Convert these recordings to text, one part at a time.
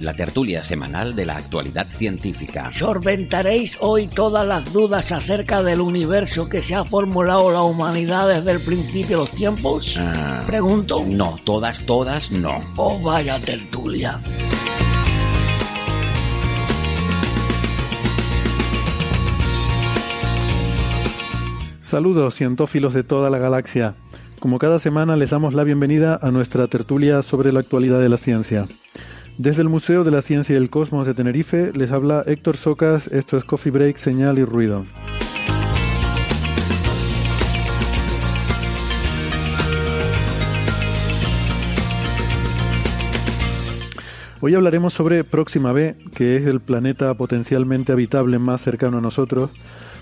la tertulia semanal de la actualidad científica. Solventaréis hoy todas las dudas acerca del universo que se ha formulado la humanidad desde el principio de los tiempos. Ah, Pregunto. no, todas, todas, no. Oh, vaya tertulia. Saludos, cientófilos de toda la galaxia. Como cada semana les damos la bienvenida a nuestra tertulia sobre la actualidad de la ciencia. Desde el Museo de la Ciencia y el Cosmos de Tenerife les habla Héctor Socas, esto es Coffee Break, Señal y Ruido. Hoy hablaremos sobre Próxima B, que es el planeta potencialmente habitable más cercano a nosotros,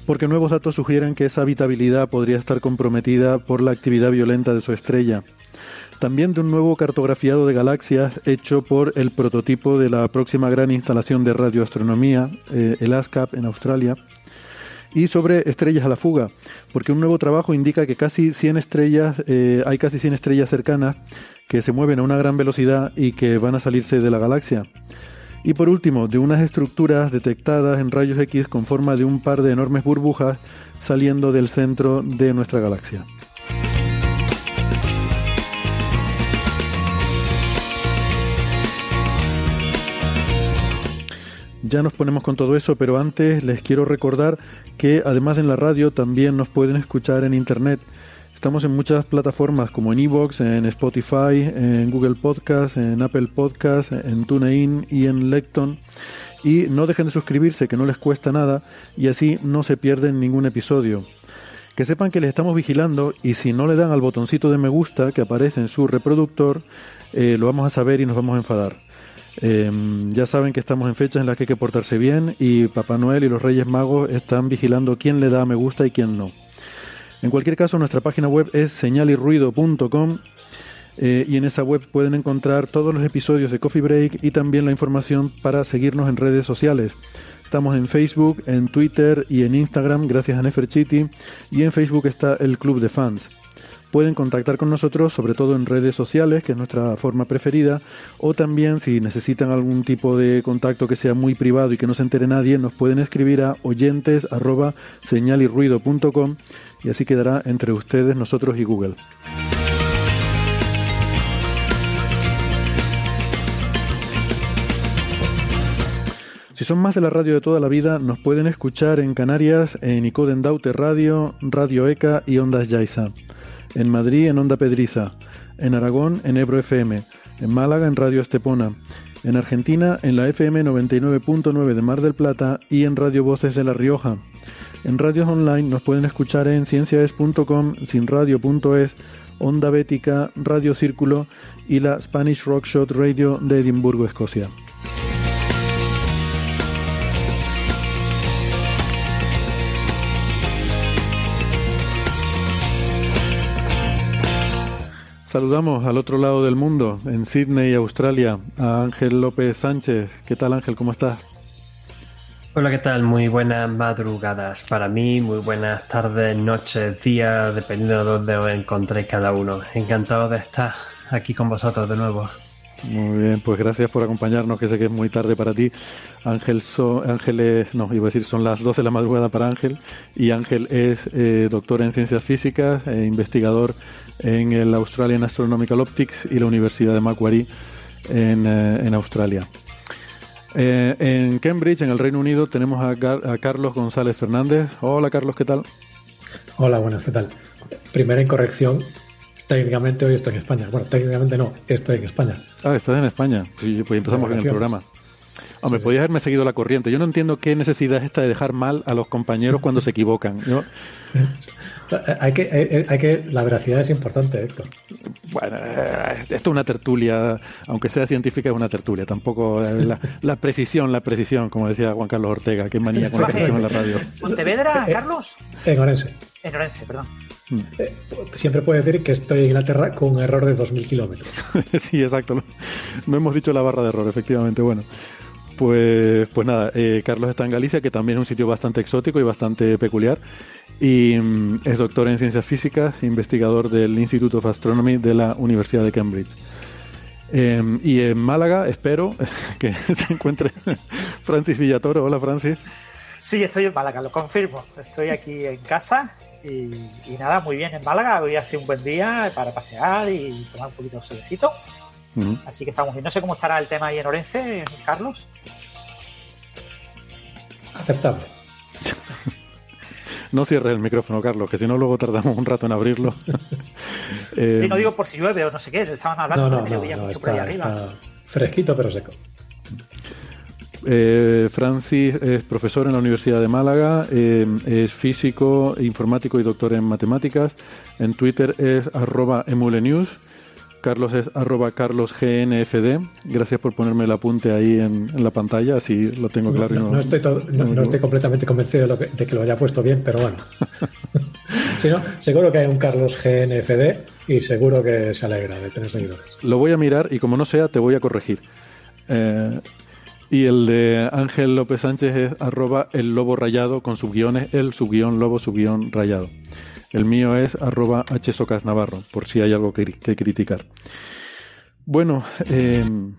porque nuevos datos sugieren que esa habitabilidad podría estar comprometida por la actividad violenta de su estrella. También de un nuevo cartografiado de galaxias hecho por el prototipo de la próxima gran instalación de radioastronomía, eh, el ASCAP en Australia. Y sobre estrellas a la fuga, porque un nuevo trabajo indica que casi 100 estrellas, eh, hay casi 100 estrellas cercanas que se mueven a una gran velocidad y que van a salirse de la galaxia. Y por último, de unas estructuras detectadas en rayos X con forma de un par de enormes burbujas saliendo del centro de nuestra galaxia. Ya nos ponemos con todo eso, pero antes les quiero recordar que además en la radio también nos pueden escuchar en internet. Estamos en muchas plataformas como en Evox, en Spotify, en Google Podcast, en Apple Podcast, en TuneIn y en Lecton. Y no dejen de suscribirse, que no les cuesta nada, y así no se pierden ningún episodio. Que sepan que les estamos vigilando y si no le dan al botoncito de me gusta que aparece en su reproductor, eh, lo vamos a saber y nos vamos a enfadar. Eh, ya saben que estamos en fechas en las que hay que portarse bien y Papá Noel y los Reyes Magos están vigilando quién le da me gusta y quién no. En cualquier caso, nuestra página web es señalirruido.com eh, y en esa web pueden encontrar todos los episodios de Coffee Break y también la información para seguirnos en redes sociales. Estamos en Facebook, en Twitter y en Instagram gracias a Neferchiti y en Facebook está el Club de Fans. Pueden contactar con nosotros, sobre todo en redes sociales, que es nuestra forma preferida, o también si necesitan algún tipo de contacto que sea muy privado y que no se entere nadie, nos pueden escribir a oyentes y así quedará entre ustedes, nosotros y Google. Si son más de la radio de toda la vida, nos pueden escuchar en Canarias en Icoden Daute Radio, Radio ECA y Ondas Yaiza. En Madrid en Onda Pedriza. En Aragón en Ebro FM. En Málaga en Radio Estepona. En Argentina en la FM 99.9 de Mar del Plata y en Radio Voces de La Rioja. En radios online nos pueden escuchar en cienciaes.com, sinradio.es, Onda Bética, Radio Círculo y la Spanish Rockshot Radio de Edimburgo, Escocia. Saludamos al otro lado del mundo, en Sydney, Australia, a Ángel López Sánchez. ¿Qué tal Ángel? ¿Cómo estás? Hola, ¿qué tal? Muy buenas madrugadas para mí, muy buenas tardes, noches, días, dependiendo de dónde os encontréis cada uno. Encantado de estar aquí con vosotros de nuevo. Muy bien, pues gracias por acompañarnos, que sé que es muy tarde para ti. Ángel, so, Ángel es, no, iba a decir, son las 12 de la madrugada para Ángel, y Ángel es eh, doctor en ciencias físicas, e investigador en el Australian Astronomical Optics y la Universidad de Macquarie en, eh, en Australia. Eh, en Cambridge, en el Reino Unido, tenemos a, Gar a, Carlos González Fernández. Hola Carlos, ¿qué tal? Hola, buenas, ¿qué tal? Primera incorrección, técnicamente hoy estoy en España. Bueno, técnicamente no, estoy en España. Ah, estás en España. Sí, pues empezamos en el programa. Hombre, podías haberme seguido la corriente. Yo no entiendo qué necesidad es esta de dejar mal a los compañeros cuando se equivocan. hay, que, hay, que, la veracidad es importante, Héctor. Bueno, eh, esto es una tertulia, aunque sea científica, es una tertulia. Tampoco eh, la, precisión, la precisión, como decía Juan Carlos Ortega, qué manía con la precisión en la radio. ¿Pontevedra, eh, Carlos? En Orense. En Orense, perdón. siempre puede decir que estoy en Inglaterra con un error de 2.000 kilómetros. sí, exacto. No hemos dicho la barra de error, efectivamente. Bueno, pues, pues nada, eh, Carlos está en Galicia, que también es un sitio bastante exótico y bastante peculiar. Y mm, es doctor en ciencias físicas, investigador del Institute of Astronomy de la Universidad de Cambridge. Em, y en Málaga espero que se encuentre Francis Villatoro. Hola, Francis. Sí, estoy en Málaga, lo confirmo. Estoy aquí en casa y, nada, muy bien en Málaga. Hoy hace un buen día para pasear y tomar un poquito de solecito. Así que estamos bien. No sé cómo estará el tema ahí en Orense, Carlos. Aceptable. No cierres el micrófono, Carlos, que si no luego tardamos un rato en abrirlo. eh, no digo por si llueve o no sé qué, estaban hablando no, no, no, está, fresquito pero seco. Eh, Francis es profesor en la Universidad de Málaga, eh, es físico, informático y doctor en matemáticas. En Twitter es arroba emulenews Carlos es arroba carlosgnfd. Gracias por ponerme el apunte ahí en, la pantalla, así lo tengo claro. No, estoy, completamente convencido de, que, lo haya puesto bien, pero bueno. seguro que hay un Carlos GNFD y seguro que se alegra de tener seguidores. Lo voy a mirar y como no sea, te voy a corregir. Eh, y el de Ángel López Sánchez es arroba el lobo rayado con subguiones, el subguión lobo subguión rayado. El mío es arroba hsocasnavarro, por si hay algo que, criticar. Bueno, em,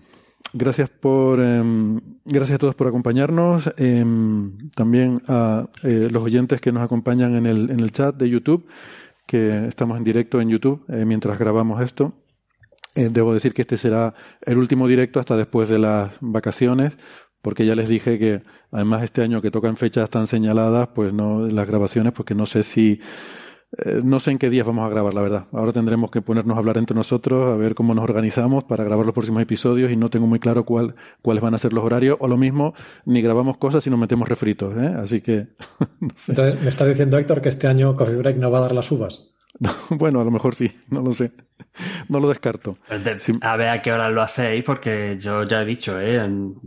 gracias por em, gracias a todos por acompañarnos. Em, también a eh, los oyentes que nos acompañan en el, en el chat de YouTube, que estamos en directo en YouTube eh, mientras grabamos esto. Eh, debo decir que este será el último directo hasta después de las vacaciones, porque ya les dije que además este año que tocan fechas tan señaladas, pues no las grabaciones, porque no sé si eh, no sé en qué días vamos a grabar, la verdad. Ahora tendremos que ponernos a hablar entre nosotros, a ver cómo nos organizamos para grabar los próximos episodios y no tengo muy claro cuál, cuáles van a ser los horarios. O lo mismo, ni grabamos cosas y nos metemos refritos. ¿eh? Así que. Entonces, ¿me está diciendo Héctor que este año Coffee Break no va a dar las uvas? bueno, a lo mejor sí, no lo sé. No lo descarto. A ver a qué hora lo hacéis, porque yo ya he dicho, ¿eh?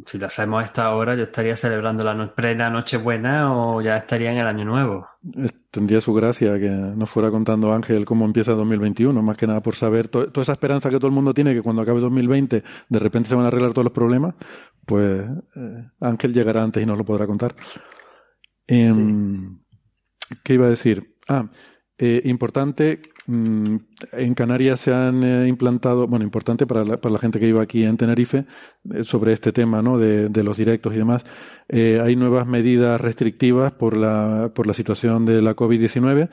si lo hacemos a esta hora, yo estaría celebrando la no plena Nochebuena o ya estaría en el Año Nuevo. Tendría su gracia que nos fuera contando Ángel cómo empieza 2021, más que nada por saber toda esa esperanza que todo el mundo tiene que cuando acabe 2020 de repente se van a arreglar todos los problemas, pues eh, Ángel llegará antes y nos lo podrá contar. Em, ¿Qué iba a decir? Ah, eh, importante, en Canarias se han eh, implantado, bueno, importante para la, para la gente que vive aquí en Tenerife, eh, sobre este tema, ¿no? De, de los directos y demás. hay nuevas medidas restrictivas por la, por la situación de la COVID-19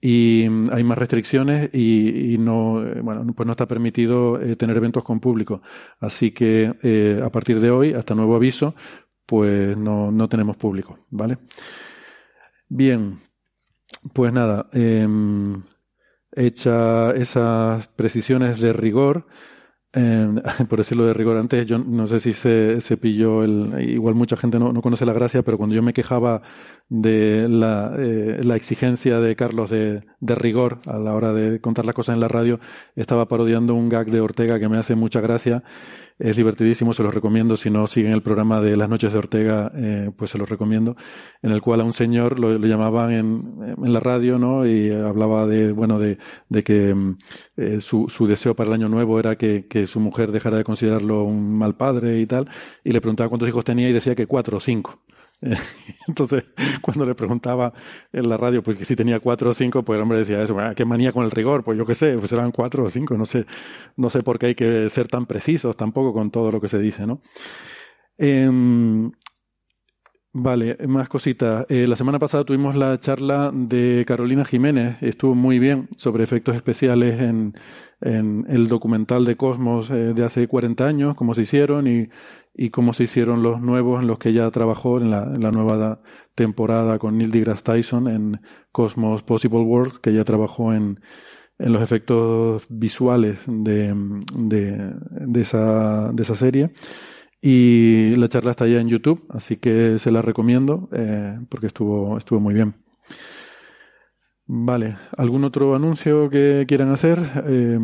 y mm, hay más restricciones y, y, no, bueno, pues no está permitido tener eventos con público. Así que a partir de hoy, hasta nuevo aviso, pues no, no tenemos público, ¿vale? Bien, pues nada, eh, hecha esas precisiones de rigor, eh, por decirlo de rigor antes, yo no sé si se, se pilló el, igual mucha gente no, no, conoce la gracia, pero cuando yo me quejaba de la, eh, la exigencia de Carlos de, de, rigor a la hora de contar las cosas en la radio, estaba parodiando un gag de Ortega que me hace mucha gracia es divertidísimo, se los recomiendo. Si no siguen el programa de Las Noches de Ortega, eh, pues se los recomiendo. En el cual a un señor lo, llamaban en, en, la radio, ¿no? Y hablaba de, bueno, de, de que mm, eh, su, su, deseo para el año nuevo era que, que, su mujer dejara de considerarlo un mal padre y tal. Y le preguntaba cuántos hijos tenía y decía que cuatro o cinco. Entonces, cuando le preguntaba en la radio, pues que si tenía cuatro o cinco, pues el hombre decía eso, qué manía con el rigor, pues yo qué sé, pues eran cuatro o cinco, no sé, no sé por qué hay que ser tan precisos tampoco con todo lo que se dice, ¿no? Eh, Vale, más cositas. Eh, la semana pasada tuvimos la charla de Carolina Jiménez, estuvo muy bien, sobre efectos especiales en, en el documental de Cosmos eh, de hace 40 años, cómo se hicieron y, y, cómo se hicieron los nuevos en los que ella trabajó en la, nueva temporada con Neil deGrasse Tyson en Cosmos Possible World, que ella trabajó en, en los efectos visuales de, de, esa, de esa serie. Y la charla está ya en YouTube, así que se la recomiendo eh, porque estuvo, estuvo muy bien. Vale, ¿algún otro anuncio que quieran hacer? Eh,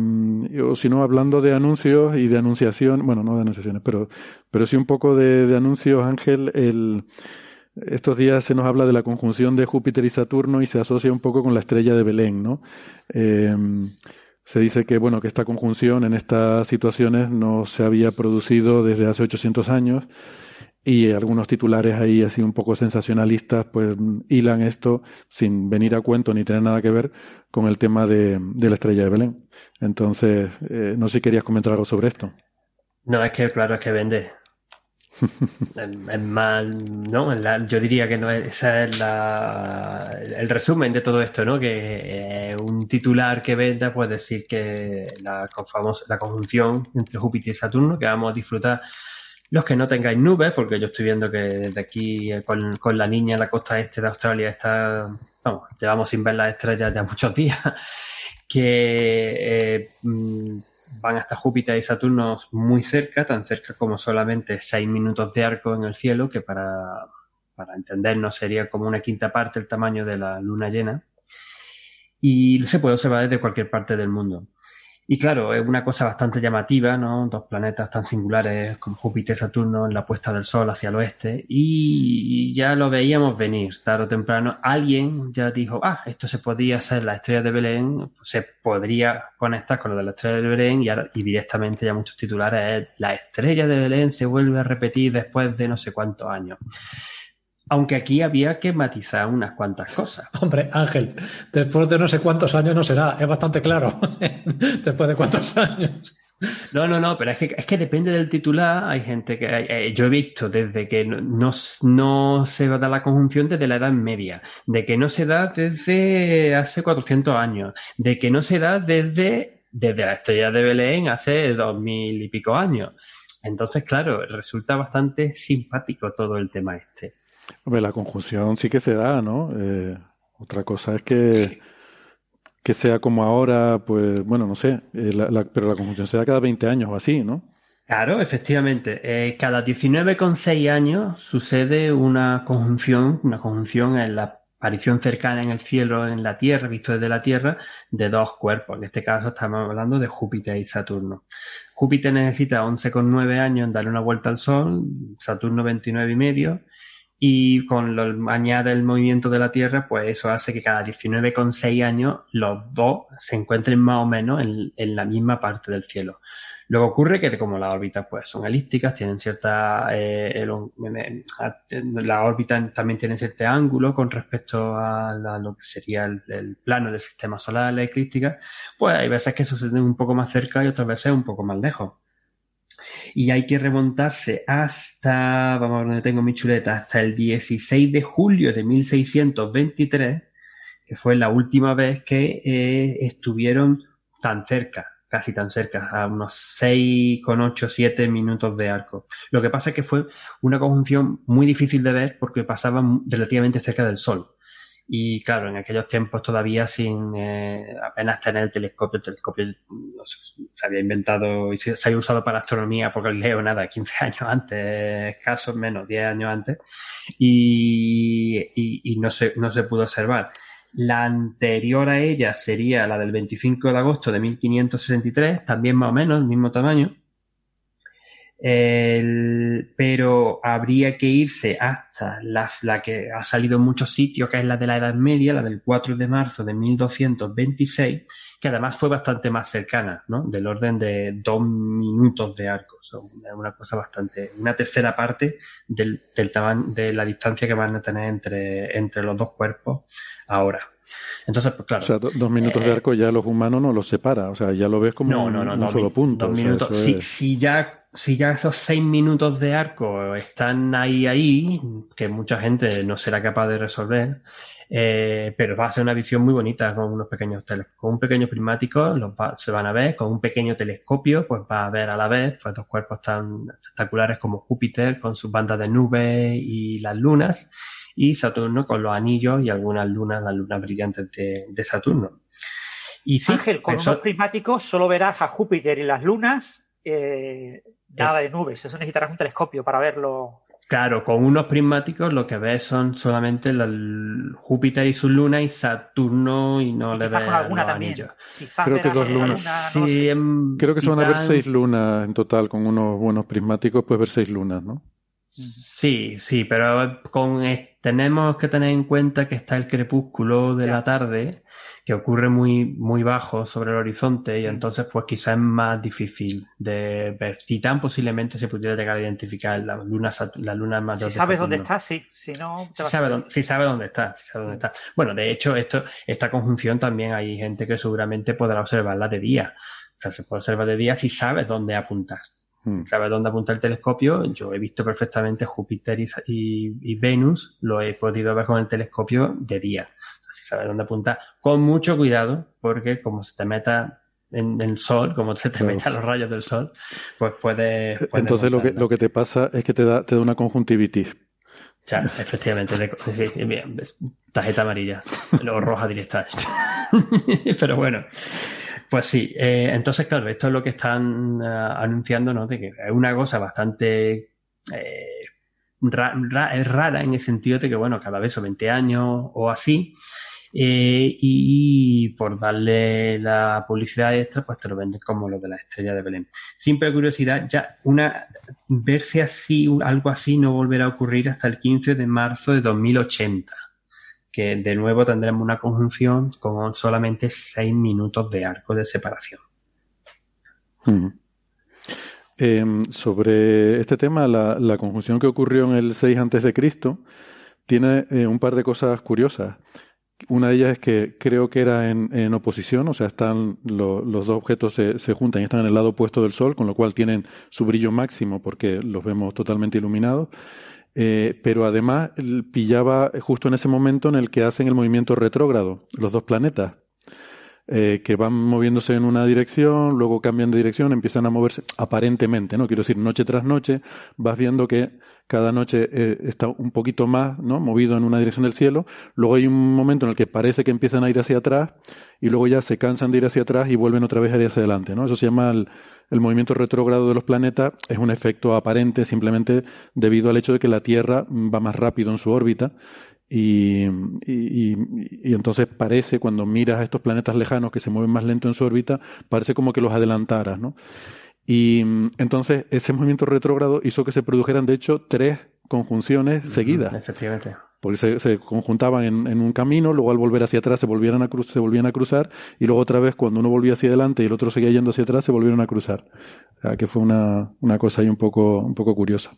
o si no, hablando de anuncios y de anunciación, bueno, no de anunciaciones, pero, pero sí un poco de, anuncios, Ángel, el, estos días se nos habla de la conjunción de Júpiter y Saturno y se asocia un poco con la estrella de Belén, ¿no? Eh, se dice que, bueno, que esta conjunción en estas situaciones no se había producido desde hace 800 años y algunos titulares ahí así un poco sensacionalistas pues hilan esto sin venir a cuento ni tener nada que ver con el tema de, la estrella de Belén. Entonces, eh, no sé si querías comentar algo sobre esto. No, es que claro, es que vende. es más, ¿no? yo diría que no ese es la, el resumen de todo esto, ¿no? Que eh, un titular que venda puede decir que la, la conjunción entre Júpiter y Saturno, que vamos a disfrutar los que no tengáis nubes, porque yo estoy viendo que desde aquí eh, con, con la niña en la costa este de Australia está, vamos, llevamos sin ver las estrellas ya muchos días, que eh, mm, van hasta Júpiter y Saturno muy cerca, tan cerca como solamente seis minutos de arco en el cielo, que para, para entendernos sería como una quinta parte el tamaño de la luna llena. Y se puede observar desde cualquier parte del mundo. Y claro, es una cosa bastante llamativa, ¿no? Dos planetas tan singulares como Júpiter y Saturno en la puesta del Sol hacia el oeste. Y ya lo veíamos venir, tarde o temprano. Alguien ya dijo, ah, esto se podría ser la estrella de Belén, se podría conectar con lo de la estrella de Belén y, y directamente ya muchos titulares es la estrella de Belén se vuelve a repetir después de no sé cuántos años. Aunque aquí había que matizar unas cuantas cosas. Hombre, Ángel, después de no sé cuántos años no será, es bastante claro. después de cuántos años. No, no, no, pero es que, es que depende del titular. Hay gente que eh, yo he visto desde que no, no, se da la conjunción desde la Edad Media, de que no se da desde hace 400 años, de que no se da desde, desde la estrella de Belén hace dos mil y pico años. Entonces, claro, resulta bastante simpático todo el tema este. Hombre, la conjunción sí que se da, ¿no? Eh, otra cosa es que, que sea como ahora, pues, bueno, no sé, eh, pero la conjunción se da cada 20 años o así, ¿no? Claro, efectivamente. Eh, cada 19,6 años sucede una conjunción, una conjunción en la aparición cercana en el cielo, en la Tierra, visto desde la Tierra, de dos cuerpos. En este caso estamos hablando de Júpiter y Saturno. Júpiter necesita 11,9 años en darle una vuelta al Sol, Saturno 29 y medio, y con lo añade el movimiento de la Tierra, pues eso hace que cada 19,6 años los dos se encuentren más o menos en, la misma parte del cielo. Luego ocurre que como las órbitas pues son elípticas, tienen cierta eh, la órbita también tiene cierto ángulo con respecto a lo que sería el, plano del sistema solar, la eclíptica, pues hay veces que suceden un poco más cerca y otras veces un poco más lejos y hay que remontarse hasta, vamos a ver dónde tengo mi chuleta, hasta el 16 de julio de 1623, que fue la última vez que eh, estuvieron tan cerca, casi tan cerca, a unos 6,8, 7 minutos de arco. Lo que pasa es que fue una conjunción muy difícil de ver porque pasaban relativamente cerca del Sol. Y claro, en aquellos tiempos todavía sin eh, apenas tener el telescopio, el telescopio se había inventado y se, había usado para astronomía porque leo nada, 15 años antes, casos menos, 10 años antes, y, no, se, no se pudo observar. La anterior a ella sería la del 25 de agosto de 1563, también más o menos, el mismo tamaño, pero habría que irse hasta la, que ha salido en muchos sitios, que es la de la Edad Media, la del 4 de marzo de 1226, que además fue bastante más cercana, ¿no? Del orden de dos minutos de arco. Son una cosa bastante, una tercera parte del, del tamaño, de la distancia que van a tener entre, entre los dos cuerpos ahora. Entonces, pues claro. O sea, dos minutos de eh, arco ya los humanos no los separa, o sea, ya lo ves como un, solo punto. Dos minutos. si ya si ya esos seis minutos de arco están ahí, ahí, que mucha gente no será capaz de resolver, eh, pero va a ser una visión muy bonita con unos pequeños con un pequeño prismático los se van a ver, con un pequeño telescopio, pues va a ver a la vez pues, dos cuerpos tan espectaculares como Júpiter con sus bandas de nubes y las lunas, y Saturno con los anillos y algunas lunas, las lunas brillantes de, de Saturno. Y Ángel, con unos prismáticos solo verás a Júpiter y las lunas, eh, nada de nubes. Eso necesitarás un telescopio para verlo. Claro, con unos prismáticos lo que ves son solamente Júpiter y sus lunas y Saturno y no le ves con alguna también. Creo que dos lunas. sí, Creo que se van a ver seis lunas en total. Con unos buenos prismáticos puedes ver seis lunas, ¿no? Sí, sí, pero con tenemos que tener en cuenta que está el crepúsculo de la tarde que ocurre muy, muy bajo sobre el horizonte y entonces pues quizás es más difícil de ver. Titán posiblemente se pudiera llegar a identificar la luna, la luna más Si sabes dónde está, sí. Si no, te sabe dónde, si sabe dónde está, dónde está. Bueno, de hecho, esto, esta conjunción también hay gente que seguramente podrá observarla de día. O sea, se puede observar de día si sabes dónde apuntar. Hmm. Sabes dónde apuntar el telescopio. Yo he visto perfectamente Júpiter y, y, Venus, lo he podido ver con el telescopio de día si sabes dónde apuntar, con mucho cuidado, porque como se te meta en, el sol, como se te metan los rayos del sol, pues puede. Entonces lo que, lo que te pasa es que te da, te da una conjuntivitis. Ya, efectivamente, sí, bien, tarjeta amarilla, luego roja directa. Pero bueno, pues sí, eh, entonces claro, esto es lo que están uh, anunciando, ¿no? De que es una cosa bastante eh, rara en el sentido de que, bueno, cada vez son 20 años o así, eh, y por darle la publicidad extra, pues te lo venden como lo de la estrella de Belén. Simple curiosidad, ya una verse así, algo así no volverá a ocurrir hasta el 15 de marzo de 2080, que de nuevo tendremos una conjunción con solamente 6 minutos de arco de separación. Em, sobre este tema, la, conjunción que ocurrió en el 6 antes de Cristo tiene eh, un par de cosas curiosas. Una de ellas es que creo que era en, oposición, o sea, están los dos objetos se, se, juntan y están en el lado opuesto del Sol, con lo cual tienen su brillo máximo porque los vemos totalmente iluminados. Eh, pero además pillaba justo en ese momento en el que hacen el movimiento retrógrado, los dos planetas. Eh, que van moviéndose en una dirección, luego cambian de dirección, empiezan a moverse aparentemente, ¿no? Quiero decir, noche tras noche vas viendo que cada noche eh, está un poquito más, ¿no? Movido en una dirección del cielo. Luego hay un momento en el que parece que empiezan a ir hacia atrás y luego ya se cansan de ir hacia atrás y vuelven otra vez a ir hacia adelante, ¿no? Eso se llama el, el movimiento retrógrado de los planetas. Es un efecto aparente simplemente debido al hecho de que la Tierra va más rápido en su órbita y, y, y, entonces parece, cuando miras a estos planetas lejanos que se mueven más lento en su órbita, parece como que los adelantaras, ¿no? Y entonces ese movimiento retrógrado hizo que se produjeran, de hecho, tres conjunciones seguidas. Efectivamente. Porque se, se conjuntaban en, en, un camino, luego al volver hacia atrás se, volvieran a se volvían a cruzar, y luego otra vez cuando uno volvía hacia adelante y el otro seguía yendo hacia atrás, se volvieron a cruzar. O sea, que fue una, una cosa ahí un poco, un poco curiosa.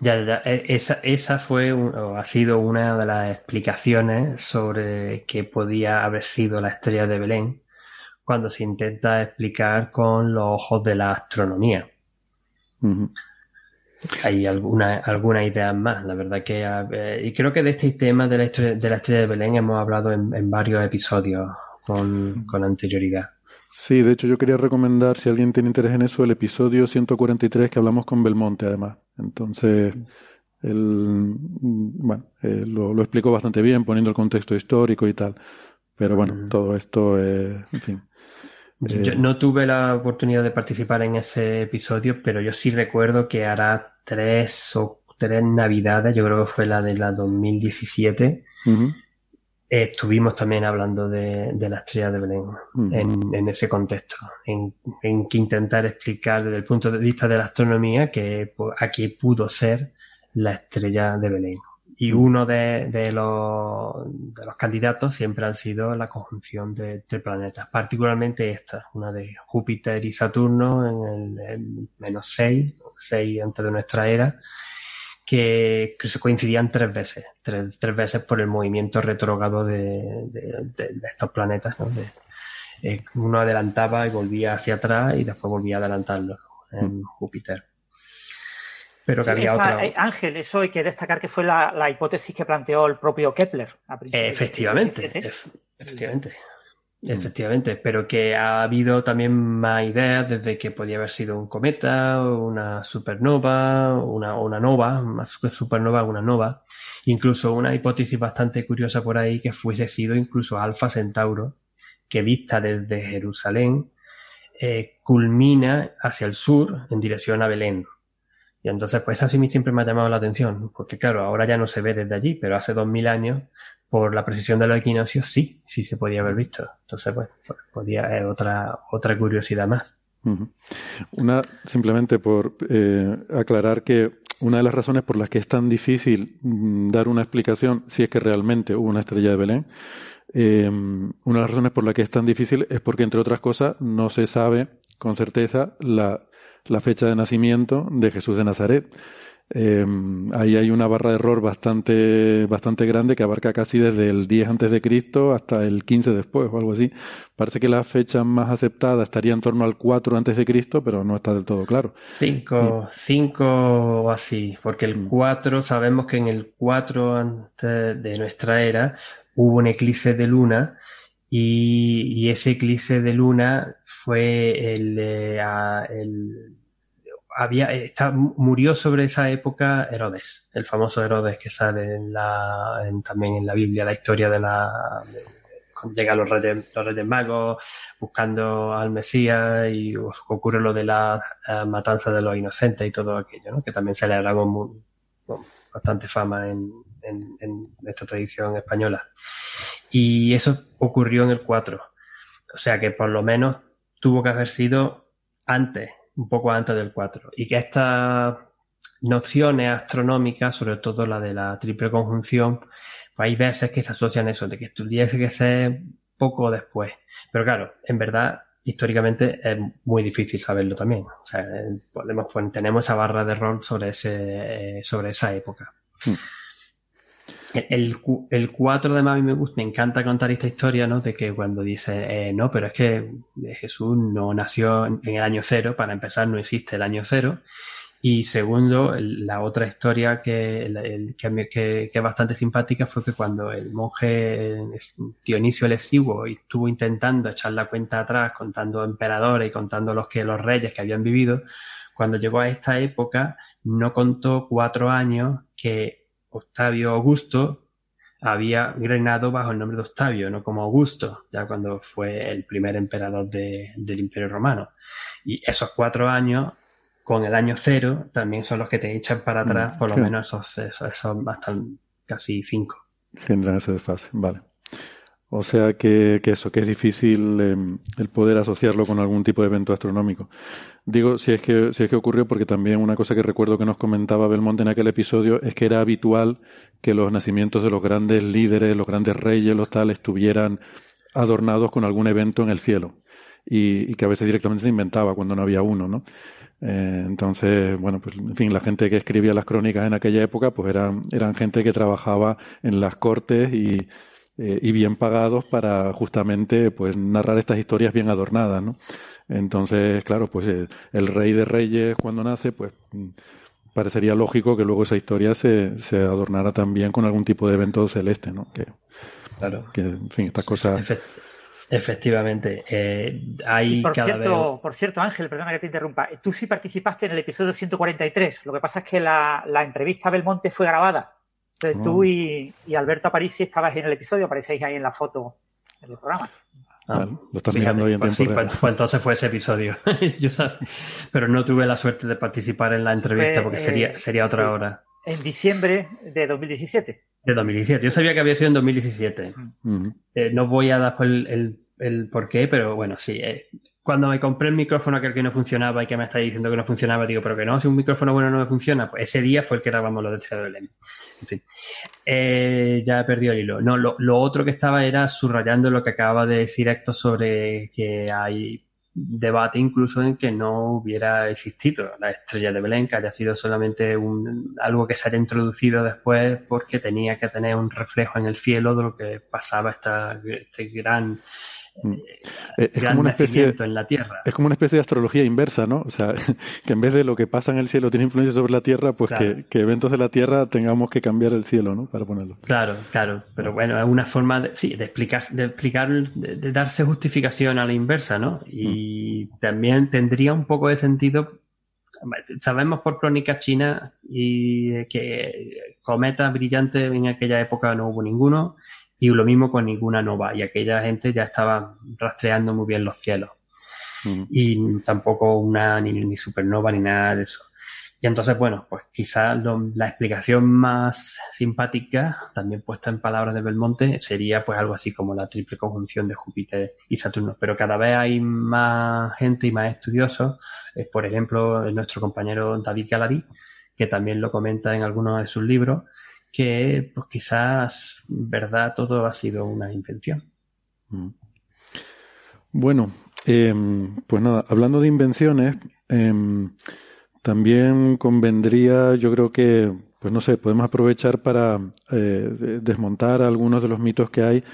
Ya, ya, e, esa, esa fue o ha sido una de las explicaciones sobre qué podía haber sido la estrella de Belén cuando se intenta explicar con los ojos de la astronomía. Hay alguna, alguna idea más, la verdad que y creo que de este tema de la, estrella, de la estrella de Belén hemos hablado en, en varios episodios con, con anterioridad. Sí, de hecho yo quería recomendar, si alguien tiene interés en eso, el episodio 143 que hablamos con Belmonte, además. Entonces, él, bueno, eh, lo, lo, explicó bastante bien, poniendo el contexto histórico y tal. Pero bueno, todo esto, eh, en fin. Yo, no tuve la oportunidad de participar en ese episodio, pero yo sí recuerdo que hará tres o tres navidades, yo creo que fue la de la 2017, estuvimos también hablando de, la estrella de Belén en, ese contexto, en, que intentar explicar desde el punto de vista de la astronomía que pues, aquí pudo ser la estrella de Belén. Y uno de, los, de los candidatos siempre han sido la conjunción de, planetas, particularmente esta, una de Júpiter y Saturno en el, menos 6, 6 antes de nuestra era, que, se coincidían tres veces, tres, tres, veces por el movimiento retrógrado de, estos planetas. ¿no? Eh, uno adelantaba y volvía hacia atrás y después volvía a adelantarlo en mm. Júpiter. Pero que había otra... Eh, Ángel, eso hay que destacar que fue la, hipótesis que planteó el propio Kepler. efectivamente, efectivamente. Mm. Efectivamente, pero que ha habido también más ideas desde que podía haber sido un cometa, una supernova, una, una nova, más supernova, una nova. Incluso una hipótesis bastante curiosa por ahí que fuese sido incluso Alfa Centauro, que vista desde Jerusalén eh, culmina hacia el sur en dirección a Belén. Y entonces, pues eso sí siempre me ha llamado la atención, porque claro, ahora ya no se ve desde allí, pero hace dos mil años, por la precisión de los equinoccios, sí, sí se podía haber visto. Entonces, pues, podía eh, otra, otra curiosidad más. Una, simplemente por eh, aclarar que una de las razones por las que es tan difícil mm, dar una explicación, si es que realmente hubo una estrella de Belén, eh, una de las razones por las que es tan difícil es porque, entre otras cosas, no se sabe con certeza la fecha de nacimiento de Jesús de Nazaret. Eh, ahí hay una barra de error bastante, bastante grande que abarca casi desde el 10 antes de Cristo hasta el 15 después o algo así. Parece que la fecha más aceptada estaría en torno al 4 antes de Cristo, pero no está del todo claro. 5, 5 o así, porque el 4 mm. sabemos que en el 4 antes de nuestra era hubo un eclipse de luna y, ese eclipse de luna fue el, el había, está, murió sobre esa época Herodes, el famoso Herodes que sale en la, también en la Biblia, la historia de la, cuando llegan los reyes, los reyes magos buscando al Mesías y ocurre lo de la, matanza de los inocentes y todo aquello, ¿no? que también se le dado bastante fama en, en, en esta tradición española. Y eso ocurrió en el 4. O sea que por lo menos tuvo que haber sido antes, un poco antes del 4. Y que estas nociones astronómicas, sobre todo la de la triple conjunción, pues hay veces que se asocian eso, de que tuviese que ser poco después. Pero claro, en verdad, históricamente es muy difícil saberlo también. O sea, podemos, pues, tenemos esa barra de error sobre, ese, sobre esa época. Hmm. El, el 4 de Mami me gusta, me encanta contar esta historia, ¿no? De que cuando dice, eh, no, pero es que Jesús no nació en el año cero, para empezar no existe el año cero. Y segundo, la otra historia que, que, es bastante simpática fue que cuando el monje Dionisio el Exiguo estuvo intentando echar la cuenta atrás, contando emperadores y contando los, que, los reyes que habían vivido, cuando llegó a esta época no contó cuatro años que Octavio Augusto había reinado bajo el nombre de Octavio, no como Augusto, ya cuando fue el primer emperador del Imperio Romano. Y esos cuatro años, con el año cero, también son los que te echan para atrás, mm, por lo menos esos, esos, hasta casi cinco. Generan ese desfase, vale. O sea que, que, eso, que es difícil em, el poder asociarlo con algún tipo de evento astronómico. Digo, si es que, si es que ocurrió, porque también una cosa que recuerdo que nos comentaba Belmonte en aquel episodio es que era habitual que los nacimientos de los grandes líderes, los grandes reyes, los tales, estuvieran adornados con algún evento en el cielo. Y, que a veces directamente se inventaba cuando no había uno, ¿no? Eh, entonces, bueno, pues en fin, la gente que escribía las crónicas en aquella época, pues eran, eran gente que trabajaba en las cortes y, eh, y bien pagados para justamente pues narrar estas historias bien adornadas, ¿no? Entonces, claro, pues eh, el rey de reyes cuando nace, pues mm, parecería lógico que luego esa historia se, se adornara también con algún tipo de evento celeste, ¿no? Que, claro. Que, en fin, estas cosas... efectivamente. Eh, hay por, cierto, por cierto, Ángel, perdona que te interrumpa. Tú sí participaste en el episodio 143. Lo que pasa es que la, la entrevista a Belmonte fue grabada. Entonces tú y, Alberto Aparici estabais en el episodio, aparecéis ahí en la foto del programa. Ah, lo estás mirando ahí en pues tiempo pues, pues, entonces fue ese episodio. pero no tuve la suerte de participar en la entrevista porque sería, eh, sería otra hora. En diciembre de 2017. De 2017. Yo sabía que había sido en 2017. Eh, no voy a dar el, el, el, por qué, pero bueno, sí. Eh, cuando me compré el micrófono aquel que no funcionaba y que me está diciendo que no funcionaba, digo, pero que no, si un micrófono bueno no me funciona, pues ese día fue el que grabamos lo de Belén. En fin, eh, ya he perdido el hilo. No, lo, otro que estaba era subrayando lo que acaba de decir Héctor sobre que hay debate incluso en que no hubiera existido la estrella de Belén, que haya sido solamente un, algo que se haya introducido después porque tenía que tener un reflejo en el cielo de lo que pasaba esta, este gran Mm. Eh, es como una especie en la Tierra. Es como una especie de astrología inversa, ¿no? O sea, que en vez de lo que pasa en el cielo tiene influencia sobre la Tierra, pues que, eventos de la Tierra tengamos que cambiar el cielo, ¿no? Para ponerlo. Claro, claro. Pero bueno, es una forma de, sí, de explicar, de explicar, de, darse justificación a la inversa, ¿no? Y mm. también tendría un poco de sentido sabemos por crónica china y que cometas brillantes en aquella época no hubo ninguno Y lo mismo con ninguna nova. Y aquella gente ya estaba rastreando muy bien los cielos. Y tampoco una ni, ni supernova ni nada de eso. Y entonces, bueno, pues quizás la explicación más simpática, también puesta en palabras de Belmonte, sería pues algo así como la triple conjunción de Júpiter y Saturno. Pero cada vez hay más gente y más estudiosos, eh, por ejemplo, nuestro compañero David Galari, que también lo comenta en algunos de sus libros, que pues quizás, verdad, todo ha sido una invención. Mm. Bueno, em, pues nada, hablando de invenciones, em, también convendría, yo creo que, pues no sé, podemos aprovechar para eh, desmontar algunos de los mitos que hay,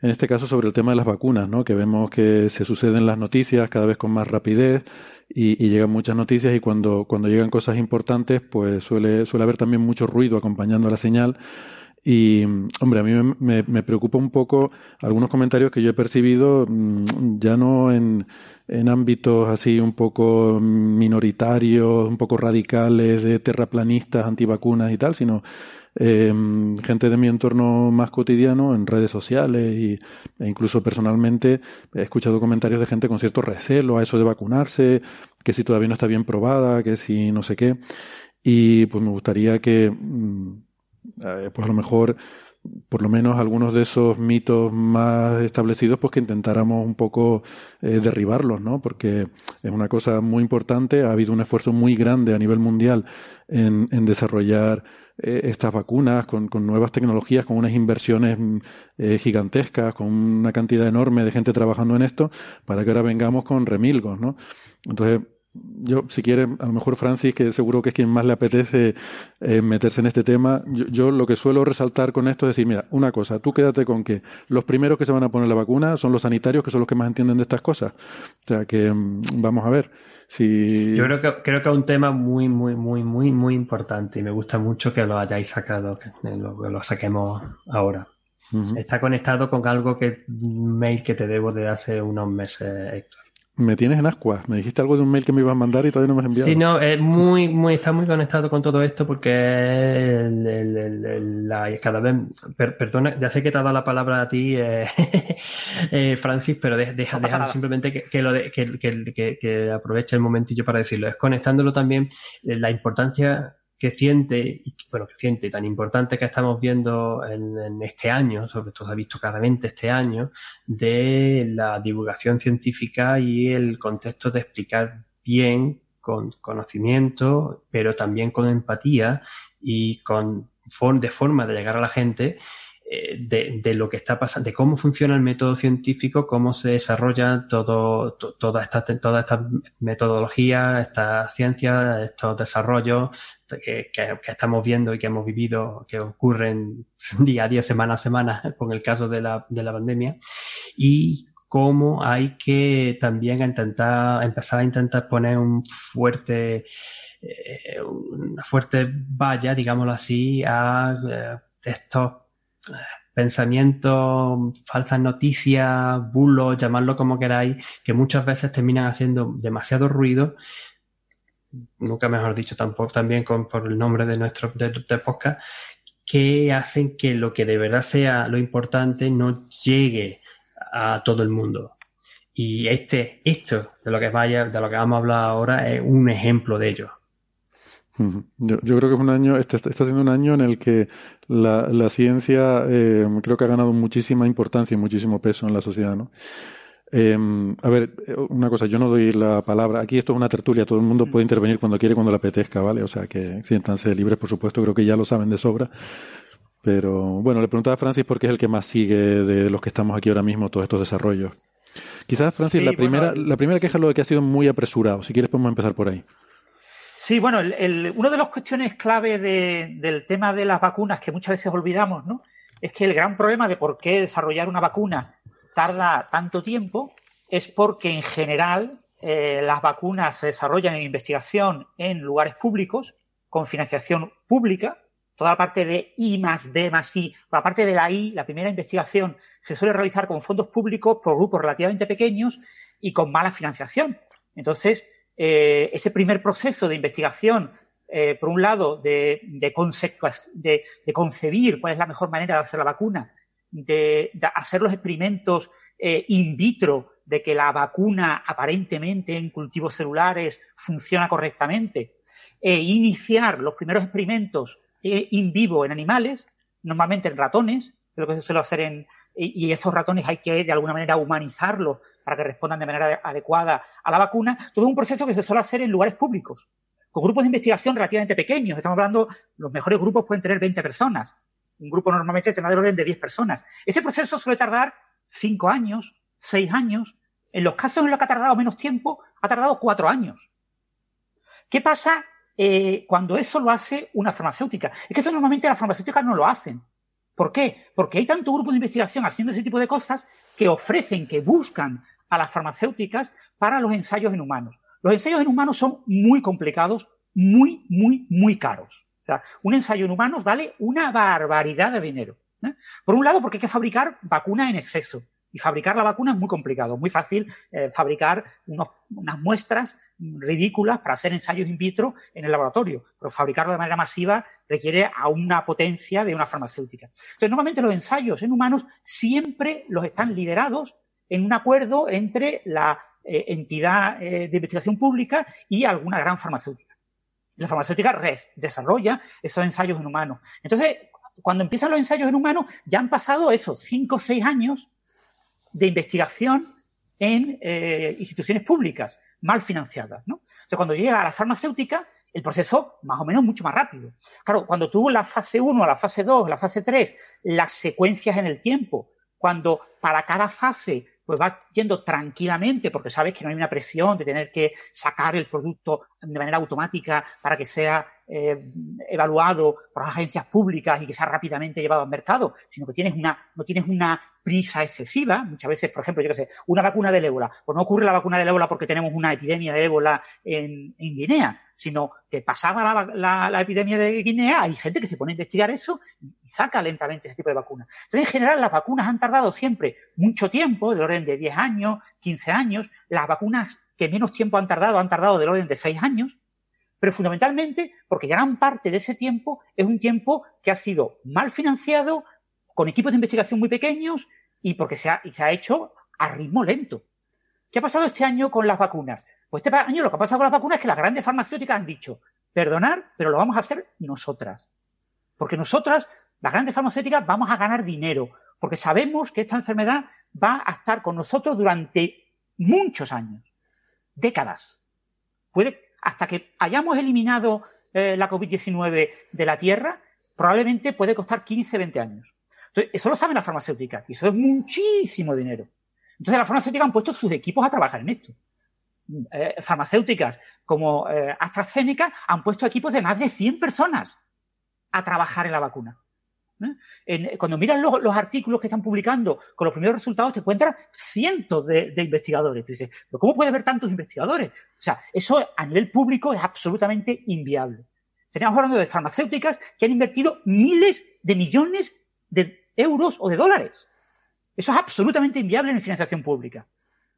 en este caso sobre el tema de las vacunas, ¿no? Que vemos que se suceden las noticias cada vez con más rapidez y, y llegan muchas noticias y cuando, cuando llegan cosas importantes, pues suele, suele haber también mucho ruido acompañando la señal. Y, hombre, a mí me, me, preocupa un poco algunos comentarios que yo he percibido, mm, ya no en, en ámbitos así un poco minoritarios, un poco radicales, de terraplanistas, antivacunas y tal, sino eh, gente de mi entorno más cotidiano en redes sociales y, e incluso personalmente he escuchado comentarios de gente con cierto recelo a eso de vacunarse, que si todavía no está bien probada, que si no sé qué. Y pues me gustaría que mm, eh, pues a lo mejor por lo menos algunos de esos mitos más establecidos, pues que intentáramos un poco eh, derribarlos, ¿no? Porque es una cosa muy importante, ha habido un esfuerzo muy grande a nivel mundial en, en desarrollar eh, estas vacunas con, con, nuevas tecnologías, con unas inversiones gigantescas, con una cantidad enorme de gente trabajando en esto, para que ahora vengamos con remilgos, ¿no? Entonces, yo, si quiere, a lo mejor Francis, que seguro que es quien más le apetece eh, meterse en este tema, yo, lo que suelo resaltar con esto es decir, mira, una cosa, tú quédate con que los primeros que se van a poner la vacuna son los sanitarios, que son los que más entienden de estas cosas. O sea, que mm, vamos a ver si... Yo creo que, creo que es un tema muy, muy, muy, muy, muy importante y me gusta mucho que lo hayáis sacado, que lo, saquemos ahora. Está conectado con algo que, mail que te debo de hace unos meses, Héctor. Me tienes en ascuas. Me dijiste algo de un mail que me ibas a mandar y todavía no me has enviado. Sí, no, es muy, muy, está muy conectado con todo esto porque la, cada vez, perdona, ya sé que te ha dado la palabra a ti, eh, eh, Francis, pero deja, deja simplemente que, lo de, que, que, que, aproveche el momentillo para decirlo. Es conectándolo también eh, la importancia creciente, bueno, creciente, tan importante que estamos viendo en, este año, sobre todo se ha visto claramente este año, de la divulgación científica y el contexto de explicar bien, con conocimiento, pero también con empatía y con de forma de llegar a la gente eh, de, lo que está pasando, de cómo funciona el método científico, cómo se desarrolla todo, toda esta, toda esta metodología, esta ciencia, estos desarrollos que, estamos viendo y que hemos vivido, que ocurren día a día, semana a semana, con el caso de la, de la pandemia, y cómo hay que también intentar, empezar a intentar poner un fuerte, eh, una fuerte valla, digámoslo así, a eh, estos pensamientos, falsas noticias, bulos, llamadlo como queráis, que muchas veces terminan haciendo demasiado ruido, nunca mejor dicho tampoco también con, por el nombre de nuestro de, podcast, que hacen que lo que de verdad sea lo importante no llegue a todo el mundo. Y este, esto de lo que vaya, de lo que vamos a hablar ahora es un ejemplo de ello. Yo, yo, creo que es un año, este, está siendo un año en el que la, la ciencia eh, creo que ha ganado muchísima importancia y muchísimo peso en la sociedad, ¿no? Eh, a ver, una cosa, yo no doy la palabra. Aquí esto es una tertulia, todo el mundo puede intervenir cuando quiere, cuando le apetezca, ¿vale? O sea que siéntanse libres, por supuesto, creo que ya lo saben de sobra. Pero bueno, le preguntaba a Francis porque es el que más sigue de los que estamos aquí ahora mismo, todos estos desarrollos. Quizás, Francis, la, primera, la primera queja es lo de que ha sido muy apresurado. Si quieres, podemos empezar por ahí. Sí, bueno, el, una de las cuestiones clave del tema de las vacunas que muchas veces olvidamos, ¿no? Es que el gran problema de por qué desarrollar una vacuna tarda tanto tiempo es porque en general eh, las vacunas se desarrollan en investigación en lugares públicos, con financiación pública. Toda la parte de I más D más I, la parte de la I, la primera investigación, se suele realizar con fondos públicos por grupos relativamente pequeños y con mala financiación. Entonces, eh, ese primer proceso de investigación, eh, por un lado, de, concebir cuál es la mejor manera de hacer la vacuna de, hacer los experimentos eh, in vitro de que la vacuna aparentemente en cultivos celulares funciona correctamente e iniciar los primeros experimentos in vivo en animales, normalmente en ratones, lo que se suele hacer en, y esos ratones hay que de alguna manera humanizarlos para que respondan de manera adecuada a la vacuna, todo un proceso que se suele hacer en lugares públicos, con grupos de investigación relativamente pequeños. Estamos hablando, los mejores grupos pueden tener 20 personas. Un grupo normalmente tendrá del orden de 10 personas. Ese proceso suele tardar 5 años, 6 años. En los casos en los que ha tardado menos tiempo, ha tardado 4 años. ¿Qué pasa eh, cuando eso lo hace una farmacéutica? Es que eso normalmente las farmacéuticas no lo hacen. ¿Por qué? Porque hay tanto grupo de investigación haciendo ese tipo de cosas que ofrecen, que buscan a las farmacéuticas para los ensayos en humanos. Los ensayos en humanos son muy complicados, muy, muy, muy caros. O sea, un ensayo en humanos vale una barbaridad de dinero. ¿eh? Por un lado, porque hay que fabricar vacunas en exceso. Y fabricar la vacuna es muy complicado, muy fácil eh, fabricar unas muestras ridículas para hacer ensayos in vitro en el laboratorio, pero fabricarlo de manera masiva requiere a una potencia de una farmacéutica. Entonces, normalmente los ensayos en humanos siempre los están liderados en un acuerdo entre la eh, entidad eh, de investigación pública y alguna gran farmacéutica. La farmacéutica desarrolla esos ensayos en humanos. Entonces, cuando empiezan los ensayos en humanos, ya han pasado esos cinco o seis años de investigación en eh, instituciones públicas mal financiadas. Entonces, cuando llega a la farmacéutica, el proceso más o menos mucho más rápido. Claro, cuando tuvo la fase 1, la fase 2, la fase 3, las secuencias en el tiempo, cuando para cada fase pues va yendo tranquilamente porque sabes que no hay una presión de tener que sacar el producto de manera automática para que sea eh, evaluado por las agencias públicas y que sea rápidamente llevado al mercado, sino que tienes una, no tienes una prisa excesiva. Muchas veces, por ejemplo, yo qué sé, una vacuna del ébola. Pues no ocurre la vacuna del ébola porque tenemos una epidemia de ébola en, en Guinea, sino que pasada la, la, epidemia de Guinea, hay gente que se pone a investigar eso y saca lentamente ese tipo de vacunas. Entonces, en general, las vacunas han tardado siempre mucho tiempo, del orden de 10 años, 15 años. Las vacunas que menos tiempo han tardado, han tardado del orden de 6 años pero fundamentalmente porque gran parte de ese tiempo es un tiempo que ha sido mal financiado, con equipos de investigación muy pequeños y porque se ha, hecho a ritmo lento. ¿Qué ha pasado este año con las vacunas? Pues este año lo que ha pasado con las vacunas es que las grandes farmacéuticas han dicho, perdonar, pero lo vamos a hacer nosotras. Porque nosotras, las grandes farmacéuticas, vamos a ganar dinero, porque sabemos que esta enfermedad va a estar con nosotros durante muchos años, décadas. Puede, hasta que hayamos eliminado eh, la COVID-19 de la Tierra, probablemente puede costar 15, 20 años. Entonces, eso lo saben las farmacéuticas y eso es muchísimo dinero. Entonces, las farmacéuticas han puesto sus equipos a trabajar en esto. Eh, farmacéuticas como eh, AstraZeneca han puesto equipos de más de 100 personas a trabajar en la vacuna. ¿Eh? cuando miras los, artículos que están publicando con los primeros resultados, te encuentras cientos de, investigadores. dices, ¿pero cómo puede haber tantos investigadores? O sea, eso a nivel público es absolutamente inviable. Teníamos hablando de farmacéuticas que han invertido miles de millones de euros o de dólares. Eso es absolutamente inviable en financiación pública.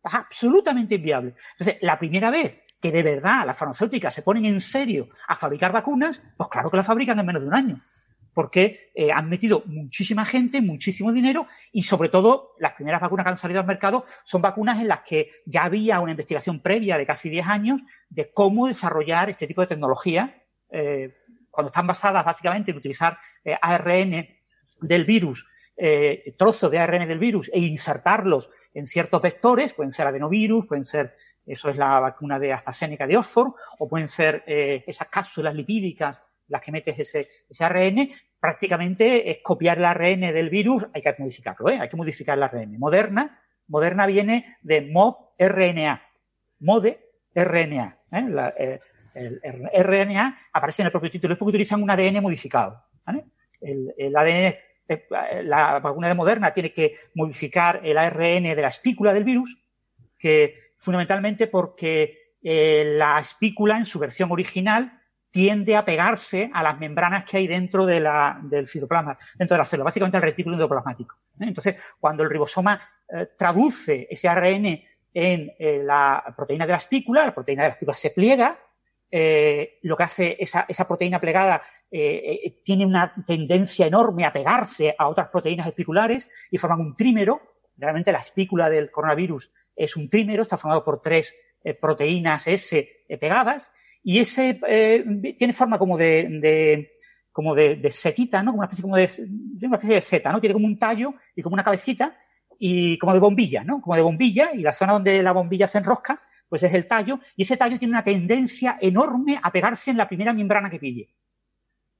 Es absolutamente inviable. Entonces, la primera vez que de verdad las farmacéuticas se ponen en serio a fabricar vacunas, pues claro que las fabrican en menos de un año. Porque eh, han metido muchísima gente, muchísimo dinero y sobre todo las primeras vacunas que han salido al mercado son vacunas en las que ya había una investigación previa de casi 10 años de cómo desarrollar este tipo de tecnología, eh, cuando están basadas básicamente en utilizar eh, ARN del virus, trozos de ARN del virus e insertarlos en ciertos vectores, pueden ser adenovirus, pueden ser, eso es la vacuna de AstraZeneca de Oxford, o pueden ser esas cápsulas lipídicas las que metes ese, ese ARN, prácticamente es copiar el ARN del virus, hay que modificarlo, ¿eh? hay que modificar el ARN. Moderna, Moderna viene de MOD-RNA, MODE-RNA. ¿eh? eh el, RNA aparece en el propio título, es porque utilizan un ADN modificado. El, ADN la vacuna de Moderna tiene que modificar el ARN de la espícula del virus, que fundamentalmente porque eh, la espícula en su versión original tiende a pegarse a las membranas que hay dentro del citoplasma, dentro de la célula, básicamente al retículo endoplasmático. ¿eh? Entonces, cuando el ribosoma eh, traduce ese ARN en la proteína de la espícula, la proteína de la espícula se pliega, eh, lo que hace esa, proteína plegada eh, eh, tiene una tendencia enorme a pegarse a otras proteínas espiculares y forman un trímero. Realmente la espícula del coronavirus es un trímero, está formado por tres proteínas S pegadas y ese tiene forma como de, como de, setita, ¿no? Como una especie como de, una especie de seta, ¿no? Tiene como un tallo y como una cabecita y como de bombilla, ¿no? Como de bombilla y la zona donde la bombilla se enrosca pues es el tallo, y ese tallo tiene una tendencia enorme a pegarse en la primera membrana que pille.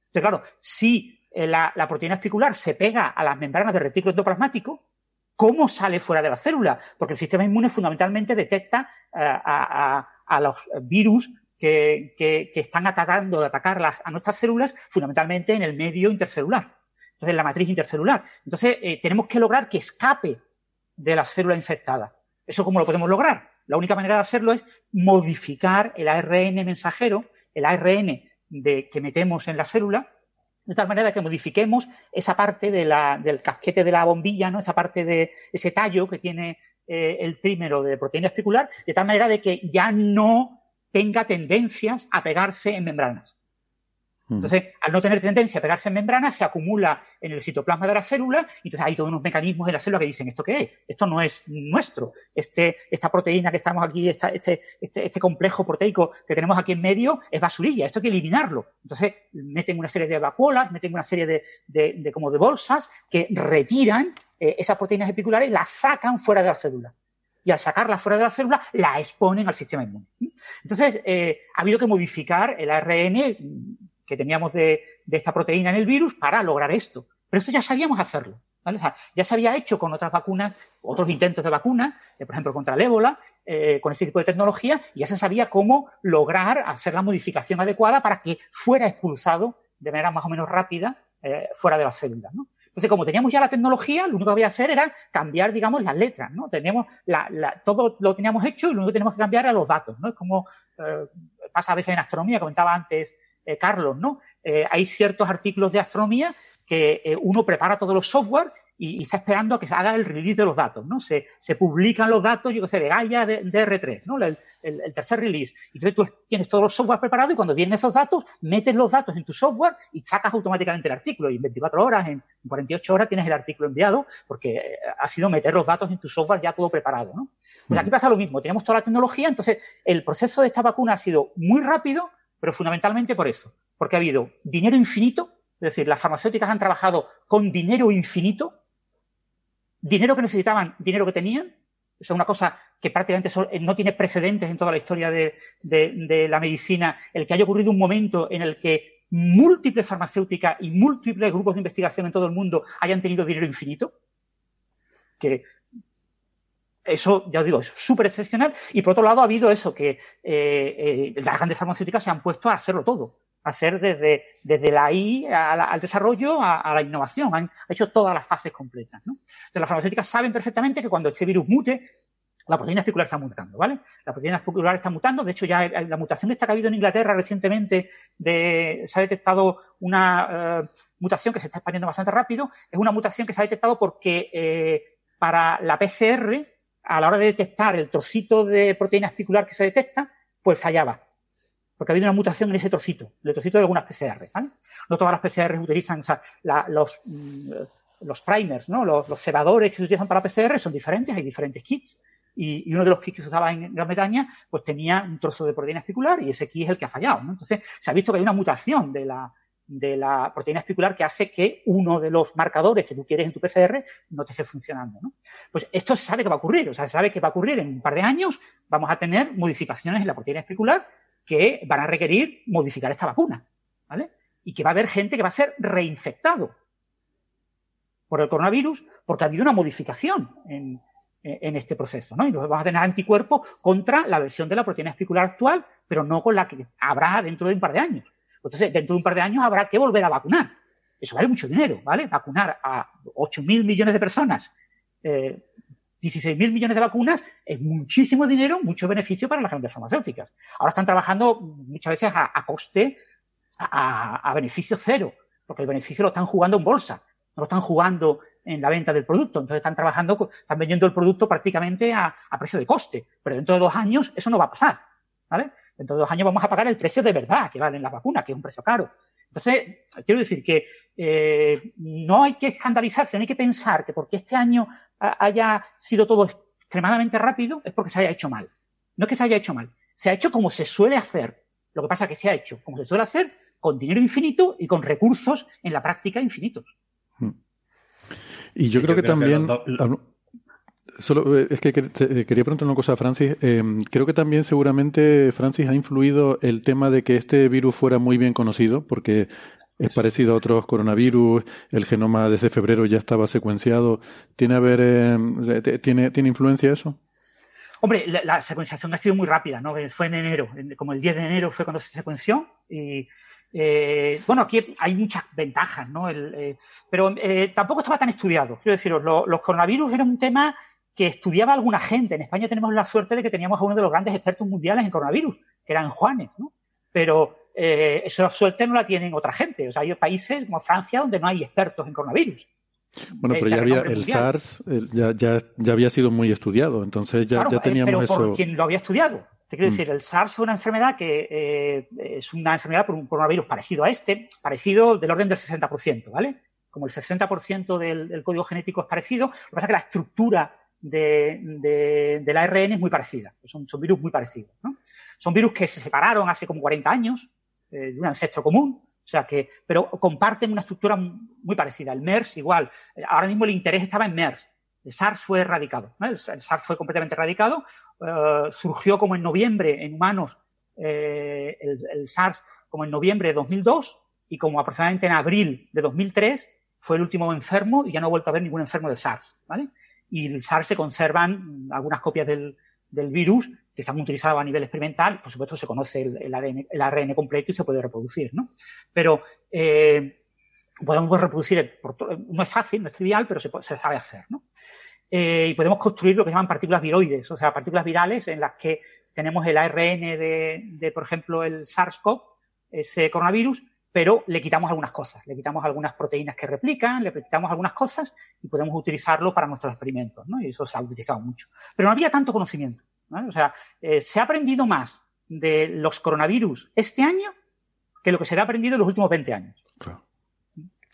Entonces, claro, si eh, la, proteína espicular se pega a las membranas del retículo endoplasmático, ¿cómo sale fuera de la célula? Porque el sistema inmune fundamentalmente detecta eh, a, los virus que, están atacando de atacar a nuestras células, fundamentalmente en el medio intercelular. Entonces, en la matriz intercelular. Entonces, eh, tenemos que lograr que escape de la célula infectada. ¿Eso cómo lo podemos lograr? La única manera de hacerlo es modificar el ARN mensajero, el ARN de, que metemos en la célula, de tal manera que modifiquemos esa parte del casquete de la bombilla, ¿no? esa parte de ese tallo que tiene eh, el trímero de proteína especular, de tal manera de que ya no tenga tendencias a pegarse en membranas. Entonces, al no tener tendencia a pegarse en membranas, se acumula en el citoplasma de la célula, y entonces hay todos unos mecanismos en la célula que dicen, ¿esto qué es? Esto no es nuestro. Este, esta proteína que estamos aquí, este, este, este, complejo proteico que tenemos aquí en medio, es basurilla, esto hay que eliminarlo. Entonces, meten una serie de vacuolas, meten una serie de, de, como de bolsas que retiran eh, esas proteínas epiculares, las sacan fuera de la célula y al sacarla fuera de la célula la exponen al sistema inmune. Entonces, eh, ha habido que modificar el ARN que teníamos de, esta proteína en el virus para lograr esto. Pero esto ya sabíamos hacerlo. ya se había hecho con otras vacunas, otros intentos de vacuna, eh, por ejemplo, contra el ébola, eh, con este tipo de tecnología, y ya se sabía cómo lograr hacer la modificación adecuada para que fuera expulsado de manera más o menos rápida eh, fuera de las células. Entonces, como teníamos ya la tecnología, lo único que había que hacer era cambiar, digamos, las letras, ¿no? Teníamos todo lo teníamos hecho y lo único que tenemos que cambiar eran los datos, ¿no? Es como pasa a veces en astronomía, comentaba antes eh, Carlos, ¿no? Eh, hay ciertos artículos de astronomía que eh, uno prepara todos los software y, está esperando a que se haga el release de los datos, ¿no? Se, publican los datos, yo qué sé, de Gaia, de, R3, ¿no? El, tercer release. Y entonces tú tienes todos los software preparados y cuando vienen esos datos, metes los datos en tu software y sacas automáticamente el artículo. Y en 24 horas, en 48 horas tienes el artículo enviado porque ha sido meter los datos en tu software ya todo preparado, ¿no? Pues aquí pasa lo mismo. Tenemos toda la tecnología, entonces el proceso de esta vacuna ha sido muy rápido, pero fundamentalmente por eso, porque ha habido dinero infinito, es decir, las farmacéuticas han trabajado con dinero infinito, dinero que necesitaban, dinero que tenían, o sea, una cosa que prácticamente no tiene precedentes en toda la historia de, la medicina, el que haya ocurrido un momento en el que múltiples farmacéuticas y múltiples grupos de investigación en todo el mundo hayan tenido dinero infinito, que eso, ya os digo, es súper excepcional. Y por otro lado, ha habido eso, que eh, eh, las grandes farmacéuticas se han puesto a hacerlo todo. Hacer desde, desde la I al desarrollo a, la innovación. Han, hecho todas las fases completas. ¿no? Entonces, las farmacéuticas saben perfectamente que cuando este virus mute, la proteína especular está mutando, ¿vale? La proteína especular está mutando. De hecho, ya la mutación esta que ha habido en Inglaterra recientemente, se ha detectado una eh, mutación que se está expandiendo bastante rápido. Es una mutación que se ha detectado porque para la PCR a la hora de detectar el trocito de proteína espicular que se detecta, pues fallaba. Porque ha habido una mutación en ese trocito, el trocito de algunas PCR. No todas las PCR utilizan, o sea, los, mm, los primers, ¿no? Los, los, cebadores que se utilizan para PCR son diferentes, hay diferentes kits. Y, uno de los kits que se usaba en Gran Bretaña, pues tenía un trozo de proteína espicular y ese kit es el que ha fallado. Entonces, se ha visto que hay una mutación de la, de la proteína espicular que hace que uno de los marcadores que tú quieres en tu PCR no te esté funcionando. ¿no? Pues esto se sabe que va a ocurrir, o sea, se sabe que va a ocurrir en un par de años, vamos a tener modificaciones en la proteína espicular que van a requerir modificar esta vacuna, ¿vale? Y que va a haber gente que va a ser reinfectado por el coronavirus porque ha habido una modificación en, este proceso, ¿no? Y vamos a tener anticuerpos contra la versión de la proteína espicular actual, pero no con la que habrá dentro de un par de años. Entonces, dentro de un par de años habrá que volver a vacunar. Eso vale mucho dinero, ¿vale? Vacunar a 8.000 millones de personas, eh, 16.000 millones de vacunas, es muchísimo dinero, mucho beneficio para las grandes farmacéuticas. Ahora están trabajando muchas veces a, coste, a, beneficio cero, porque el beneficio lo están jugando en bolsa, no lo están jugando en la venta del producto. Entonces están trabajando, están vendiendo el producto prácticamente a, a precio de coste. Pero dentro de dos años eso no va a pasar, ¿vale? Dentro de dos años vamos a pagar el precio de verdad que valen las vacunas, que es un precio caro. Entonces, quiero decir que eh, no hay que escandalizarse, no hay que pensar que porque este año haya sido todo extremadamente rápido es porque se haya hecho mal. No es que se haya hecho mal, se ha hecho como se suele hacer. Lo que pasa es que se ha hecho como se suele hacer con dinero infinito y con recursos en la práctica infinitos. Hmm. Y yo, creo, que también... Solo eh, es que eh, quería preguntar una cosa a Francis. Eh, creo que también seguramente Francis ha influido el tema de que este virus fuera muy bien conocido, porque es parecido a otros coronavirus. El genoma desde febrero ya estaba secuenciado. ¿Tiene a ver, tiene, tiene influencia eso? Hombre, la, secuenciación ha sido muy rápida, ¿no? Fue en enero, como el 10 de enero fue cuando se secuenció y bueno, aquí hay muchas ventajas, ¿no? pero tampoco estaba tan estudiado. Quiero deciros, los coronavirus eran un tema que estudiaba alguna gente. En España tenemos la suerte de que teníamos a uno de los grandes expertos mundiales en coronavirus, que eran Juanes, ¿no? Pero eh, esa suerte no la tienen otra gente. O sea, hay países como Francia donde no hay expertos en coronavirus. Bueno, pero ya había el SARS, ya, ya, ya, había sido muy estudiado, entonces ya, ya eh, teníamos pero por quien lo había estudiado. Te quiero mm. decir, el SARS fue una enfermedad que eh, es una enfermedad por un coronavirus parecido a este, parecido del orden del 60%, ¿vale? Como el 60% del, del, código genético es parecido, lo que pasa es que la estructura de, de, la ARN es muy parecida. Son, virus muy parecidos. Son virus que se separaron hace como 40 años eh, de un ancestro común. O sea que, pero comparten una estructura muy parecida. El MERS igual. Eh, ahora mismo el interés estaba en MERS. El SARS fue erradicado. El, SARS fue completamente erradicado. Uh, surgió como en noviembre en humanos eh, el, el, SARS como en noviembre de 2002 y como aproximadamente en abril de 2003 fue el último enfermo y ya no ha vuelto a haber ningún enfermo de SARS. ¿vale? Y el SARS se conservan algunas copias del, del virus que están utilizadas a nivel experimental. Por supuesto, se conoce el, ADN, el ARN completo y se puede reproducir, ¿no? Pero eh, podemos reproducir, no es fácil, no es trivial, pero se, se sabe hacer, ¿no? Eh, y podemos construir lo que se llaman partículas viroides, o sea, partículas virales en las que tenemos el ARN de, de por ejemplo, el SARS-CoV, ese coronavirus, pero le quitamos algunas cosas, le quitamos algunas proteínas que replican, le quitamos algunas cosas y podemos utilizarlo para nuestros experimentos, ¿no? Y eso se ha utilizado mucho. Pero no había tanto conocimiento, ¿no? O sea, eh, se ha aprendido más de los coronavirus este año que lo que se ha aprendido en los últimos 20 años. Claro.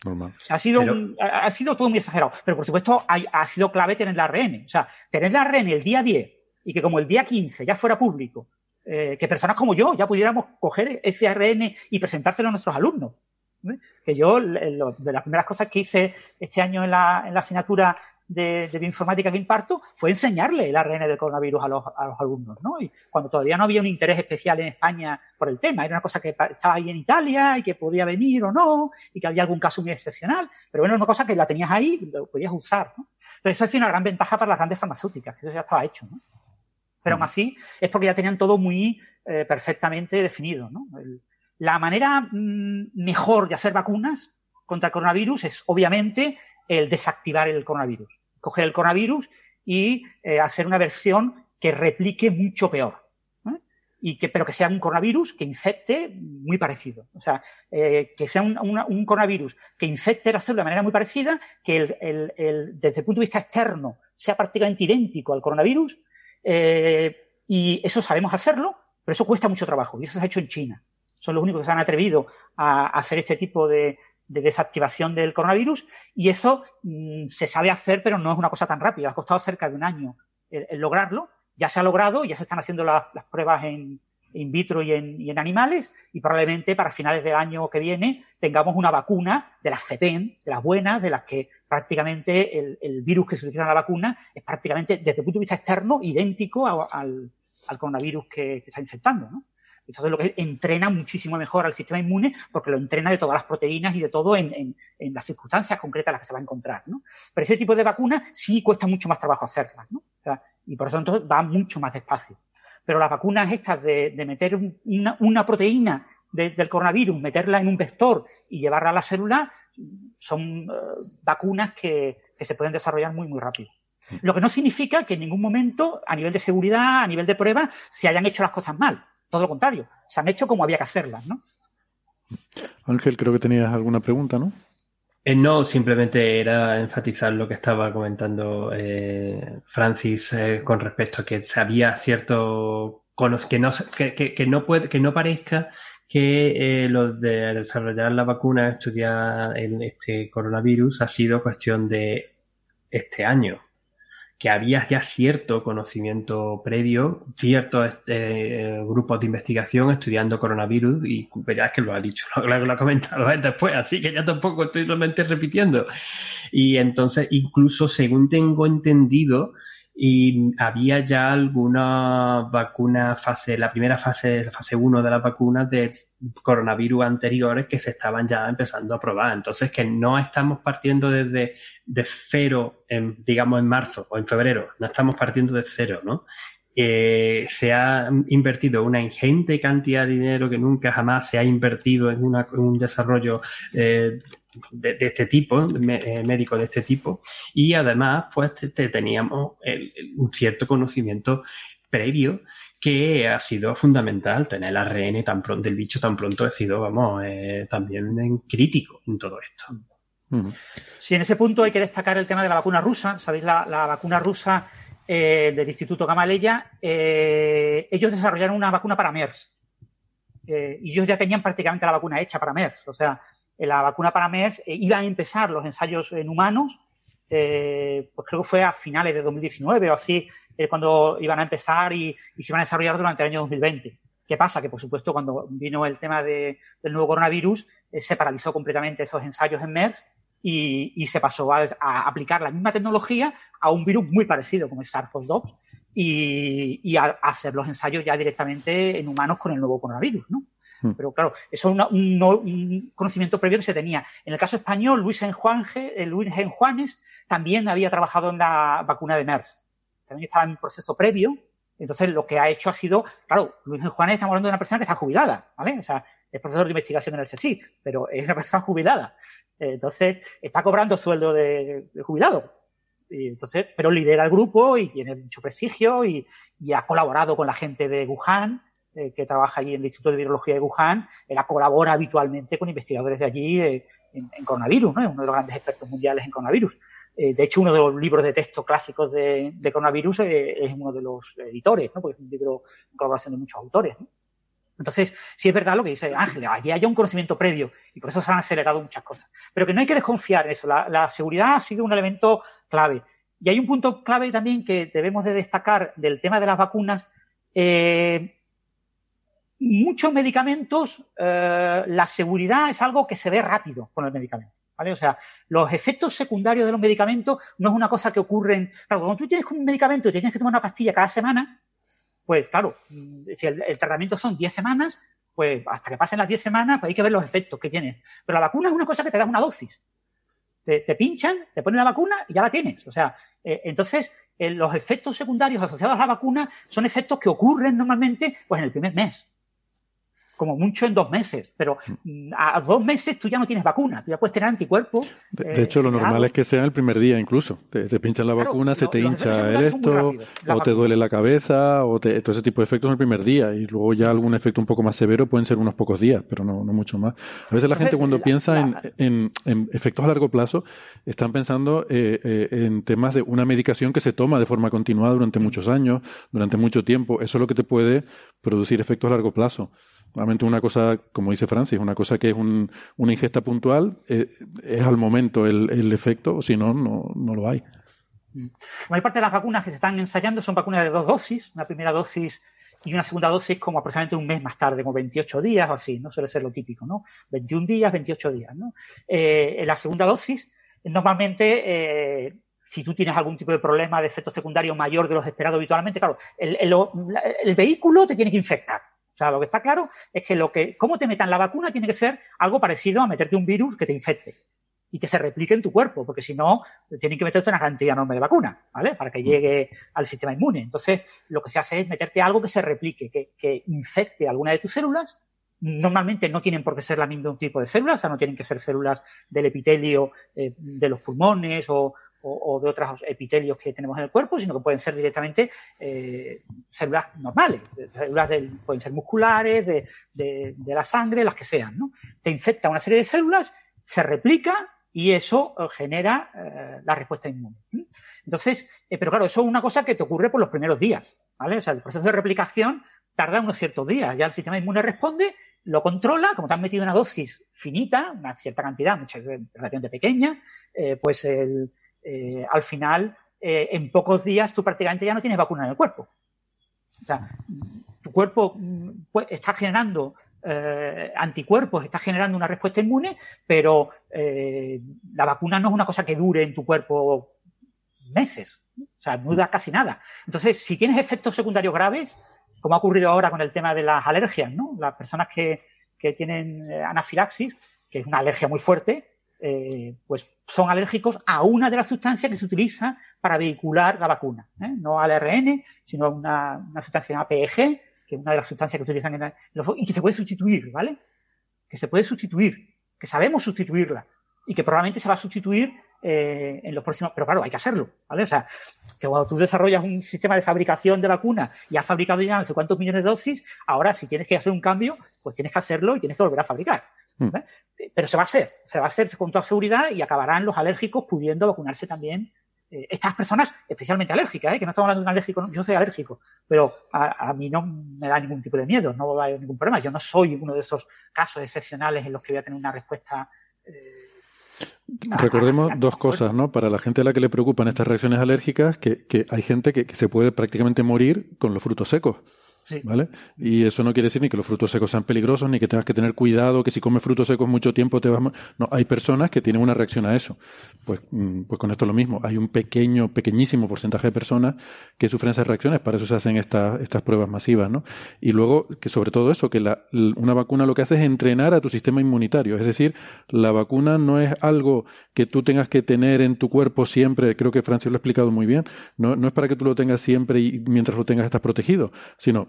Normal. Ha sido, ha, sido todo muy exagerado. Pero por supuesto ha, ha sido clave tener el ARN. O sea, tener el ARN el día 10 y que como el día 15 ya fuera público eh, que personas como yo ya pudiéramos coger ese ARN y presentárselo a nuestros alumnos. Que yo, de las primeras cosas que hice este año en la, en la asignatura de, de, bioinformática que imparto fue enseñarle el ARN del coronavirus a los, a los alumnos, ¿no? Y cuando todavía no había un interés especial en España por el tema, era una cosa que estaba ahí en Italia y que podía venir o no, y que había algún caso muy excepcional, pero bueno, una cosa que la tenías ahí lo podías usar, ¿no? Entonces eso sido una gran ventaja para las grandes farmacéuticas, que eso ya estaba hecho, ¿no? Pero aún así es porque ya tenían todo muy eh, perfectamente definido. ¿no? la manera mm, mejor de hacer vacunas contra el coronavirus es obviamente el desactivar el coronavirus. Coger el coronavirus y eh, hacer una versión que replique mucho peor. Y que, pero que sea un coronavirus que infecte muy parecido. O sea, eh, que sea un, un, coronavirus que infecte la célula de manera muy parecida, que el, el, el, desde el punto de vista externo sea prácticamente idéntico al coronavirus, eh, y eso sabemos hacerlo, pero eso cuesta mucho trabajo. Y eso se ha hecho en China. Son los únicos que se han atrevido a hacer este tipo de, desactivación del coronavirus. Y eso mm, se sabe hacer, pero no es una cosa tan rápida. Ha costado cerca de un año el, lograrlo. Ya se ha logrado, ya se están haciendo las pruebas en, in vitro y en, animales y probablemente para finales del año que viene tengamos una vacuna de las FETEN, de las buenas, de las que prácticamente el, virus que se utiliza en la vacuna es prácticamente desde el punto de vista externo idéntico al, coronavirus que, está infectando. ¿no? Entonces lo que entrena muchísimo mejor al sistema inmune porque lo entrena de todas las proteínas y de todo en, las circunstancias concretas en las que se va a encontrar. ¿no? Pero ese tipo de vacunas sí cuesta mucho más trabajo hacerlas. y por eso entonces va mucho más despacio. Pero las vacunas estas de, meter una, proteína del coronavirus, meterla en un vector y llevarla a la célula, son eh, vacunas que, se pueden desarrollar muy, muy rápido. Lo que no significa que en ningún momento, a nivel de seguridad, a nivel de prueba, se hayan hecho las cosas mal. Todo lo contrario, se han hecho como había que hacerlas, ¿no? Ángel, creo que tenías alguna pregunta, ¿no? Eh, no, simplemente era enfatizar lo que estaba comentando eh, Francis eh, con respecto a que había cierto que no, que, no, puede, que no parezca que eh, los de desarrollar la vacuna, estudiar este coronavirus, ha sido cuestión de este año que había ya cierto conocimiento previo, ciertos este, grupos de investigación estudiando coronavirus, y verás que lo ha dicho, lo, lo ha comentado después, así que ya tampoco estoy realmente repitiendo. Y entonces, incluso según tengo entendido, y había ya alguna vacuna fase, la primera fase, la fase 1 de las vacunas de coronavirus anteriores que se estaban ya empezando a probar. Entonces, que no estamos partiendo desde de cero, en, digamos, en marzo o en febrero, no estamos partiendo de cero, ¿no? Eh, se ha invertido una ingente cantidad de dinero que nunca jamás se ha invertido en, un desarrollo eh, de, este tipo, eh, médico de este tipo, y además, pues teníamos un cierto conocimiento previo que ha sido fundamental tener el ARN tan pronto, del bicho tan pronto ha sido, vamos, eh, también crítico en todo esto. Sí, en ese punto hay que destacar el tema de la vacuna rusa. Sabéis, la, vacuna rusa eh, del Instituto Gamaleya, ellos desarrollaron una vacuna para MERS. y ellos ya tenían prácticamente la vacuna hecha para MERS. O sea, la vacuna para MERS eh, iba a empezar los ensayos en humanos, eh, pues creo que fue a finales de 2019 o así, eh, cuando iban a empezar y, se iban a desarrollar durante el año 2020. ¿Qué pasa? Que, por supuesto, cuando vino el tema del nuevo coronavirus, se paralizó completamente esos ensayos en MERS y, se pasó a, aplicar la misma tecnología a un virus muy parecido como el SARS-CoV-2 y, y a, hacer los ensayos ya directamente en humanos con el nuevo coronavirus, ¿no? Hmm. Pero claro, eso es un, conocimiento previo que se tenía. En el caso español, Luis Enjuanje, eh, Luis Enjuanes también había trabajado en la vacuna de MERS. También estaba en un proceso previo. Entonces, lo que ha hecho ha sido, claro, Luis Enjuanes estamos hablando de una persona que está jubilada, ¿vale? O sea, es profesor de investigación en el CSIC, pero es una persona jubilada. Entonces, está cobrando sueldo de, jubilado. Y entonces, pero lidera el grupo y tiene mucho prestigio y, y ha colaborado con la gente de Wuhan eh, que trabaja allí en el Instituto de Virología de Wuhan, él colabora habitualmente con investigadores de allí eh, en, coronavirus, ¿no? Es uno de los grandes expertos mundiales en coronavirus. Eh, de hecho, uno de los libros de texto clásicos de, coronavirus es uno de los editores, ¿no? Porque es un libro en colaboración de muchos autores, Entonces, sí es verdad lo que dice Ángel, aquí hay un conocimiento previo y por eso se han acelerado muchas cosas. Pero que no hay que desconfiar en eso. La, seguridad ha sido un elemento clave. Y hay un punto clave también que debemos de destacar del tema de las vacunas. Muchos medicamentos, eh, la seguridad es algo que se ve rápido con el medicamento. ¿Vale? O sea, los efectos secundarios de los medicamentos no es una cosa que ocurren. Claro, cuando tú tienes un medicamento y tienes que tomar una pastilla cada semana, pues claro, mm, si el, tratamiento son 10 semanas, pues hasta que pasen las 10 semanas, pues hay que ver los efectos que tiene. Pero la vacuna es una cosa que te da una dosis. Te, pinchan, te ponen la vacuna y ya la tienes. O sea, eh, entonces eh, los efectos secundarios asociados a la vacuna son efectos que ocurren normalmente pues en el primer mes como mucho en dos meses, pero mm, a dos meses tú ya no tienes vacuna, tú ya puedes tener anticuerpos. De, eh, hecho, lo normal es que sea el primer día incluso. Te, pinchan la vacuna, se te hincha el esto, o te duele la cabeza, o te, todo ese tipo de efectos en el primer día, y luego ya algún efecto un poco más severo pueden ser unos pocos días, pero no, no mucho más. A veces la gente cuando piensa en, en, efectos a largo plazo, están pensando eh, eh, en temas de una medicación que se toma de forma continuada durante muchos años, durante mucho tiempo. Eso es lo que te puede producir efectos a largo plazo. Realmente una cosa, como dice Francis, una cosa que es una ingesta puntual, eh, es al momento el, efecto, o si no, no lo hay. La parte de las vacunas que se están ensayando son vacunas de dos dosis, una primera dosis y una segunda dosis como aproximadamente un mes más tarde, como 28 días o así, no suele ser lo típico, ¿no? 21 días, 28 días, ¿no? Eh, en la segunda dosis, normalmente, eh, si tú tienes algún tipo de problema de efecto secundario mayor de los esperados habitualmente, claro, el vehículo te tiene que infectar. O sea, lo que está claro es que lo que, cómo te metan la vacuna tiene que ser algo parecido a meterte un virus que te infecte y que se replique en tu cuerpo, porque si no, tienen que meterte una cantidad enorme de vacuna, ¿vale? Para que mm. llegue al sistema inmune. Entonces, lo que se hace es meterte algo que se replique, que, infecte alguna de tus células. Normalmente no tienen por qué ser la mismo tipo de células, o sea, no tienen que ser células del epitelio eh, de los pulmones o, o, de otros epitelios que tenemos en el cuerpo, sino que pueden ser directamente eh, células normales, células pueden ser musculares, de, la sangre, las que sean. Te infecta una serie de células, se replica y eso eh, genera eh, la respuesta inmune. Entonces, pero claro, eso es una cosa que te ocurre por los primeros días, ¿vale? El proceso de replicación tarda unos ciertos días. Ya el sistema inmune responde, lo controla, como te han metido una dosis finita, una cierta cantidad, muchas veces relativamente pequeña, pues el, eh, al final, eh, en pocos días, tú prácticamente ya no tienes vacuna en el cuerpo. O sea, tu cuerpo mm, pues, está generando anticuerpos, está generando una respuesta inmune, pero la vacuna no es una cosa que dure en tu cuerpo meses. O sea, no dura casi nada. Entonces, si tienes efectos secundarios graves, como ha ocurrido ahora con el tema de las alergias, ¿no? Las personas que, tienen eh, anafilaxis, que es una alergia muy fuerte, eh, pues son alérgicos a una de las sustancias que se utiliza para vehicular la vacuna. ¿eh? No al RN, sino a una, una sustancia llamada PEG, que es una de las sustancias que utilizan en el, y que se puede sustituir, ¿vale? Que se puede sustituir, que sabemos sustituirla y que probablemente se va a sustituir eh, en los próximos. Pero claro, hay que hacerlo, ¿vale? O sea, que cuando tú desarrollas un sistema de fabricación de vacuna y has fabricado ya no sé cuántos millones de dosis, ahora si tienes que hacer un cambio, pues tienes que hacerlo y tienes que volver a fabricar. Mm. Pero se va a hacer, se va a hacer con toda seguridad y acabarán los alérgicos pudiendo vacunarse también. Eh, estas personas especialmente alérgicas, ¿eh? que no estamos hablando de un alérgico, yo soy alérgico, pero a, mí no me da ningún tipo de miedo, no va a haber ningún problema. Yo no soy uno de esos casos excepcionales en los que voy a tener una respuesta Recordemos dos cosas, ¿no? Para la gente a la que le preocupan estas reacciones alérgicas, que, que hay gente que, se puede prácticamente morir con los frutos secos. ¿Vale? Y eso no quiere decir ni que los frutos secos sean peligrosos, ni que tengas que tener cuidado, que si comes frutos secos mucho tiempo te vas No, hay personas que tienen una reacción a eso. Pues, mm, pues con esto es lo mismo. Hay un pequeño, pequeñísimo porcentaje de personas que sufren esas reacciones, para eso se hacen estas, estas pruebas masivas, ¿no? Y luego, que sobre todo eso, que la, una vacuna lo que hace es entrenar a tu sistema inmunitario. Es decir, la vacuna no es algo que tú tengas que tener en tu cuerpo siempre, creo que Francis lo ha explicado muy bien, no, no es para que tú lo tengas siempre y mientras lo tengas estás protegido, sino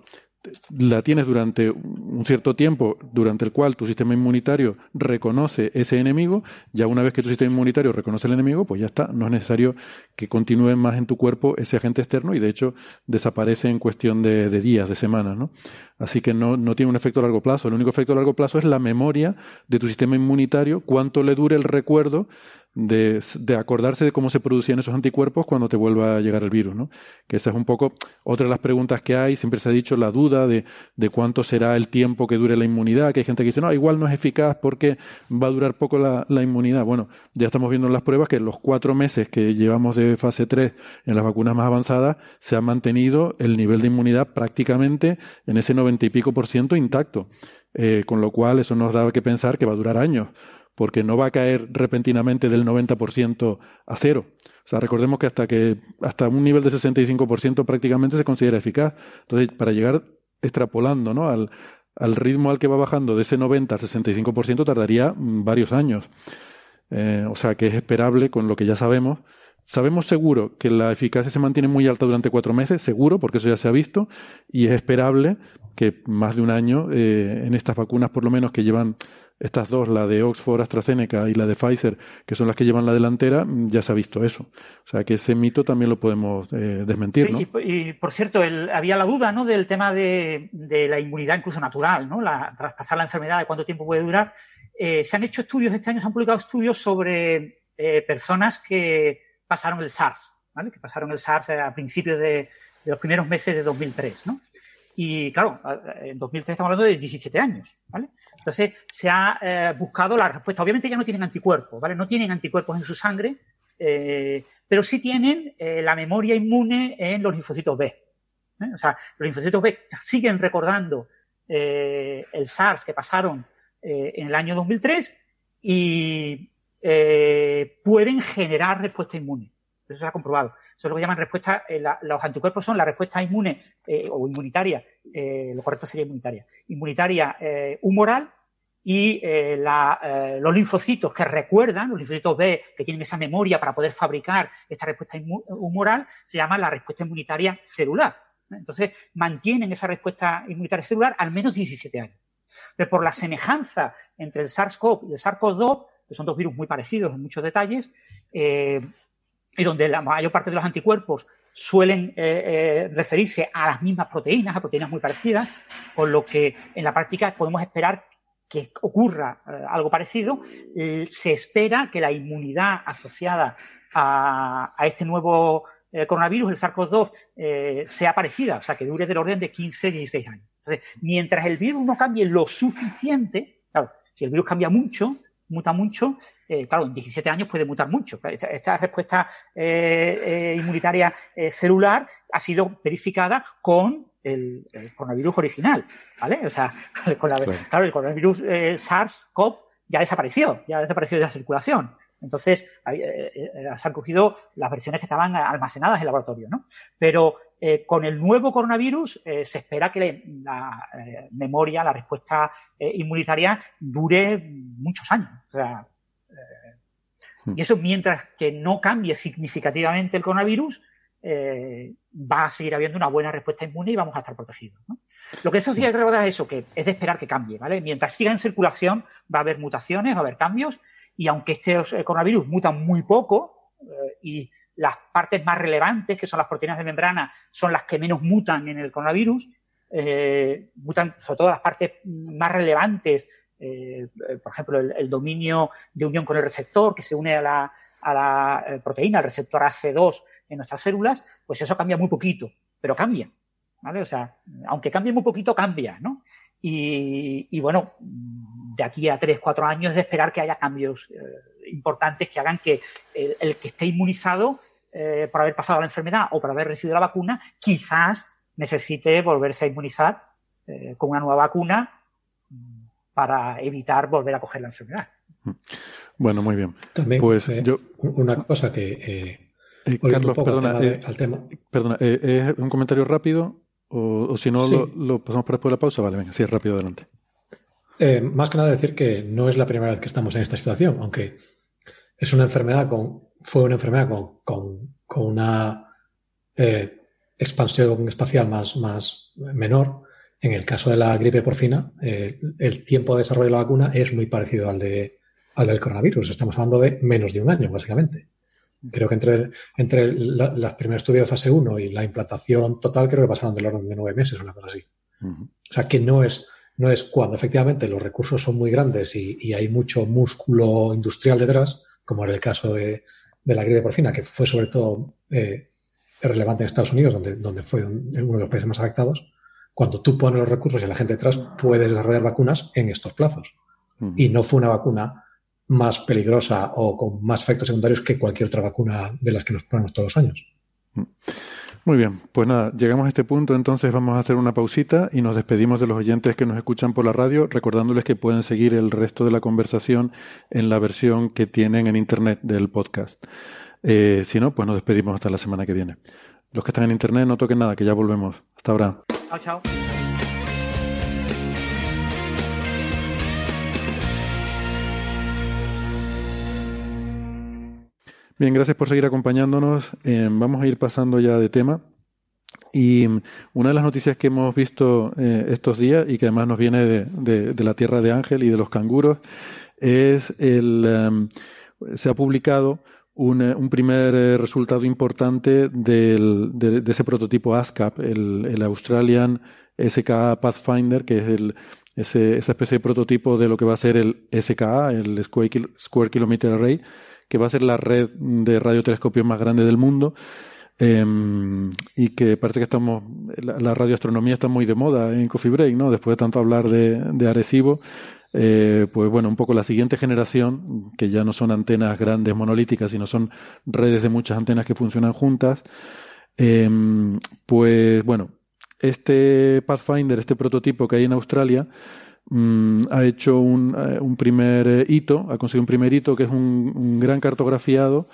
la tienes durante un cierto tiempo durante el cual tu sistema inmunitario reconoce ese enemigo, ya una vez que tu sistema inmunitario reconoce el enemigo, pues ya está, no es necesario que continúe más en tu cuerpo ese agente externo y de hecho desaparece en cuestión de, días, de semanas, ¿no? Así que no, no tiene un efecto a largo plazo. El único efecto a largo plazo es la memoria de tu sistema inmunitario, cuánto le dure el recuerdo de, acordarse de cómo se producían esos anticuerpos cuando te vuelva a llegar el virus, ¿no? Que esa es un poco otra de las preguntas que hay. Siempre se ha dicho la duda de, de cuánto será el tiempo que dure la inmunidad, que hay gente que dice, no, igual no es eficaz porque va a durar poco la, inmunidad. Bueno, ya estamos viendo en las pruebas que los cuatro meses que llevamos de fase 3 en las vacunas más avanzadas se ha mantenido el nivel de inmunidad prácticamente en ese noventa y pico por ciento intacto. Eh, con lo cual eso nos da que pensar que va a durar años porque no va a caer repentinamente del 90% a cero. O sea, recordemos que hasta que hasta un nivel de 65% prácticamente se considera eficaz. Entonces, para llegar extrapolando, ¿no? al, al ritmo al que va bajando de ese 90 al 65% tardaría varios años. Eh, o sea, que es esperable con lo que ya sabemos. Sabemos seguro que la eficacia se mantiene muy alta durante cuatro meses, seguro, porque eso ya se ha visto, y es esperable que más de un año eh, en estas vacunas, por lo menos que llevan estas dos, la de Oxford AstraZeneca y la de Pfizer, que son las que llevan la delantera, mm, ya se ha visto eso. O sea que ese mito también lo podemos eh, desmentir. ¿no? Y, por cierto, había la duda ¿no? del tema de, la inmunidad incluso natural, ¿no? la, traspasar la enfermedad, de cuánto tiempo puede durar. Eh, se han hecho estudios, este año se han publicado estudios sobre eh, personas que pasaron el SARS, ¿vale? que pasaron el SARS a principios de, de los primeros meses de 2003. ¿no? Y claro, en 2003 estamos hablando de 17 años. ¿vale? Entonces, se ha eh, buscado la respuesta. Obviamente ya no tienen anticuerpos, ¿vale? No tienen anticuerpos en su sangre, eh, pero sí tienen eh, la memoria inmune en los linfocitos B. O sea, los linfocitos B siguen recordando el SARS que pasaron en el año 2003 y pueden generar respuesta inmune. Eso se ha comprobado. Eso es lo que llaman respuesta, los anticuerpos son la respuesta inmune o inmunitaria, lo correcto sería inmunitaria, inmunitaria humoral y eh, eh, los linfocitos que recuerdan, los linfocitos B que tienen esa memoria para poder fabricar esta respuesta humoral, se llama la respuesta inmunitaria celular. Entonces, mantienen esa respuesta inmunitaria celular al menos 17 años. Entonces, por la semejanza entre el SARS-CoV y el SARS-CoV-2, que son dos virus muy parecidos en muchos detalles, eh, y donde la mayor parte de los anticuerpos suelen referirse a las mismas proteínas, a proteínas muy parecidas, con lo que en la práctica podemos esperar que ocurra eh, algo parecido, eh, se espera que la inmunidad asociada a, este nuevo eh, coronavirus, el SARS-CoV-2, sea parecida, o sea, que dure del orden de 15, 16 años. Entonces, mientras el virus no cambie lo suficiente, claro, si el virus cambia mucho, muta mucho, claro, en 17 años puede mutar mucho. Esta, respuesta inmunitaria celular ha sido verificada con el, coronavirus original, ¿vale? O sea, con la, claro. el coronavirus SARS-CoV ya desapareció, ya desapareció de la circulación. Entonces, se han cogido las versiones que estaban almacenadas en el laboratorio, ¿no? Pero con el nuevo coronavirus se espera que la memoria, la respuesta inmunitaria dure muchos años. O sea, Hmm. Y eso mientras que no cambie significativamente el coronavirus, eh, va a seguir habiendo una buena respuesta inmune y vamos a estar protegidos. Lo que eso sí recordar es eso, que es de esperar que cambie, ¿vale? Mientras siga en circulación va a haber mutaciones, va a haber cambios, y aunque este coronavirus muta muy poco, eh, y las partes más relevantes, que son las proteínas de membrana, son las que menos mutan en el coronavirus, eh, mutan sobre todo las partes más relevantes eh, por ejemplo, el, dominio de unión con el receptor que se une a la, a la eh, proteína, al receptor AC2 en nuestras células, pues eso cambia muy poquito, pero cambia, ¿vale? O sea, aunque cambie muy poquito, cambia, ¿no? Y, bueno, de aquí a 3, 4 años de esperar que haya cambios eh, importantes que hagan que el, que esté inmunizado por haber pasado la enfermedad o por haber recibido la vacuna, quizás necesite volverse a inmunizar con una nueva vacuna para evitar volver a coger la enfermedad. Mm. Bueno, muy bien. También, pues eh, yo... una cosa que... Eh, eh Carlos, perdona, al tema. perdona ¿es un comentario rápido? O, si no, lo, pasamos para después de la pausa. Vale, venga, sí, rápido, adelante. más que nada decir que no es la primera vez que estamos en esta situación, aunque es una enfermedad con, fue una enfermedad con, con, con una expansión espacial más, más menor, en el caso de la gripe porcina, eh, el tiempo de desarrollo de la vacuna es muy parecido al, de, al del coronavirus. Estamos hablando de menos de un año, básicamente. Creo que entre, entre los primeros estudios de fase 1 y la implantación total, creo que pasaron del orden de nueve meses, una cosa así. O sea, que no es, no es cuando efectivamente los recursos son muy grandes y, hay mucho músculo industrial detrás, como era el caso de, la gripe porcina, que fue sobre todo eh, relevante en Estados Unidos, donde, donde fue uno de los países más afectados cuando tú pones los recursos y la gente detrás, puedes desarrollar vacunas en estos plazos. Y no fue una vacuna más peligrosa o con más efectos secundarios que cualquier otra vacuna de las que nos ponemos todos los años. Muy bien, pues nada, llegamos a este punto, entonces vamos a hacer una pausita y nos despedimos de los oyentes que nos escuchan por la radio, recordándoles que pueden seguir el resto de la conversación en la versión que tienen en Internet del podcast. Eh, si no, pues nos despedimos hasta la semana que viene. Los que están en Internet no toquen nada, que ya volvemos. Hasta ahora. Chao, chao. Bien, gracias por seguir acompañándonos. Eh, vamos a ir pasando ya de tema. Y una de las noticias que hemos visto eh, estos días y que además nos viene de, la tierra de Ángel y de los canguros es el em, se ha publicado un, eh, un primer eh, resultado importante del, de, ese prototipo ASCAP, el, el, Australian SKA Pathfinder, que es el, ese, esa especie de prototipo de lo que va a ser el SKA, el Square, Square Kilometer Array, que va a ser la red de radiotelescopios más grande del mundo. Eh, y que parece que estamos, la, la, radioastronomía está muy de moda en Coffee Break, ¿no? Después de tanto hablar de, de Arecibo, eh, pues bueno, un poco la siguiente generación, que ya no son antenas grandes monolíticas, sino son redes de muchas antenas que funcionan juntas, em, pues bueno, este Pathfinder, este prototipo que hay en Australia, mm, ha hecho un, eh, primer eh, hito, ha conseguido un primer hito que es un, gran cartografiado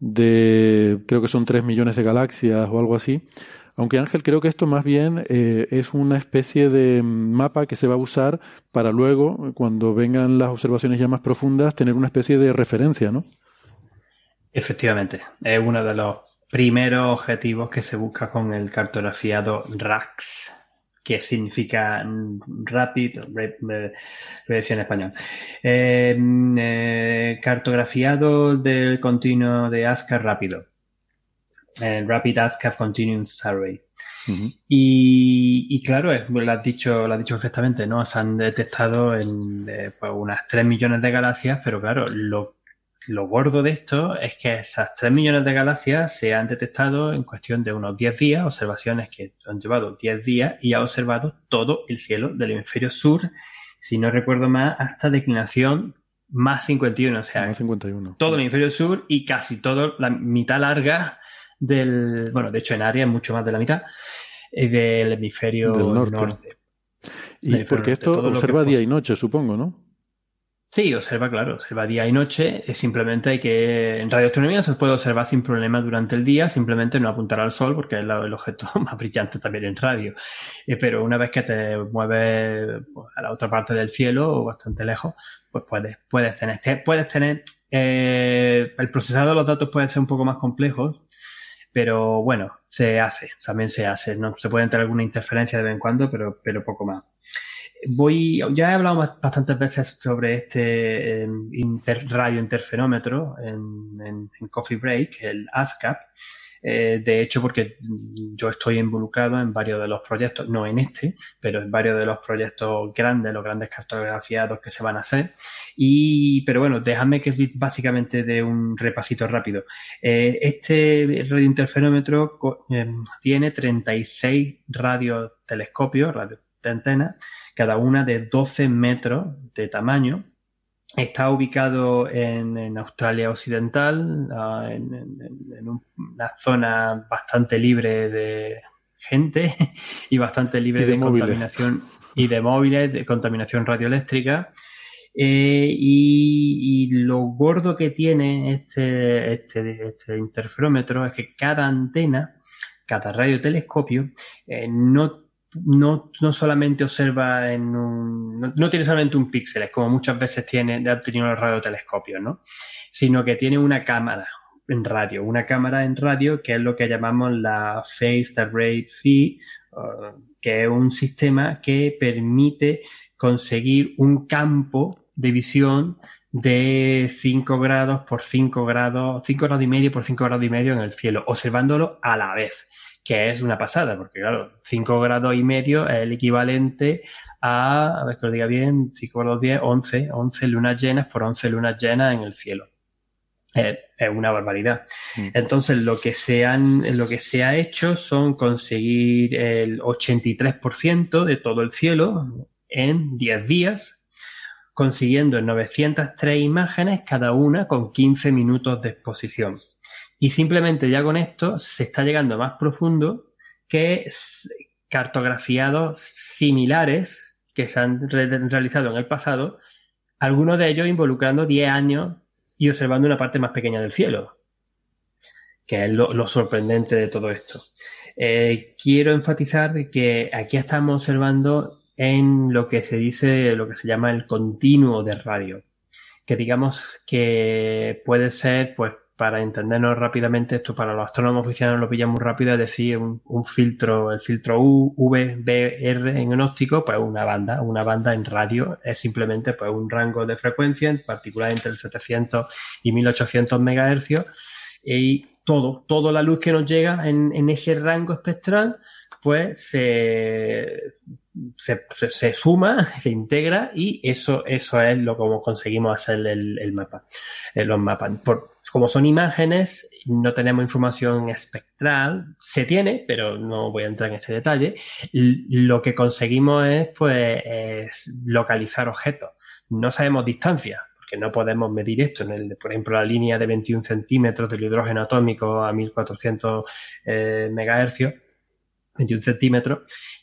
de, creo que son tres millones de galaxias o algo así, aunque Ángel, creo que esto más bien eh, es una especie de mapa que se va a usar para luego, cuando vengan las observaciones ya más profundas, tener una especie de referencia, ¿no? Efectivamente, es uno de los primeros objetivos que se busca con el cartografiado RAX, que significa Rapid, versión en español. Em, eh, cartografiado del continuo de ASCAR rápido el Rapid ASCAP Continuous Array. y, claro, lo has dicho, lo has dicho perfectamente, ¿no? Se han detectado en eh, pues unas 3 millones de galaxias, pero claro, lo lo gordo de esto es que esas 3 millones de galaxias se han detectado en cuestión de unos 10 días, observaciones que han llevado 10 días y ha observado todo el cielo del hemisferio sur, si no recuerdo más, hasta declinación más 51, o sea, 51. todo el hemisferio sur y casi toda la mitad larga del, bueno, de hecho en área mucho más de la mitad, eh, del hemisferio norte. Y porque esto observa día y noche, supongo, ¿no? Sí, observa, claro, observa día y noche. Simplemente hay que. En radioastronomía se puede observar sin problema durante el día, simplemente no apuntar al sol, porque es el objeto más brillante también en radio. Eh, pero una vez que te mueves pues, a la otra parte del cielo o bastante lejos, pues puedes, puedes tener. Puedes tener eh, el procesado de los datos puede ser un poco más complejo, pero bueno, se hace, también se hace. ¿no? Se puede entrar alguna interferencia de vez en cuando, pero, pero poco más voy, ya he hablado bastantes veces sobre este em, radio interferómetro en, Coffee Break, el ASCAP. Eh, de hecho, porque yo estoy involucrado en varios de los proyectos, no en este, pero en varios de los proyectos grandes, los grandes cartografiados que se van a hacer. Y, pero bueno, déjame que básicamente de un repasito rápido. Eh, este radiointerferómetro em, tiene 36 radiotelescopios, radio de antenas, cada una de 12 metros de tamaño. Está ubicado en, Australia Occidental, ah, en, una zona bastante libre de gente y bastante libre de, contaminación y de móviles, de contaminación radioeléctrica. Eh, y, lo gordo que tiene este, este, este, interferómetro es que cada antena, cada radiotelescopio, eh, no no, no solamente observa en un, no, tiene solamente un píxel, es como muchas veces tiene, ha tenido los radiotelescopios, ¿no? Sino que tiene una cámara en radio, una cámara en radio que es lo que llamamos la Phased Array Phi, que es un sistema que permite conseguir un campo de visión de 5 grados por 5 grados, 5 grados y medio por 5 grados y medio en el cielo, observándolo a la vez que es una pasada, porque claro, 5 grados y medio es el equivalente a, a ver que lo diga bien, 5 grados 10, 11, 11 lunas llenas por 11 lunas llenas en el cielo. Es, una barbaridad. Mm. Entonces, lo que, se han, lo que se ha hecho son conseguir el 83% de todo el cielo en 10 días, consiguiendo 903 imágenes, cada una con 15 minutos de exposición. Y simplemente ya con esto se está llegando más profundo que cartografiados similares que se han realizado en el pasado, algunos de ellos involucrando 10 años y observando una parte más pequeña del cielo, que es lo, sorprendente de todo esto. Eh, quiero enfatizar que aquí estamos observando en lo que se dice, lo que se llama el continuo de radio, que digamos que puede ser pues para entendernos rápidamente, esto para los astrónomos oficiales lo pillan muy rápido, es decir, un, filtro, el filtro U, V, B, R en óptico, pues una banda, una banda en radio es simplemente pues un rango de frecuencia, en particular entre el 700 y 1800 MHz, y todo, toda la luz que nos llega en, ese rango espectral, pues se, se, suma, se integra y eso, eso es lo como conseguimos hacer el, mapa, eh, los mapas. Como son imágenes, no tenemos información espectral, se tiene, pero no voy a entrar en ese detalle. Lo que conseguimos es, pues, es localizar objetos. No sabemos distancia, porque no podemos medir esto. Por ejemplo, la línea de 21 centímetros del hidrógeno atómico a 1400 eh, megahercios 21 centímetros,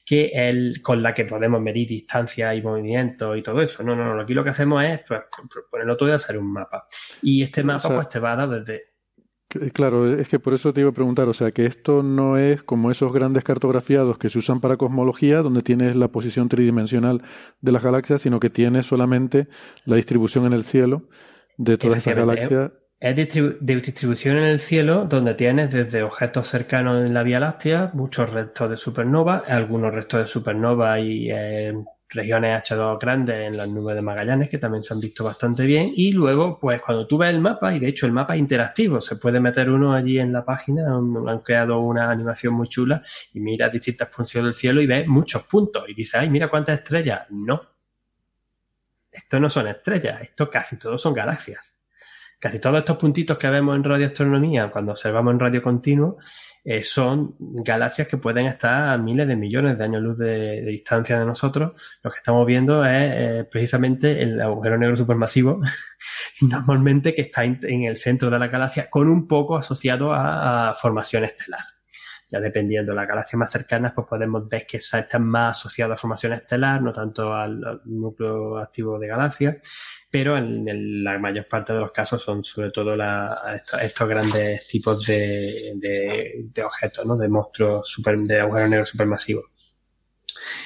que el, con la que podemos medir distancia y movimiento y todo eso. No, no, no. Aquí lo que hacemos es pues, ponerlo todo y hacer un mapa. Y este mapa pues te va a dar desde... Claro, es que por eso te iba a preguntar, o sea, que esto no es como esos grandes cartografiados que se usan para cosmología, donde tienes la posición tridimensional de las galaxias, sino que tienes solamente la distribución en el cielo de todas esas galaxias es de distribución en el cielo donde tienes desde objetos cercanos en la Vía Láctea, muchos restos de supernova, algunos restos de supernova y eh, regiones H2 grandes en las nubes de Magallanes que también se han visto bastante bien. Y luego, pues cuando tú ves el mapa, y de hecho el mapa es interactivo, se puede meter uno allí en la página, han, creado una animación muy chula y mira distintas funciones del cielo y ves muchos puntos y dices, ay, mira cuántas estrellas. No. Esto no son estrellas, esto casi todos son galaxias. Casi todos estos puntitos que vemos en radioastronomía, cuando observamos en radio continuo, eh, son galaxias que pueden estar a miles de millones de años luz de, distancia de nosotros. Lo que estamos viendo es eh, precisamente el agujero negro supermasivo, normalmente que está en, el centro de la galaxia, con un poco asociado a, formación estelar. Ya dependiendo de las galaxias más cercanas, pues podemos ver que están más asociadas a formación estelar, no tanto al núcleo activo de galaxias pero en, la mayor parte de los casos son sobre todo estos, grandes tipos de, objetos, ¿no? de monstruos de agujeros negros supermasivos.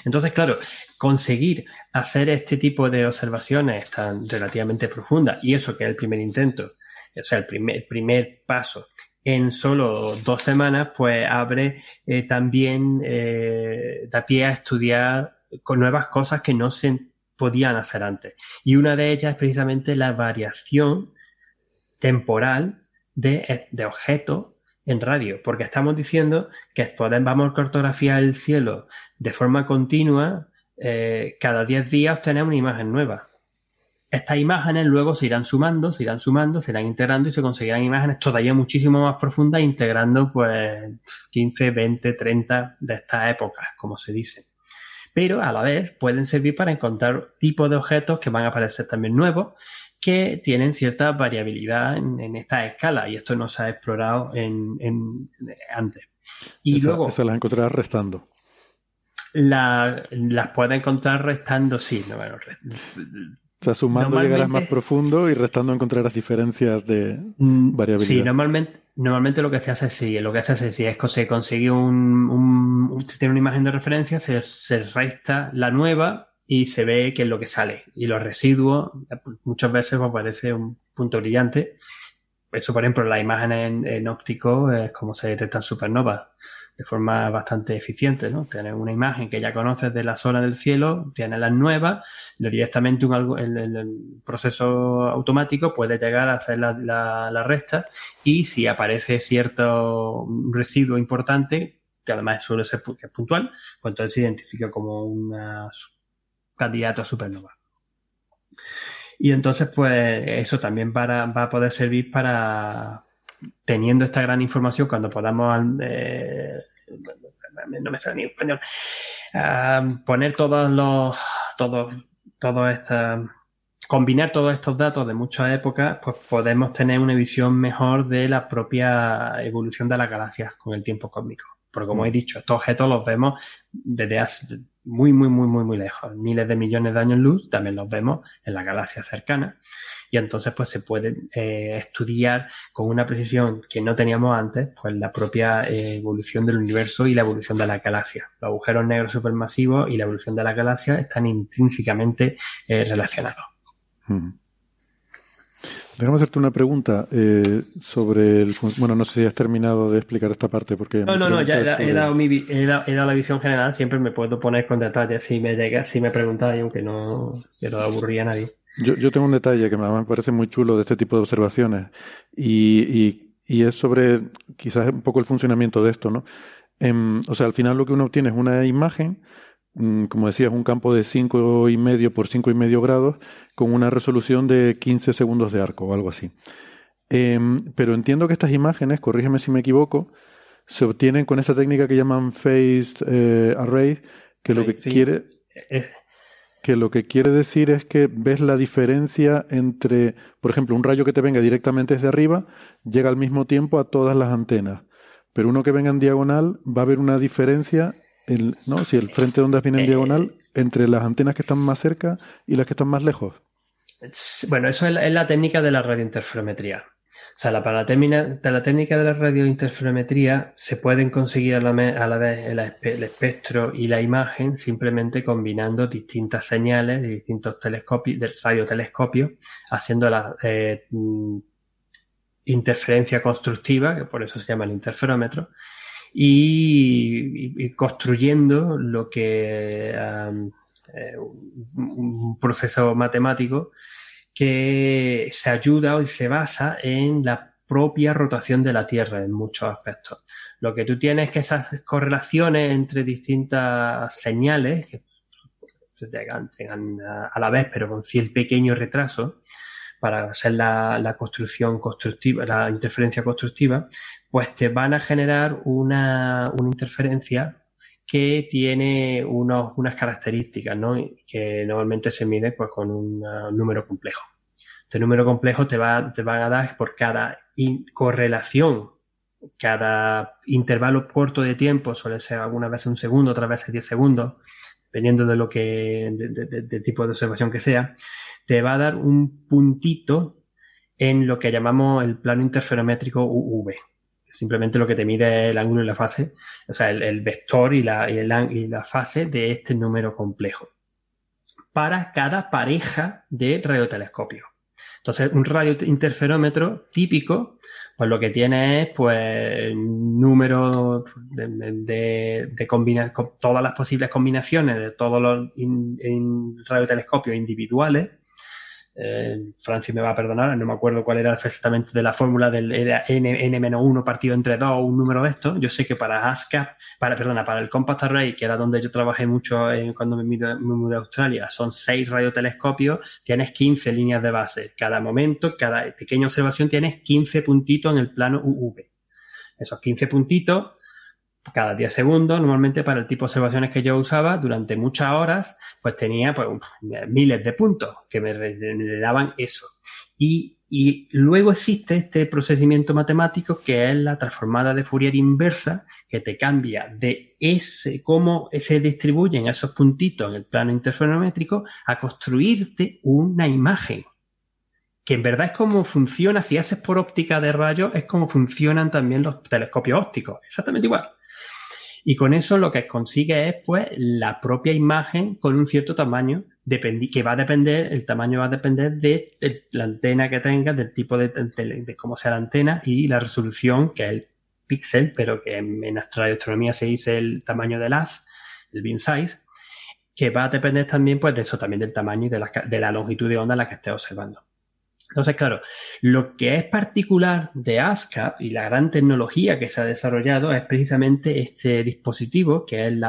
Entonces, claro, conseguir hacer este tipo de observaciones tan relativamente profundas, y eso que es el primer intento, o sea, el primer, primer paso en solo dos semanas, pues abre eh, también, eh, da pie a estudiar con nuevas cosas que no se podían hacer antes. Y una de ellas es precisamente la variación temporal de, de objetos en radio, porque estamos diciendo que podemos cartografiar el cielo de forma continua, eh, cada 10 días obtenemos una imagen nueva. Estas imágenes luego se irán sumando, se irán sumando, se irán integrando y se conseguirán imágenes todavía muchísimo más profundas, integrando pues 15, 20, 30 de estas épocas, como se dice pero a la vez pueden servir para encontrar tipos de objetos que van a aparecer también nuevos que tienen cierta variabilidad en, esta escala y esto no se ha explorado en, antes. Y luego... Se las encontrarás restando. las puedes encontrar restando, sí. No, bueno, o sea, sumando llegarás más profundo y restando encontrarás diferencias de mm, variabilidad. Sí, normalmente, normalmente lo que se hace es sí, lo que se hace es es que se consigue un, tiene una imagen de referencia, se, se, resta la nueva y se ve qué es lo que sale. Y los residuos, muchas veces aparece un punto brillante. Eso, por ejemplo, la imagen en, en óptico es como se detectan supernovas de forma bastante eficiente, ¿no? Tienes una imagen que ya conoces de la zona del cielo, tienes las nuevas, directamente un, el, el, proceso automático puede llegar a hacer la, la, resta y si aparece cierto residuo importante, que además suele ser puntual, pues entonces se identifica como un candidato a supernova. Y entonces, pues eso también para, va a poder servir para, teniendo esta gran información, cuando podamos, eh, no me sale ni español, poner todos los, todos, todos estas, combinar todos estos datos de muchas épocas, pues podemos tener una visión mejor de la propia evolución de las galaxias con el tiempo cósmico. Porque como he dicho, estos objetos los vemos desde hace muy, muy, muy, muy, muy lejos, miles de millones de años luz, también los vemos en las galaxias cercanas y entonces pues se puede eh, estudiar con una precisión que no teníamos antes, pues la propia eh, evolución del universo y la evolución de la galaxia. Los agujeros negros supermasivos y la evolución de la galaxia están intrínsecamente eh, relacionados. Déjame hacerte una pregunta sobre el... Bueno, no sé si has terminado de explicar esta parte porque... No, no, no, ya he, dado mi, he, dado, la visión general, siempre me puedo poner con detalles si me llega, si me preguntáis, aunque no quiero aburrir a nadie. Yo, yo tengo un detalle que me parece muy chulo de este tipo de observaciones y, y, es sobre quizás un poco el funcionamiento de esto, ¿no? Em, o sea, al final lo que uno obtiene es una imagen, como decías, un campo de cinco y medio por cinco y medio grados con una resolución de 15 segundos de arco o algo así. Em, pero entiendo que estas imágenes, corrígeme si me equivoco, se obtienen con esta técnica que llaman phased eh, array, que lo que quiere que lo que quiere decir es que ves la diferencia entre, por ejemplo, un rayo que te venga directamente desde arriba llega al mismo tiempo a todas las antenas, pero uno que venga en diagonal va a haber una diferencia, ¿no? Si el frente de ondas viene en eh, diagonal, entre las antenas que están más cerca y las que están más lejos. Bueno, eso es la técnica de la radiointerferometría. O sea, para la, la técnica de la radiointerferometría se pueden conseguir a la, vez el, espectro y la imagen simplemente combinando distintas señales de distintos telescopios, de radiotelescopios, haciendo la eh, mm, interferencia constructiva, que por eso se llama el interferómetro, y, construyendo lo que eh, un proceso matemático que se ayuda y se basa en la propia rotación de la Tierra en muchos aspectos. Lo que tú tienes es que esas correlaciones entre distintas señales, que llegan, a la vez pero con cierto pequeño retraso, para hacer la, construcción constructiva, la interferencia constructiva, pues te van a generar una, una interferencia que tiene unos, unas características, ¿no? Que normalmente se mide pues, con un número complejo. Este número complejo te, va, te van a dar por cada correlación, cada intervalo corto de tiempo, suele ser algunas veces un segundo, otras veces diez segundos, dependiendo de lo que, de, tipo de observación que sea, te va a dar un puntito en lo que llamamos el plano interferométrico UV. Simplemente lo que te mide es el ángulo y la fase, o sea, el, vector y la, y, la fase de este número complejo para cada pareja de radiotelescopios. Entonces, un radio interferómetro típico, pues lo que tiene es, pues, número de, de, combinar, todas las posibles combinaciones de todos los radiotelescopios individuales eh, Francis me va a perdonar, no me acuerdo cuál era exactamente de la fórmula del n-1 partido entre 2 o un número de estos. Yo sé que para ASCAP, para, perdona, para el Compact Array, que era donde yo trabajé mucho eh, cuando me, mudé a Australia, son 6 radiotelescopios, tienes 15 líneas de base. Cada momento, cada pequeña observación tienes 15 puntitos en el plano UV. Esos 15 puntitos cada 10 segundos, normalmente para el tipo de observaciones que yo usaba durante muchas horas, pues tenía pues, miles de puntos que me, daban eso. Y, luego existe este procedimiento matemático que es la transformada de Fourier inversa, que te cambia de ese, cómo se distribuyen esos puntitos en el plano interferométrico a construirte una imagen. Que en verdad es como funciona, si haces por óptica de rayos, es como funcionan también los telescopios ópticos. Exactamente igual. Y con eso lo que consigue es pues la propia imagen con un cierto tamaño que va a depender, el tamaño va a depender de, la antena que tengas, del tipo de, de, cómo sea la antena y la resolución, que es el píxel, pero que en, en astronomía se dice el tamaño del haz, el beam size, que va a depender también pues de eso, también del tamaño y de la, de la longitud de onda en la que estés observando. Entonces, claro, lo que es particular de ASCAP y la gran tecnología que se ha desarrollado es precisamente este dispositivo, que es el,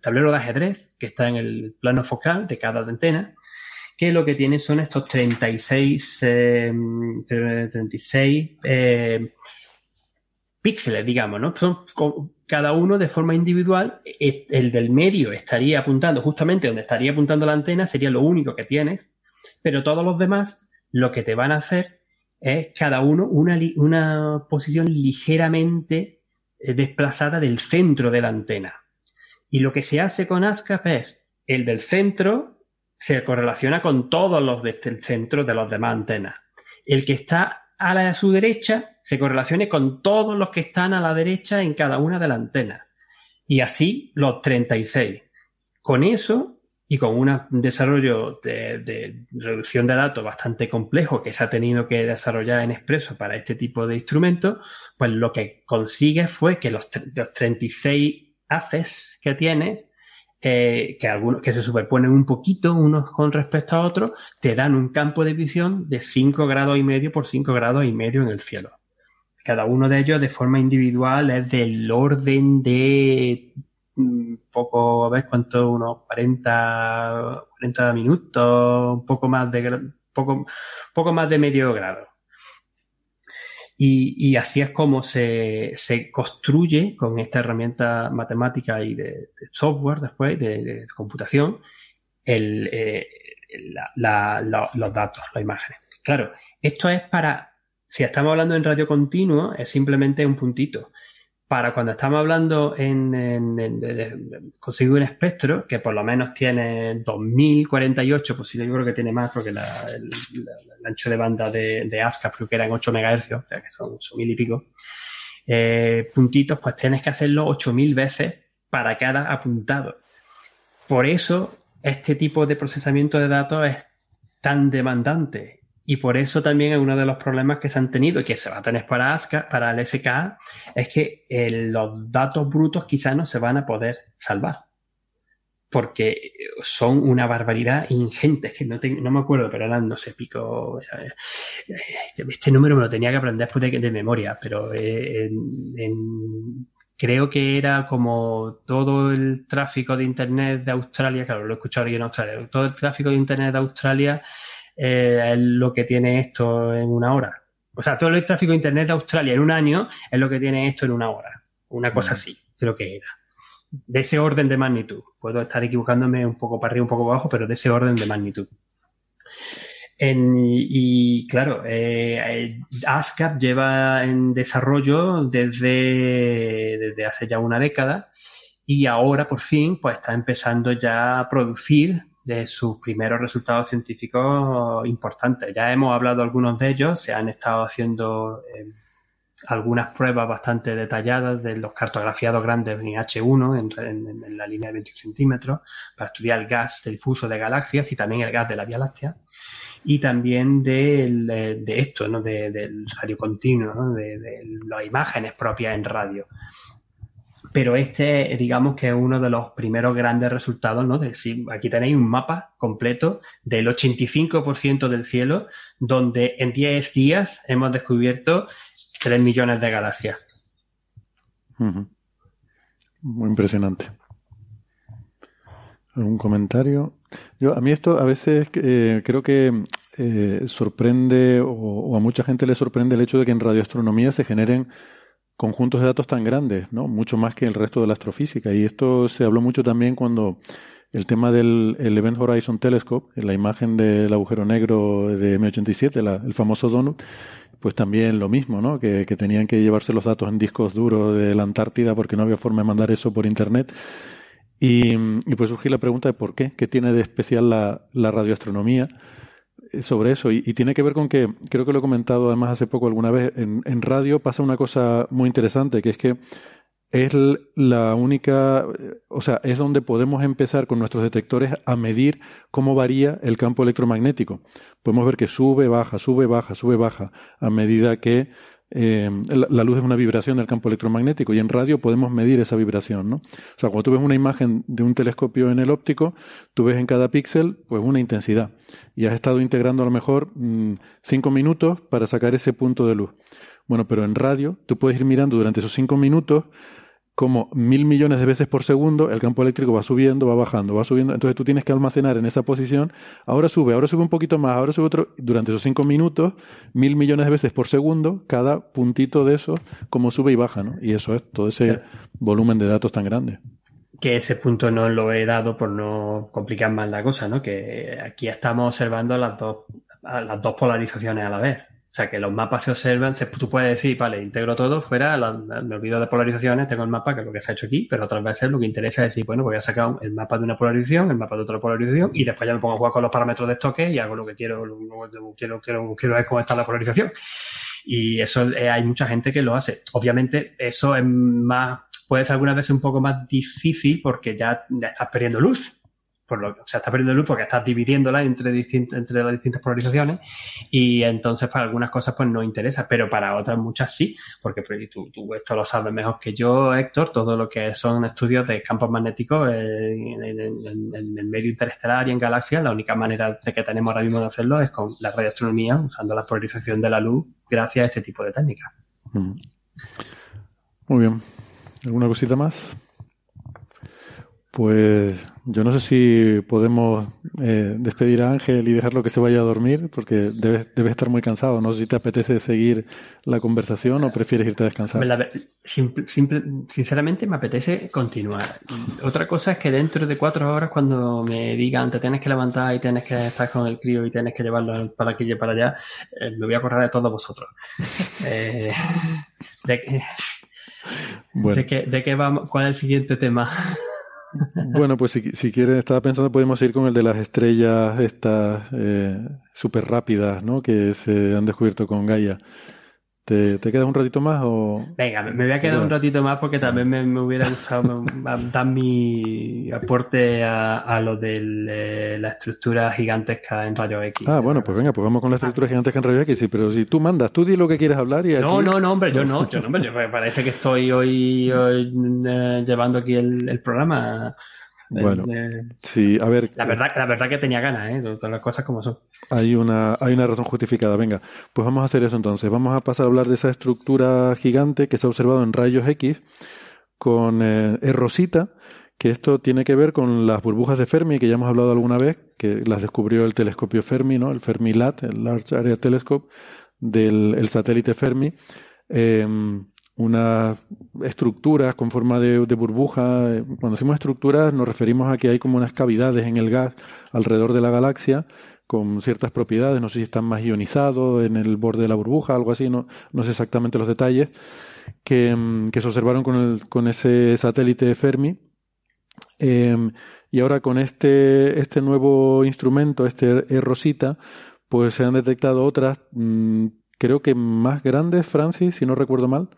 tablero de ajedrez que está en el plano focal de cada antena, que lo que tiene son estos 36, 36 eh, eh, píxeles, digamos, ¿no? Son cada uno de forma individual. El del medio estaría apuntando justamente donde estaría apuntando la antena, sería lo único que tienes, pero todos los demás lo que te van a hacer es cada uno una, posición ligeramente eh, desplazada del centro de la antena. Y lo que se hace con ASCAP es el del centro se correlaciona con todos los del centro de los demás antenas. El que está a, la, a su derecha se correlacione con todos los que están a la derecha en cada una de las antenas. Y así los 36. Con eso y con un desarrollo de, reducción de datos bastante complejo que se ha tenido que desarrollar en expreso para este tipo de instrumentos, pues lo que consigue fue que los, 36 haces que tiene, eh, que, algunos, que se superponen un poquito unos con respecto a otros, te dan un campo de visión de 5 grados y medio por 5 grados y medio en el cielo. Cada uno de ellos de forma individual es del orden de poco, a ver cuánto, unos 40, 40 minutos, un poco más de, poco, poco más de medio grado. Y, y así es como se, se, construye con esta herramienta matemática y de, software después, de, computación, el, eh, la, los datos, las imágenes. Claro, esto es para, si estamos hablando en radio continuo, es simplemente un puntito para cuando estamos hablando en, conseguir un espectro que por lo menos tiene 2048, pues yo creo que tiene más porque el, ancho de banda de, de ASCAP creo que era en 8 MHz, o sea que son 8000 y pico, eh, puntitos, pues tienes que hacerlo 8000 veces para cada apuntado. Por eso este tipo de procesamiento de datos es tan demandante y por eso también es uno de los problemas que se han tenido y que se va a tener para ASCA, para el SKA, es que eh, los datos brutos quizás no se van a poder salvar. Porque son una barbaridad ingente. que no, no me acuerdo, pero eran, no sé, pico. Este, este, número me lo tenía que aprender después de, de memoria, pero eh, creo que era como todo el tráfico de Internet de Australia, claro, lo he escuchado aquí en Australia, todo el tráfico de Internet de Australia eh, es lo que tiene esto en una hora. O sea, todo el tráfico de Internet de Australia en un año es lo que tiene esto en una hora. Una cosa así, creo que era. De ese orden de magnitud. Puedo estar equivocándome un poco para arriba, un poco para abajo, pero de ese orden de magnitud. y claro, eh, ASCAP lleva en desarrollo desde, desde hace ya una década y ahora por fin pues está empezando ya a producir de sus primeros resultados científicos importantes. Ya hemos hablado de algunos de ellos, se han estado haciendo eh, algunas pruebas bastante detalladas de los cartografiados grandes en H1 en, la línea de 20 centímetros para estudiar el gas difuso de galaxias y también el gas de la Vía Láctea y también de, esto, ¿no? del radio continuo, de, de las imágenes propias en radio pero este, digamos que es uno de los primeros grandes resultados, ¿no? Aquí tenéis un mapa completo del 85% del cielo, donde en 10 días hemos descubierto 3 millones de galaxias. Muy impresionante. ¿Algún comentario? Yo, a mí esto a veces eh, creo que eh, sorprende o, a mucha gente le sorprende el hecho de que en radioastronomía se generen conjuntos de datos tan grandes, ¿no? Mucho más que el resto de la astrofísica. Y esto se habló mucho también cuando el tema del Event Horizon Telescope, la imagen del agujero negro de M87, el famoso donut, pues también lo mismo, ¿no? Que, tenían que llevarse los datos en discos duros de la Antártida porque no había forma de mandar eso por Internet. Y, y pues surgió la pregunta de por qué, qué tiene de especial la, la radioastronomía sobre eso y, tiene que ver con que, creo que lo he comentado además hace poco alguna vez, en, radio pasa una cosa muy interesante, que es que es la única, o sea, es donde podemos empezar con nuestros detectores a medir cómo varía el campo electromagnético. Podemos ver que sube, baja, sube, baja, sube, baja, a medida que eh, la, luz es una vibración del campo electromagnético y en radio podemos medir esa vibración, ¿no? O sea, cuando tú ves una imagen de un telescopio en el óptico, tú ves en cada píxel pues una intensidad y has estado integrando a lo mejor mm, cinco minutos para sacar ese punto de luz. Bueno, pero en radio tú puedes ir mirando durante esos cinco minutos como mil millones de veces por segundo, el campo eléctrico va subiendo, va bajando, va subiendo. Entonces tú tienes que almacenar en esa posición. Ahora sube, ahora sube un poquito más, ahora sube otro. Durante esos cinco minutos, mil millones de veces por segundo, cada puntito de eso, como sube y baja, ¿no? Y eso es todo ese volumen de datos tan grande. Que ese punto no lo he dado por no complicar más la cosa, ¿no? Que aquí estamos observando las dos, las dos polarizaciones a la vez. O sea, que los mapas se observan, se, tú puedes decir, vale, integro todo, fuera, me olvido de polarizaciones, tengo el mapa, que es lo que se ha hecho aquí, pero otras veces lo que interesa es decir, bueno, voy a sacar el mapa de una polarización, el mapa de otra polarización, y después ya me pongo a jugar con los parámetros de estoque y hago lo que quiero, quiero, quiero, quiero ver cómo está la polarización. Y eso eh, hay mucha gente que lo hace. Obviamente, eso es más, puede ser algunas veces un poco más difícil porque ya estás perdiendo luz por lo, o sea, está perdiendo luz porque estás dividiéndola entre, entre las distintas polarizaciones y entonces para algunas cosas pues no interesa, pero para otras muchas sí, porque pues, tú, tú, esto lo sabes mejor que yo, Héctor, todo lo que son estudios de campos magnéticos en, el medio interestelar y en galaxias, la única manera de que tenemos ahora mismo de hacerlo es con la radioastronomía, usando la polarización de la luz gracias a este tipo de técnicas. Muy bien. ¿Alguna cosita más? Pues yo no sé si podemos eh, despedir a Ángel y dejarlo que se vaya a dormir, porque debes, estar muy cansado. No sé si te apetece seguir la conversación o prefieres irte a descansar. sinceramente me apetece continuar. Otra cosa es que dentro de cuatro horas, cuando me digan te tienes que levantar y tienes que estar con el crío y tienes que llevarlo para aquí y para allá, eh, me voy a acordar de todos vosotros. Eh, de, de, qué, de qué vamos, ¿Cuál es el siguiente tema? Bueno, pues si, si quieres, estaba pensando, podemos ir con el de las estrellas estas eh, súper rápidas, ¿no? Que se han descubierto con Gaia. ¿Te, ¿Te, quedas un ratito más o...? Venga, me voy a quedar un ratito más porque también me, me hubiera gustado dar mi aporte a, a lo de eh, la estructura gigantesca en rayos X. Ah, bueno, pues venga, pues vamos con la estructura gigantesca en rayos X, sí, pero si tú mandas, tú di lo que quieres hablar y aquí... No, no, no, hombre, yo no, yo no, hombre, me parece que estoy hoy, hoy eh, llevando aquí el, el programa bueno, eh, sí, a ver. La verdad, la verdad que tenía ganas, ¿eh? Todas las cosas como son. Hay una, hay una razón justificada. Venga, pues vamos a hacer eso entonces. Vamos a pasar a hablar de esa estructura gigante que se ha observado en rayos X con eh, Rosita, que esto tiene que ver con las burbujas de Fermi, que ya hemos hablado alguna vez, que las descubrió el telescopio Fermi, ¿no? el Fermi-LAT, el Large Area Telescope, del satélite Fermi. Em, unas estructuras con forma de, burbuja. Cuando decimos estructuras nos referimos a que hay como unas cavidades en el gas alrededor de la galaxia con ciertas propiedades, no sé si están más ionizados en el borde de la burbuja, algo así, no, no sé exactamente los detalles, que, em, que se observaron con, el, con ese satélite Fermi Em, y ahora con este, este nuevo instrumento, este E-Rosita, pues se han detectado otras, mm, creo que más grandes, Francis, si no recuerdo mal,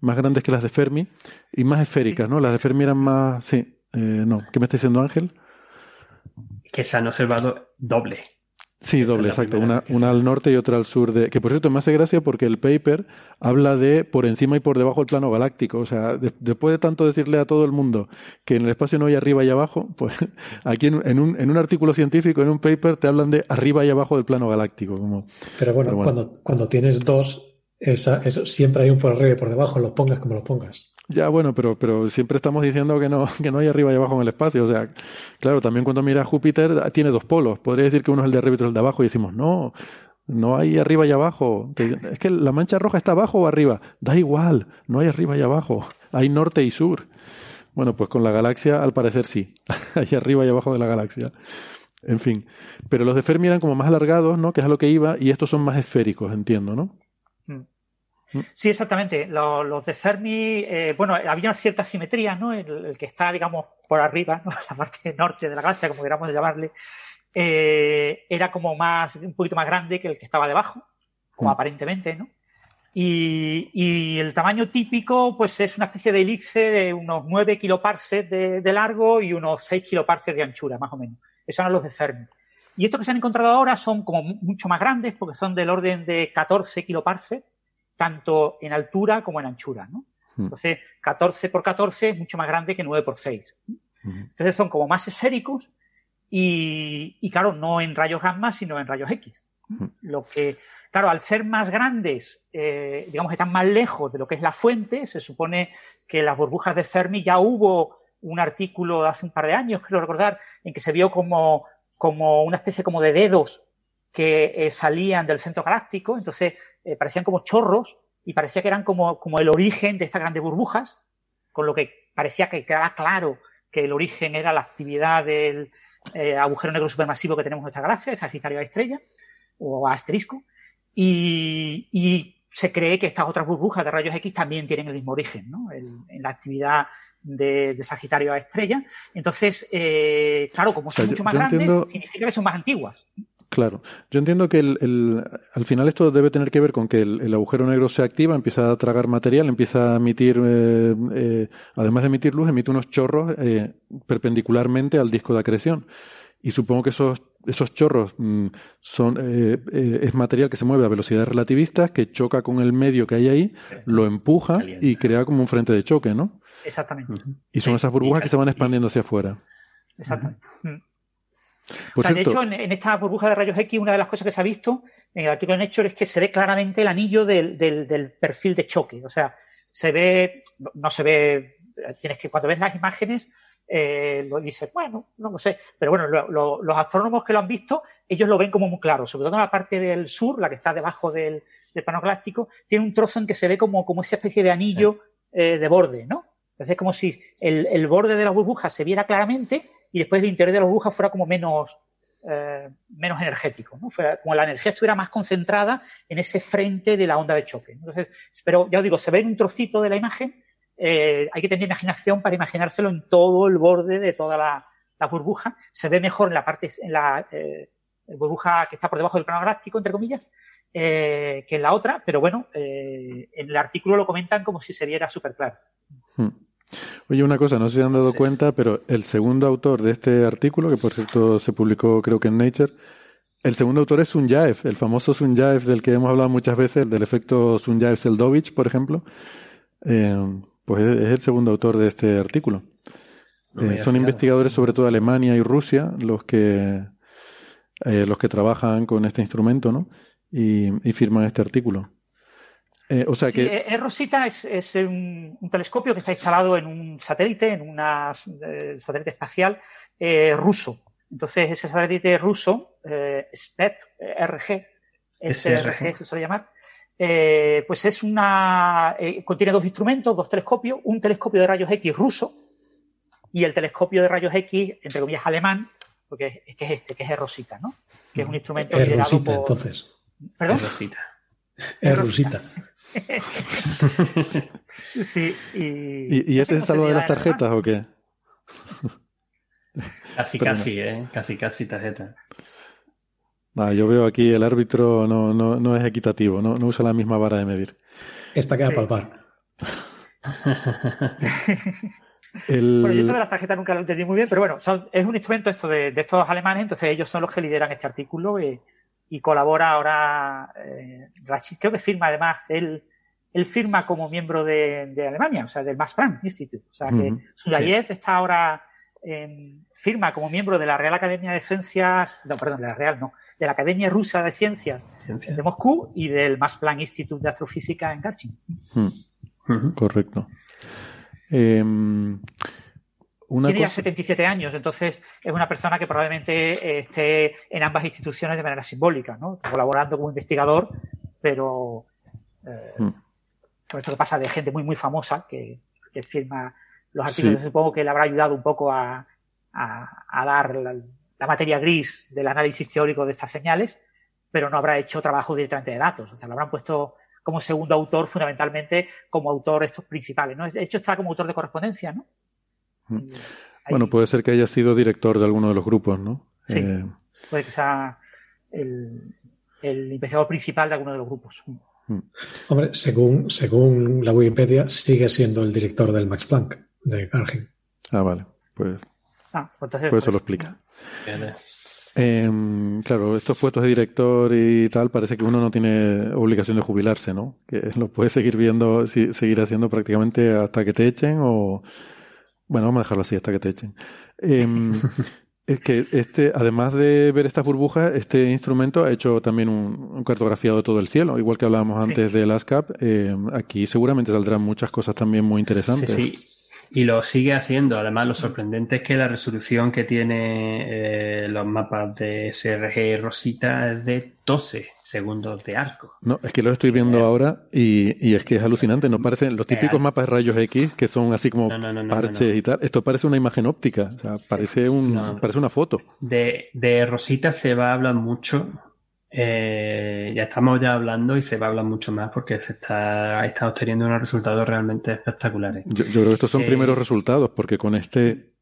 más grandes que las de Fermi y más esféricas, ¿no? Las de Fermi eran más... Sí, eh, no. ¿Qué me está diciendo Ángel? Que se han observado doble. Sí, doble, exacto. Una, una al norte y otra al sur de. Que por cierto me hace gracia porque el paper habla de por encima y por debajo del plano galáctico. O sea, después de tanto decirle a todo el mundo que en el espacio no hay arriba y abajo, pues aquí en, un, en un artículo científico, en un paper, te hablan de arriba y abajo del plano galáctico. Como, pero, bueno, Cuando, cuando tienes dos, esa, eso, siempre hay un por arriba y por debajo, lo pongas como lo pongas. Ya, bueno, pero, pero siempre estamos diciendo que no, que no hay arriba y abajo en el espacio. O sea, claro, también cuando mira Júpiter ah, tiene dos polos. Podría decir que uno es el de arriba y otro el de abajo y decimos, no, no hay arriba y abajo. Es que la mancha roja está abajo o arriba. Da igual, no hay arriba y abajo. Hay norte y sur. Bueno, pues con la galaxia al parecer sí. hay arriba y abajo de la galaxia. En fin. Pero los de Fermi eran como más alargados, ¿no? Que es a lo que iba, y estos son más esféricos, entiendo, ¿no? Mm. Sí, exactamente. Los, de Fermi, eh, bueno, había cierta simetría, ¿no? El, que está, digamos, por arriba, la parte norte de la galaxia, como queramos llamarle, eh, era como más, un poquito más grande que el que estaba debajo, como mm. aparentemente, ¿no? Y, el tamaño típico, pues es una especie de elixir de unos 9 kiloparsecs de, largo y unos 6 kiloparsecs de anchura, más o menos. Esos eran los de Fermi. Y estos que se han encontrado ahora son como mucho más grandes, porque son del orden de 14 kiloparsecs tanto en altura como en anchura, ¿no? Hmm. Entonces, 14 por 14 es mucho más grande que 9 por 6. Hmm. Entonces son como más esféricos y, y, claro, no en rayos gamma, sino en rayos X. Hmm. Lo que, claro, al ser más grandes, eh, digamos que están más lejos de lo que es la fuente, se supone que las burbujas de Fermi ya hubo un artículo de hace un par de años, quiero recordar, en que se vio como, como una especie como de dedos que eh, salían del centro galáctico, entonces eh, parecían como chorros y parecía que eran como, como el origen de estas grandes burbujas, con lo que parecía que quedaba claro que el origen era la actividad del eh, agujero negro supermasivo que tenemos en nuestra galaxia, de Sagitario a estrella o a asterisco, y, y, se cree que estas otras burbujas de rayos X también tienen el mismo origen, ¿no? en la actividad de, Sagitario a estrella. Entonces, claro, como son mucho más grandes, significa que son más antiguas. Claro. Yo entiendo que el, al final esto debe tener que ver con que el, agujero negro se activa, empieza a tragar material, empieza a emitir, eh, eh, además de emitir luz, emite unos chorros eh, perpendicularmente al disco de acreción. Y supongo que esos, esos chorros mm, son, es material que se mueve a velocidades relativistas, que choca con el medio que hay ahí, lo empuja y crea como un frente de choque, ¿no? Exactamente. Y son esas burbujas que se van expandiendo hacia afuera. Exactamente de hecho, en, esta burbuja de rayos X, una de las cosas que se ha visto en el artículo de Nature es que se ve claramente el anillo del, del, perfil de choque. O sea, se ve, no se ve, tienes que, cuando ves las imágenes, eh, lo dices, bueno, no lo sé. Pero bueno, los astrónomos que lo han visto, ellos lo ven como muy claro. Sobre todo en la parte del sur, la que está debajo del, del plano galáctico, tiene un trozo en que se ve como, como esa especie de anillo eh, de borde, ¿no? Entonces es como si el, el borde de la burbuja se viera claramente y después el interior de la burbuja fuera como menos, eh, menos energético, ¿no? Como la energía estuviera más concentrada en ese frente de la onda de choque. Entonces, pero ya os digo, se ve un trocito de la imagen, eh, hay que tener imaginación para imaginárselo en todo el borde de toda la, burbuja. Se ve mejor en la parte, en la eh, burbuja que está por debajo del plano galáctico, entre comillas, que en la otra, pero bueno, en el artículo lo comentan como si se viera súper claro. Hmm. Oye, una cosa, no sé si se han dado cuenta, pero el segundo autor de este artículo, que por cierto se publicó creo que en Nature, el segundo autor es Sunyaev, el famoso Sunyaev del que hemos hablado muchas veces, del efecto Sunyaev-Seldovich, por ejemplo. Eh, pues es, el segundo autor de este artículo. Eh, son investigadores sobre todo de Alemania y Rusia los que, eh, los que trabajan con este instrumento, ¿no? Y, y firman este artículo. Eh, o sea que... Eh, eh, Rosita es, un, telescopio que está instalado en un satélite, en un satélite espacial ruso. Entonces, ese satélite ruso, SPET, RG, SRG se suele llamar, pues es una. contiene dos instrumentos, dos telescopios, un telescopio de rayos X ruso y el telescopio de rayos X, entre comillas, alemán, porque es, que es este, que es Rosita, ¿no? Que es un instrumento es liderado Rosita, entonces. ¿Perdón? Es Rosita. Es Rosita. sí, y... ¿Y, este es algo de las tarjetas o qué? Casi, casi, ¿eh? Casi, casi tarjeta. yo veo aquí el árbitro no, no, no es equitativo, no, no, usa la misma vara de medir. Esta queda sí. palpar. Bueno, yo esto de las tarjetas nunca lo entendí muy bien, pero bueno, es un instrumento esto de, estos alemanes, entonces ellos son los que lideran este artículo y, colabora ahora eh, Rachid, creo que firma además, él, él firma como miembro de, Alemania, o sea, del Max Planck Institute. O sea, que Sudayev está ahora, en, firma como miembro de la Real Academia de Ciencias, no, perdón, de la Real no, de la Academia Rusa de Ciencias de Moscú y del Max Planck Institute de Astrofísica en Garchin. Correcto. Em, Tiene ya 77 años, entonces es una persona que probablemente esté en ambas instituciones de manera simbólica, ¿no? Colaborando como investigador, pero eh, hmm. esto que pasa de gente muy, muy famosa que, firma los artículos. Supongo que le habrá ayudado un poco a, dar la, materia gris del análisis teórico de estas señales, pero no habrá hecho trabajo directamente de datos. O sea, lo habrán puesto como segundo autor, fundamentalmente como autor estos principales. ¿no? De hecho, está como autor de correspondencia, ¿no? Bueno, puede ser que haya sido director de alguno de los grupos, ¿no? Sí, eh, puede que sea el, investigador principal de alguno de los grupos. Mm. Hombre, según, según la Wikipedia, sigue siendo el director del Max Planck de Gargin. Ah, vale. Pues, ah, pues entonces, pues eso lo pues, explica. Eh, claro, estos puestos de director y tal, parece que uno no tiene obligación de jubilarse, ¿no? Que lo puedes seguir viendo, seguir haciendo prácticamente hasta que te echen o... Bueno, vamos a dejarlo así, hasta que te echen. Em, es que este, además de ver estas burbujas, este instrumento ha hecho también un, cartografiado de todo el cielo, igual que hablábamos antes del ASCAP. Eh, aquí seguramente saldrán muchas cosas también muy interesantes. Sí, sí. Y lo sigue haciendo. Además, lo sorprendente es que la resolución que tiene eh, los mapas de SRG Rosita es de 12 segundos de arco. No, es que lo estoy viendo eh, ahora y, y, es que es alucinante. No parecen los típicos eh, mapas de rayos X que son así como parches y tal. Esto parece una imagen óptica. O sea, parece, un, parece una foto. De, de Rosita se va a hablar mucho eh, ya estamos ya hablando y se va a hablar mucho más porque se está, está obteniendo unos resultados realmente espectaculares. Yo, creo que estos son eh, primeros resultados porque con este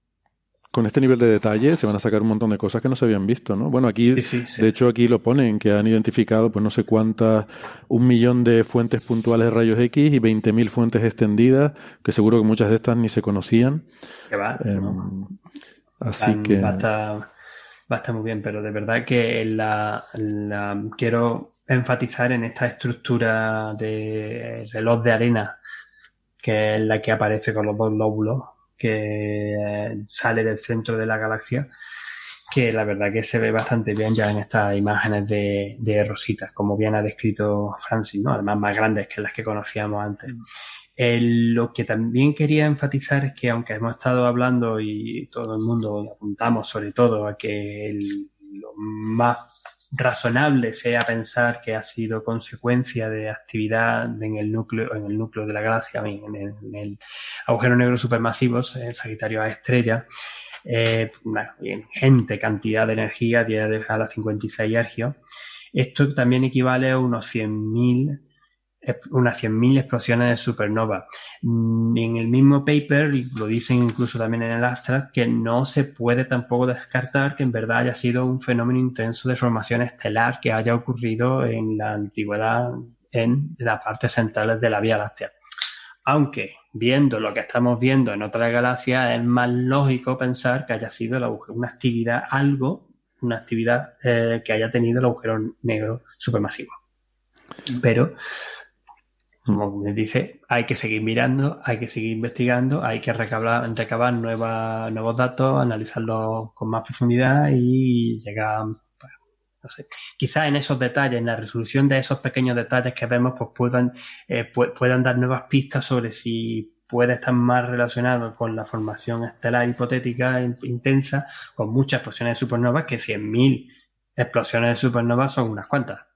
con este nivel de detalle se van a sacar un montón de cosas que no se habían visto, ¿no? Bueno, aquí, de hecho, aquí lo ponen, que han identificado, pues no sé cuántas, un millón de fuentes puntuales de rayos X y 20.000 fuentes extendidas, que seguro que muchas de estas ni se conocían. va, em, Así que va a estar muy bien, pero de verdad que la, quiero enfatizar en esta estructura de reloj de arena, que es la que aparece con los dos lóbulos, que sale del centro de la galaxia, que la verdad que se ve bastante bien ya en estas imágenes de, de rositas, como bien ha descrito Francis, ¿no? además más grandes que las que conocíamos antes lo que también quería enfatizar es que aunque hemos estado hablando y todo el mundo apuntamos sobre todo a que lo más razonable sea pensar que ha sido consecuencia de actividad en el núcleo, en el núcleo de la galaxia, en el, agujero negro supermasivo, el Sagitario A estrella, eh, una ingente cantidad de energía, 10 a la 56 ergios. Esto también equivale a unos 100.000 unas 100.000 explosiones de supernova. Mm, en el mismo paper, y lo dicen incluso también en el abstract, que no se puede tampoco descartar que en verdad haya sido un fenómeno intenso de formación estelar que haya ocurrido en la antigüedad en la parte central de la Vía Láctea. Aunque, viendo lo que estamos viendo en otras galaxias, es más lógico pensar que haya sido una actividad, algo, una actividad eh, que haya tenido el agujero negro supermasivo. Pero como me dice, hay que seguir mirando, hay que seguir investigando, hay que recabar, recabar nuevos datos, analizarlos con más profundidad y llegar no sé, quizás en esos detalles, en la resolución de esos pequeños detalles que vemos, pues puedan, eh, puedan dar nuevas pistas sobre si puede estar más relacionado con la formación estelar hipotética intensa, con muchas explosiones de supernovas, que 100.000 explosiones de supernovas son unas cuantas.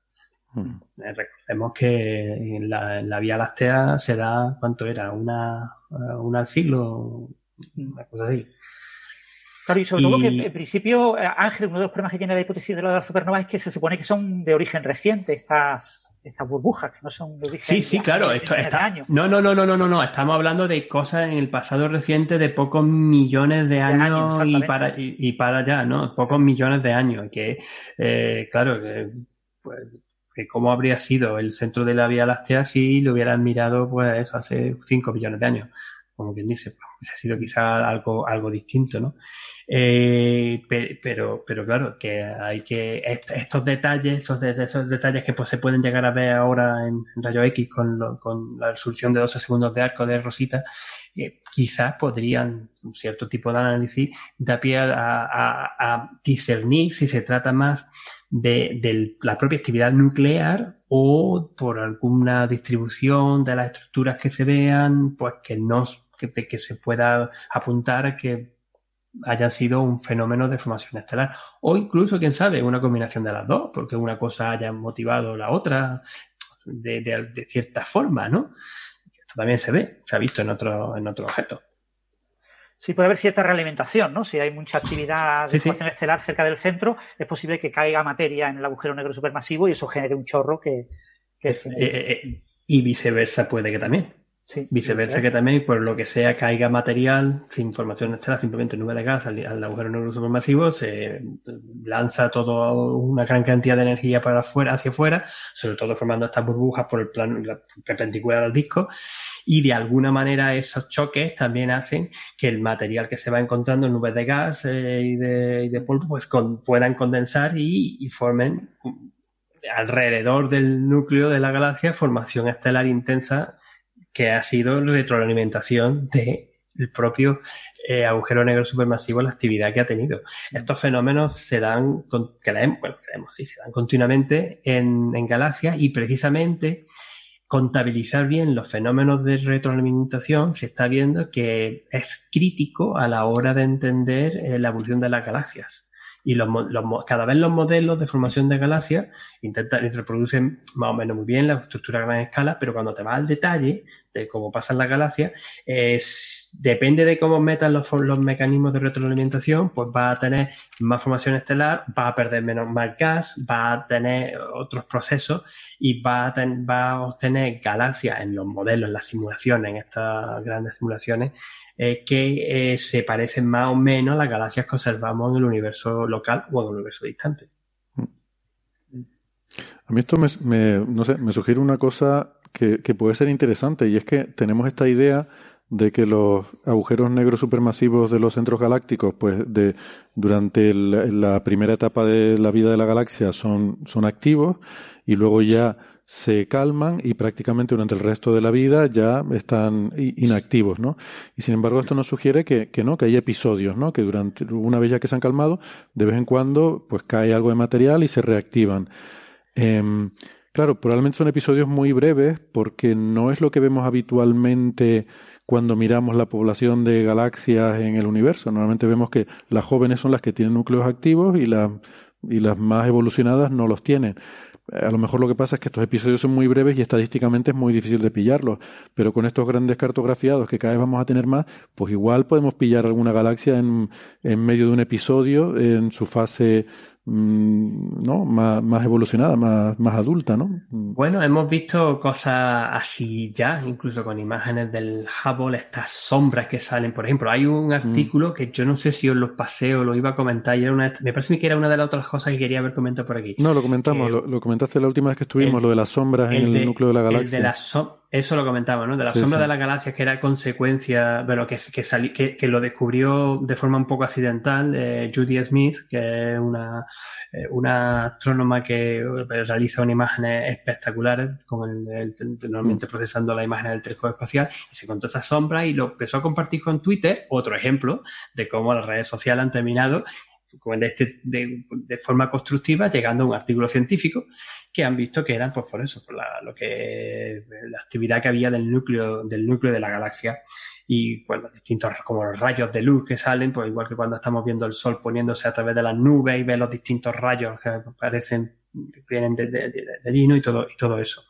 Eh, recordemos que en la, Vía Láctea se da, ¿cuánto era? Una, una al siglo, una cosa así. Claro, y sobre todo que en principio, eh, Ángel, uno de los problemas que tiene la hipótesis de la supernova es que se supone que son de origen reciente estas, estas burbujas, que no son de origen Sí, sí, claro, esto está, No, no, no, no, no, no, no, estamos hablando de cosas en el pasado reciente de pocos millones de años, y, para, y, para allá, ¿no? Pocos millones de años, que, eh, claro, pues, cómo habría sido el centro de la Vía Láctea si lo hubieran mirado, pues, hace 5 millones de años como quien dice, pues ha sido quizá algo, algo distinto, ¿no? Eh, pero, pero claro, que hay que estos detalles, esos, esos detalles que pues, se pueden llegar a ver ahora en, rayo X con, con, la resolución de 12 segundos de arco de Rosita, eh, quizás podrían, un cierto tipo de análisis, dar pie a, discernir si se trata más de, la propia actividad nuclear o por alguna distribución de las estructuras que se vean, pues que no que, que se pueda apuntar que haya sido un fenómeno de formación estelar. O incluso, quién sabe, una combinación de las dos, porque una cosa haya motivado la otra de, cierta forma, ¿no? Esto también se ve, se ha visto en otro, en otro objeto. Sí, puede haber cierta realimentación, ¿no? Si hay mucha actividad de formación estelar cerca del centro, es posible que caiga materia en el agujero negro supermasivo y eso genere un chorro que... Eh, eh, eh, y viceversa puede que también. Viceversa que también, por lo que sea, caiga material sin formación estelar, simplemente nube de gas al, agujero negro supermasivo, se lanza toda una gran cantidad de energía para afuera, hacia afuera, sobre todo formando estas burbujas por el plano perpendicular al disco, y de alguna manera esos choques también hacen que el material que se va encontrando en nubes de gas eh, y, de, polvo pues puedan condensar y formen alrededor del núcleo de la galaxia formación estelar intensa que ha sido retroalimentación del propio eh, agujero negro supermasivo, la actividad que ha tenido. Estos fenómenos se dan, creemos, bueno, creemos, sí, se dan continuamente en, galaxias y precisamente contabilizar bien los fenómenos de retroalimentación se está viendo que es crítico a la hora de entender eh, la evolución de las galaxias. Y cada vez los modelos de formación de galaxias intentan reproducen más o menos muy bien la estructura a gran escala, pero cuando te vas al detalle de cómo pasan las galaxias, depende de cómo metan los, mecanismos de retroalimentación, pues va a tener más formación estelar, va a perder menos más gas, va a tener otros procesos y va a, va a obtener galaxias en los modelos, en las simulaciones, en estas grandes simulaciones, eh, que eh, se parecen más o menos a las galaxias que observamos en el universo local o en el universo distante. A mí esto me, no sé, me sugiere una cosa que, puede ser interesante y es que tenemos esta idea de que los agujeros negros supermasivos de los centros galácticos, pues de durante la primera etapa de la vida de la galaxia son, son activos y luego ya se calman y prácticamente durante el resto de la vida ya están inactivos, ¿no? Y sin embargo esto nos sugiere que, que no, que hay episodios, ¿no? Que durante una vez ya que se han calmado, de vez en cuando pues cae algo de material y se reactivan. Em, claro, probablemente son episodios muy breves porque no es lo que vemos habitualmente cuando miramos la población de galaxias en el universo. Normalmente vemos que las jóvenes son las que tienen núcleos activos y las, más evolucionadas no los tienen. A lo mejor lo que pasa es que estos episodios son muy breves y estadísticamente es muy difícil de pillarlos, pero con estos grandes cartografiados que cada vez vamos a tener más, pues igual podemos pillar alguna galaxia en, en medio de un episodio en su fase ¿no? Más, más, evolucionada, más, más adulta, ¿no? Bueno, hemos visto cosas así ya, incluso con imágenes del Hubble, estas sombras que salen. Por ejemplo, hay un mm. artículo que yo no sé si os lo pasé o lo iba a comentar, y era una, me parece que era una de las otras cosas que quería haber comentado por aquí. No, lo comentamos, lo, comentaste la última vez que estuvimos, lo de las sombras en el núcleo de la galaxia. El de las eso lo comentaba, ¿no? De la sombra de las galaxias, que era consecuencia, bueno, que, que, que, lo descubrió de forma un poco accidental eh, Judy Smith, que es una, eh, una astrónoma que eh, realiza unas imágenes espectaculares, con el, normalmente mm. procesando la imagen del telescopio espacial, y se encontró esa sombra y lo empezó a compartir con Twitter, otro ejemplo de cómo las redes sociales han terminado de, este, de, forma constructiva, llegando a un artículo científico que han visto que eran, pues por eso, por la, lo que la actividad que había del núcleo, del núcleo de la galaxia y pues los distintos como los rayos de luz que salen, pues igual que cuando estamos viendo el sol poniéndose a través de las nubes y ve los distintos rayos que aparecen vienen de, de, lino y todo y todo eso.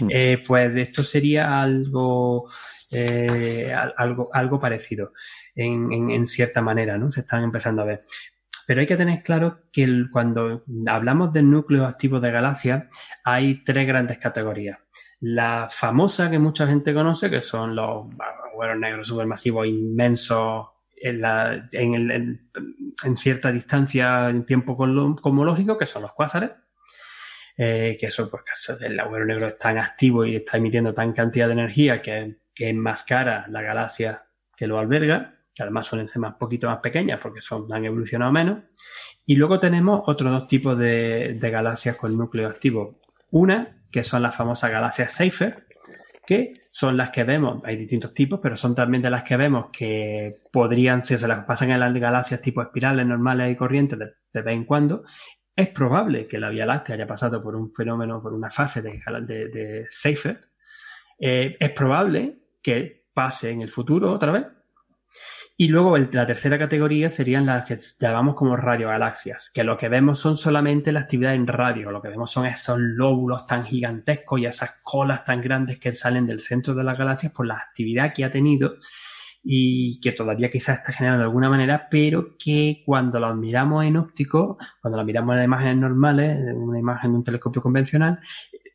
Mm. Eh, pues esto sería algo eh, algo algo parecido en, en, cierta manera, ¿no? Se están empezando a ver. Pero hay que tener claro que cuando hablamos del núcleo activo de galaxias, hay tres grandes categorías. La famosa que mucha gente conoce, que son los agujeros negros supermasivos inmensos en, en, cierta distancia en tiempo cosmológico, que son los cuásares. Eh, que eso, pues, el agujero negro es tan activo y está emitiendo tan cantidad de energía que, que enmascara la galaxia que lo alberga que además suelen ser más poquito más pequeñas porque son, han evolucionado menos. Y luego tenemos otros dos tipos de, galaxias con núcleo activo. Una, que son las famosas galaxias Seyfert, que son las que vemos, hay distintos tipos, pero son también de las que vemos que podrían, si se las pasan en las galaxias tipo espirales normales y corrientes de, vez en cuando, es probable que la Vía Láctea haya pasado por un fenómeno, por una fase de, de, de. Eh, es probable que pase en el futuro otra vez, y luego la tercera categoría serían las que llamamos como radiogalaxias, que lo que vemos son solamente la actividad en radio, lo que vemos son esos lóbulos tan gigantescos y esas colas tan grandes que salen del centro de las galaxias por la actividad que ha tenido y que todavía quizás está generando de alguna manera, pero que cuando los miramos en óptico, cuando las miramos en imágenes normales, en una imagen de un telescopio convencional,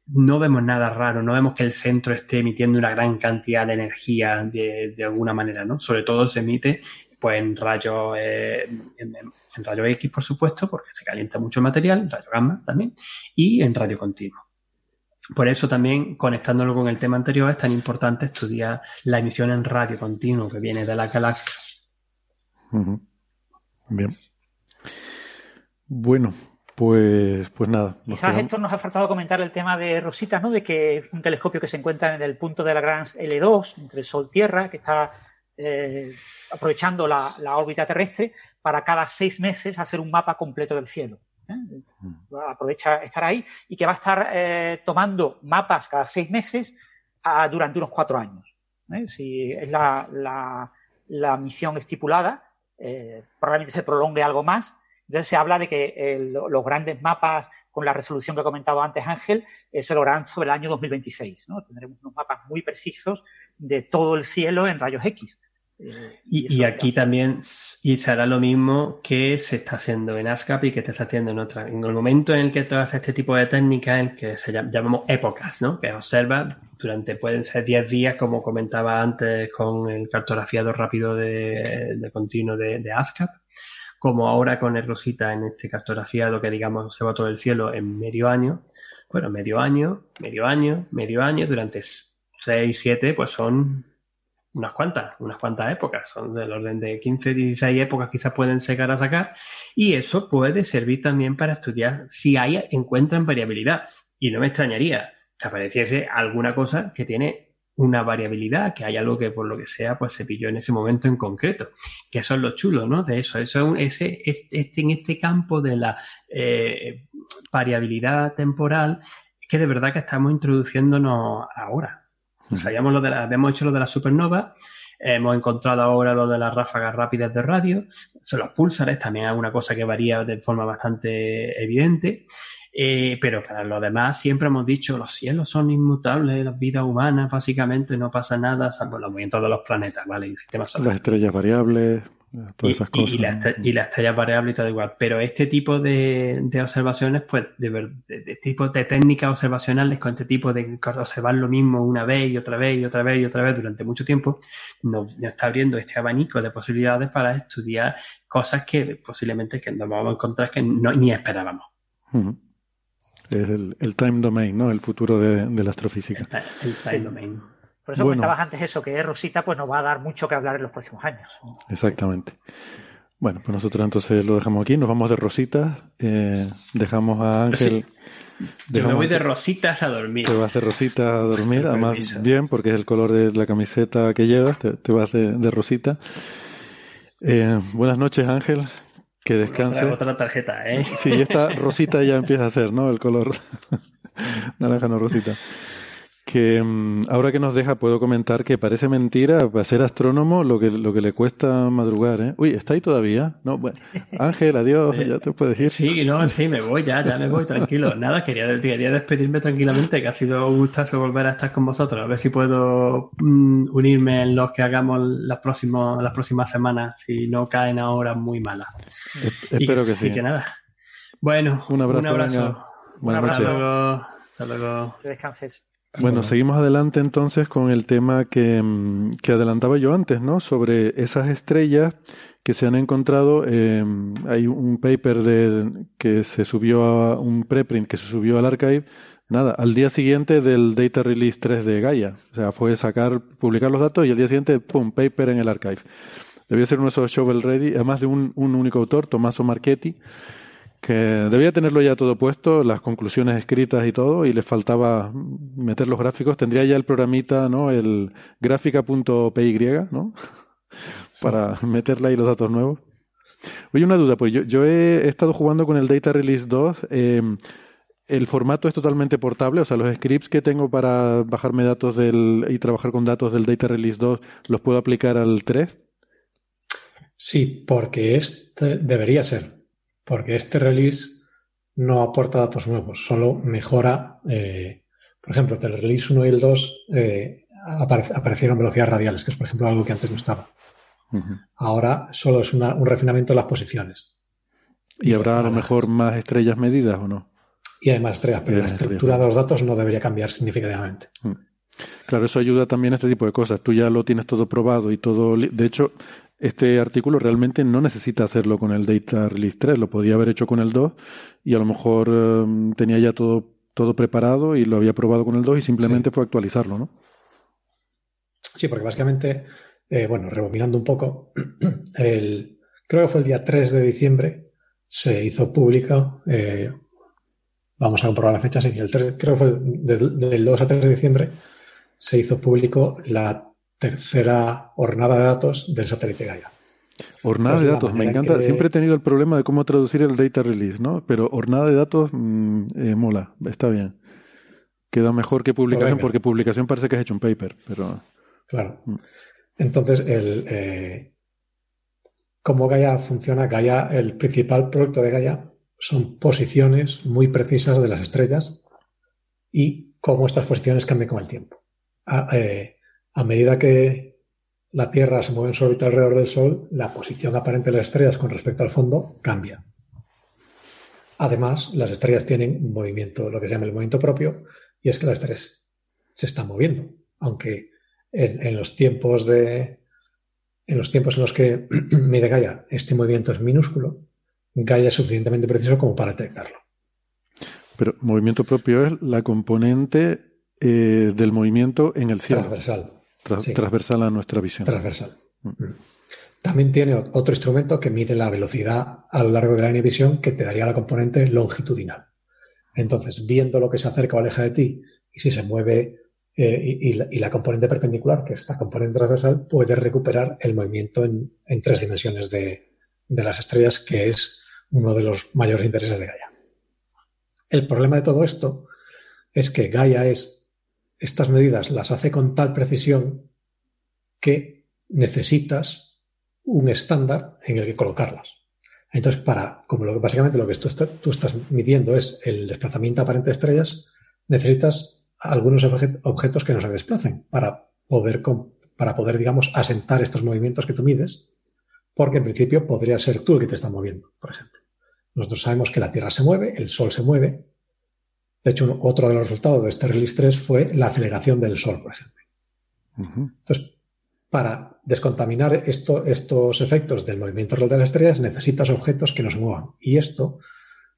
no vemos nada raro, no vemos que el centro esté emitiendo una gran cantidad de energía de, alguna manera, ¿no? Sobre todo se emite pues en rayos eh, en, rayo X, por supuesto, porque se calienta mucho el material, en rayo gamma también, y en radio continuo. Por eso también, conectándolo con el tema anterior, es tan importante estudiar la emisión en radio continuo que viene de la galaxia. Bien. Bueno, pues, pues nada. Quizás esto nos ha faltado comentar el tema de Rosita, ¿no? De que es un telescopio que se encuentra en el punto de la gran L2, entre Sol Tierra, que está eh, aprovechando la, órbita terrestre para cada seis meses hacer un mapa completo del cielo. ¿eh? Mm. Aprovecha estar ahí y que va a estar eh, tomando mapas cada seis meses durante unos cuatro años. Si es la, la misión estipulada, probablemente se prolongue algo más entonces se habla de que los grandes mapas con la resolución que ha comentado antes Ángel eh, se lograrán sobre el año 2026. ¿no? Tendremos unos mapas muy precisos de todo el cielo en rayos X. Eh, y, aquí también y se hará lo mismo que se está haciendo en ASCAP y que se está haciendo en otra. En el momento en el que tú haces este tipo de técnicas, en que se llamamos épocas, ¿no? que observa durante, pueden ser 10 días, como comentaba antes con el cartografiado rápido de, continuo de, de ASCAP, como ahora con el Rosita en este cartografiado que digamos se va todo el cielo en medio año. Bueno, medio año, medio año, medio año, durante 6, 7, pues son unas cuantas, unas cuantas épocas, son del orden de 15, 16 épocas quizás pueden llegar a sacar. Y eso puede servir también para estudiar si hay, encuentran variabilidad. Y no me extrañaría que apareciese alguna cosa que tiene una variabilidad, que hay algo que por lo que sea, pues se pilló en ese momento en concreto. Que eso es lo chulo, ¿no? De eso, eso es ese, este, en este campo de la eh, variabilidad temporal, que de verdad que estamos introduciéndonos ahora. sabíamos lo de la, habíamos hecho lo de la supernova, hemos encontrado ahora lo de las ráfagas rápidas de radio, son los pulsares, también es una cosa que varía de forma bastante evidente. Eh, pero para lo demás siempre hemos dicho, los cielos son inmutables, las vidas humanas básicamente no pasa nada, salvo los movimientos de los planetas, ¿vale? Las estrellas variables, todas esas cosas. Y, las estrellas variables y todo igual. Pero este tipo de, observaciones, pues, de, de, tipo de técnicas observacionales con este tipo de observar lo mismo una vez y otra vez y otra vez y otra vez durante mucho tiempo, nos, está abriendo este abanico de posibilidades para estudiar cosas que posiblemente que nos vamos a encontrar que no, ni esperábamos es el, time domain, ¿no? El futuro de, la astrofísica. El, time domain. Por eso comentabas antes eso, que Rosita pues nos va a dar mucho que hablar en los próximos años. Exactamente. Bueno, pues nosotros entonces lo dejamos aquí, nos vamos de Rosita, eh, dejamos a Ángel... Yo me voy de rositas a dormir. Te vas de rosita a dormir, además bien, porque es el color de la camiseta que llevas, te, vas de, rosita. Eh, buenas noches, Ángel. Que descanse. Otra, tarjeta, ¿eh? Sí, esta rosita ya empieza a hacer, ¿no? El color naranja, no rosita que mm, ahora que nos deja puedo comentar que parece mentira para ser astrónomo lo que lo que le cuesta madrugar, ¿eh? Uy, ¿está ahí todavía? No, bueno. Ángel, adiós, ya te puedes ir. Sí, no, sí, me voy ya, ya me voy, tranquilo. Nada, quería, quería despedirme tranquilamente, que ha sido un gustazo volver a estar con vosotros, a ver si puedo mm, unirme en los que hagamos las próximas las próximas semanas, si no caen ahora muy malas. espero que sí. Y que nada. Bueno, un abrazo. Un abrazo. Buenas noches. Hasta luego. Hasta luego. Que descanses. Bueno, seguimos adelante entonces con el tema que, mm, que, adelantaba yo antes, ¿no? Sobre esas estrellas que se han encontrado. Eh, hay un paper de, que se subió a un preprint que se subió al archive. Nada, al día siguiente del Data Release 3 de Gaia. O sea, fue sacar, publicar los datos y al día siguiente, pum, paper en el archive. Debía ser uno de esos shovel ready, además de un, un único autor, Tommaso Marchetti que debía tenerlo ya todo puesto, las conclusiones escritas y todo, y le faltaba meter los gráficos. Tendría ya el programita, ¿no? El gráfica.py, ¿no? Para meterle ahí los datos nuevos. Oye, una duda, pues yo, yo he, estado jugando con el Data Release 2. Eh, ¿El formato es totalmente portable? O sea, los scripts que tengo para bajarme datos del, y trabajar con datos del Data Release 2, ¿los puedo aplicar al 3? Sí, porque este debería ser porque este release no aporta datos nuevos, solo mejora, eh, por ejemplo, entre el release 1 y el 2 eh, aparecieron velocidades radiales, que es, por ejemplo, algo que antes no estaba. Ahora solo es un refinamiento de las posiciones. ¿Y habrá a lo mejor más estrellas medidas o no? Y hay más estrellas, pero la estructura de los datos no debería cambiar significativamente. Mm. Claro, eso ayuda también a este tipo de cosas. Tú ya lo tienes todo probado y todo. De hecho, este artículo realmente no necesita hacerlo con el Data Release 3, lo podía haber hecho con el 2 y a lo mejor em, tenía ya todo, todo preparado y lo había probado con el 2 y simplemente fue actualizarlo, ¿no? Sí, porque básicamente, eh, bueno, rebobinando un poco, el, creo que fue el día 3 de diciembre, se hizo público, eh, vamos a comprobar la fecha, sí, el 3, creo que fue del 2 a 3 de diciembre, se hizo público la tercera hornada de datos del satélite Gaia. Hornada de datos, me encanta. Siempre he tenido el problema de cómo traducir el data release, ¿no? Pero hornada de datos mm, eh, mola, está bien. Queda mejor que publicación, porque publicación parece que has hecho un paper, pero. Claro. Mm. Entonces, el, eh, cómo Gaia funciona, Gaia, el principal producto de Gaia son posiciones muy precisas de las estrellas y cómo estas posiciones cambian con el tiempo. Ah, eh, a medida que la Tierra se mueve en su órbita alrededor del Sol, la posición aparente de las estrellas con respecto al fondo cambia. Además, las estrellas tienen un movimiento, lo que se llama el movimiento propio, y es que las estrellas se están moviendo, aunque en, los tiempos de en los tiempos en los que mide Gaia este movimiento es minúsculo, Gaia es suficientemente preciso como para detectarlo. Pero movimiento propio es la componente eh, del movimiento en el cielo. Transversal. Transversal a nuestra visión. Transversal. Mm. Mm. También tiene otro instrumento que mide la velocidad a lo largo de la línea de visión que te daría la componente longitudinal. Entonces, viendo lo que se acerca o aleja de ti y si se mueve eh, y, la, componente perpendicular, que es la componente transversal, puedes recuperar el movimiento en, tres dimensiones de, de, las estrellas, que es uno de los mayores intereses de Gaia. El problema de todo esto es que Gaia es estas medidas las hace con tal precisión que necesitas un estándar en el que colocarlas. Entonces, para, como lo, básicamente lo que tú, tú estás midiendo es el desplazamiento aparente de estrellas, necesitas algunos objetos que no se desplacen para poder, para poder, digamos, asentar estos movimientos que tú mides, porque en principio podría ser tú el que te está moviendo, por ejemplo. Nosotros sabemos que la Tierra se mueve, el Sol se mueve, de hecho, otro de los resultados de este release 3 fue la aceleración del Sol, por ejemplo. Entonces, para descontaminar estos efectos del movimiento de las estrellas, necesitas objetos que no se muevan. Y esto,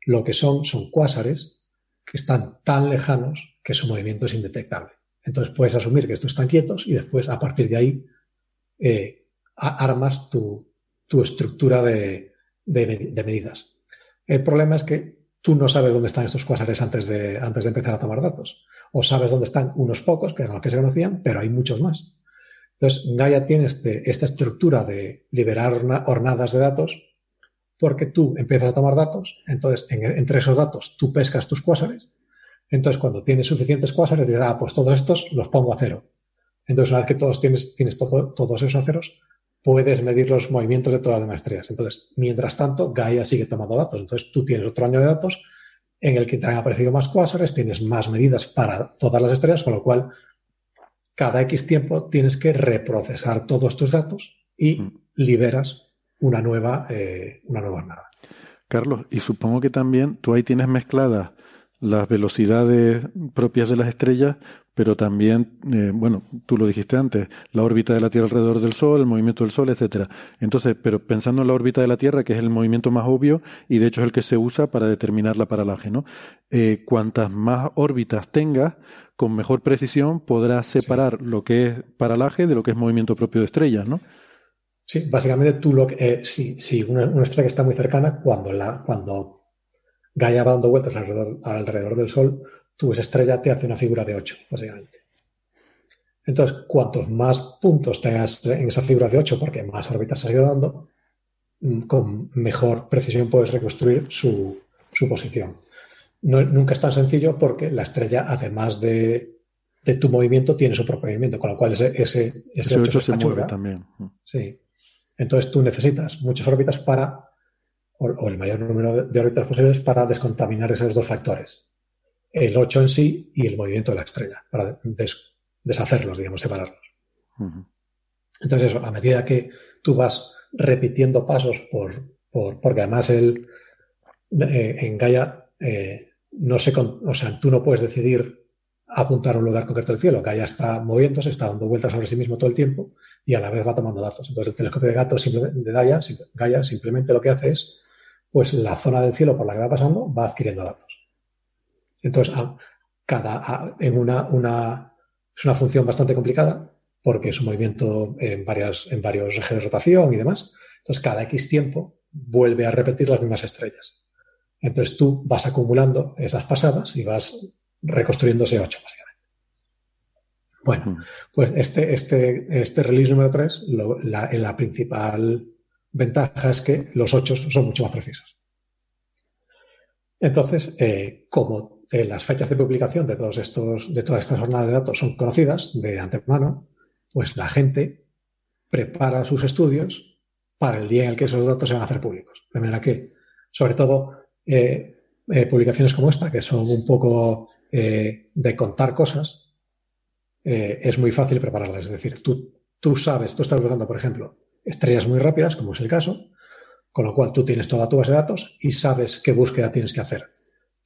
lo que son, son cuásares que están tan lejanos que su movimiento es indetectable. Entonces puedes asumir que estos están quietos y después, a partir de ahí, eh, armas tu, estructura de medidas. El problema es que tú no sabes dónde están estos cuásares antes de, antes de empezar a tomar datos. O sabes dónde están unos pocos, que eran los que se conocían, pero hay muchos más. Entonces, Gaia tiene este, esta estructura de liberar hornadas de datos porque tú empiezas a tomar datos, entonces entre esos datos tú pescas tus cuásares, entonces cuando tienes suficientes cuásares dices, ah, pues todos estos los pongo a cero. Entonces una vez que todos tienes, tienes todos esos a ceros, puedes medir los movimientos de todas las demás estrellas. Entonces, mientras tanto, Gaia sigue tomando datos. Entonces tú tienes otro año de datos en el que te han aparecido más cuásares, tienes más medidas para todas las estrellas, con lo cual cada X tiempo tienes que reprocesar todos tus datos y mm. liberas una nueva, eh, una nueva nada. Carlos, y supongo que también tú ahí tienes mezcladas las velocidades propias de las estrellas, pero también, eh, bueno, tú lo dijiste antes, la órbita de la Tierra alrededor del Sol, el movimiento del Sol, etcétera. Entonces, pero pensando en la órbita de la Tierra, que es el movimiento más obvio y de hecho es el que se usa para determinar la paralaje, ¿no? Eh, cuantas más órbitas tengas, con mejor precisión podrás separar lo que es paralaje de lo que es movimiento propio de estrellas, ¿no? Sí, básicamente tú lo que, eh, si, una, estrella que está muy cercana, cuando, la, cuando Gaia va dando vueltas alrededor, alrededor del Sol, tú esa estrella te hace una figura de 8, básicamente. Entonces, cuantos más puntos tengas en esa figura de 8, porque más órbitas has ido dando, mm, con mejor precisión puedes reconstruir su, posición. nunca es tan sencillo porque la estrella, además de, tu movimiento, tiene su propio movimiento, con lo cual ese, ese, ese 8, se mueve también. Sí. Entonces tú necesitas muchas órbitas para, o, el mayor número de órbitas posibles para descontaminar esos dos factores. El 8 en sí y el movimiento de la estrella, para deshacerlos, digamos, separarlos. Entonces eso, a medida que tú vas repitiendo pasos por, porque además el, eh, en Gaia eh, no se, o sea, tú no puedes decidir apuntar a un lugar concreto del cielo. Gaia está moviéndose, está dando vueltas sobre sí mismo todo el tiempo y a la vez va tomando datos. Entonces el telescopio de, gato, de Gaia, Gaia simplemente lo que hace es, pues la zona del cielo por la que va pasando va adquiriendo datos. Entonces, cada, en una, una, es una función bastante complicada porque es un movimiento en, varias, en varios ejes de rotación y demás. Entonces, cada X tiempo vuelve a repetir las mismas estrellas. Entonces, tú vas acumulando esas pasadas y vas reconstruyendo ese 8, básicamente. Bueno, pues este, este, este release número 3, la, la, principal ventaja es que los 8 son mucho más precisos. Entonces, eh, como eh, las fechas de publicación de todos estos, de todas estas jornadas de datos son conocidas de antemano, pues la gente prepara sus estudios para el día en el que esos datos se van a hacer públicos. De manera que, sobre todo, eh, publicaciones como esta, que son un poco eh, de contar cosas, eh, es muy fácil prepararlas. Es decir, tú, tú sabes, tú estás buscando, por ejemplo, estrellas muy rápidas, como es el caso, con lo cual tú tienes toda tu base de datos y sabes qué búsqueda tienes que hacer.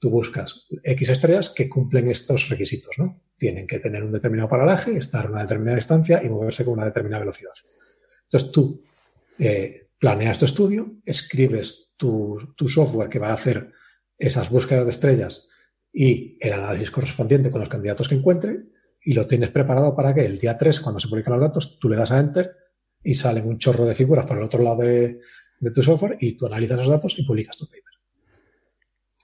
Tú buscas X estrellas que cumplen estos requisitos, ¿no? Tienen que tener un determinado paralaje, estar a una determinada distancia y moverse con una determinada velocidad. Entonces tú eh, planeas tu estudio, escribes tu, software que va a hacer esas búsquedas de estrellas y el análisis correspondiente con los candidatos que encuentre y lo tienes preparado para que el día 3, cuando se publican los datos, tú le das a Enter y salen un chorro de figuras por el otro lado de, tu software y tú analizas los datos y publicas tu paper.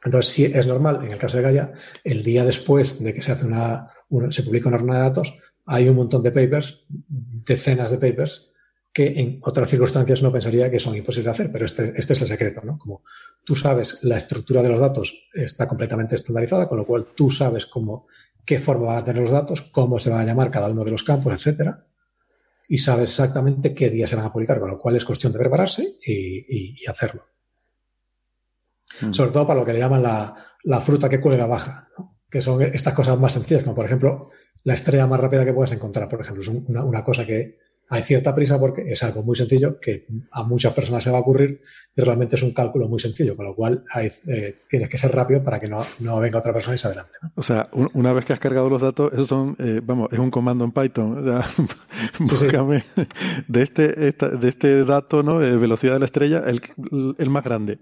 Entonces, si es normal, en el caso de Gaia, el día después de que se hace una, se publica una ronda de datos, hay un montón de papers, decenas de papers, que en otras circunstancias no pensaría que son imposibles de hacer, pero este, este es el secreto, ¿no? Como tú sabes, la estructura de los datos está completamente estandarizada, con lo cual tú sabes cómo, qué forma van a tener los datos, cómo se va a llamar cada uno de los campos, etcétera, y sabes exactamente qué día se van a publicar, con lo cual es cuestión de prepararse y, hacerlo. Mm. Sobre todo para lo que le llaman la, fruta que cuelga baja, que son estas cosas más sencillas, como por ejemplo la estrella más rápida que puedes encontrar, por ejemplo, es una cosa que hay cierta prisa porque es algo muy sencillo que a muchas personas se va a ocurrir y realmente es un cálculo muy sencillo, con lo cual hay, eh, tienes que ser rápido para que no, venga otra persona y se adelante. O sea, una vez que has cargado los datos, eso son, eh, vamos, es un comando en Python. O sea, búscame de este, de este dato, ¿no? De velocidad de la estrella, el, el más grande.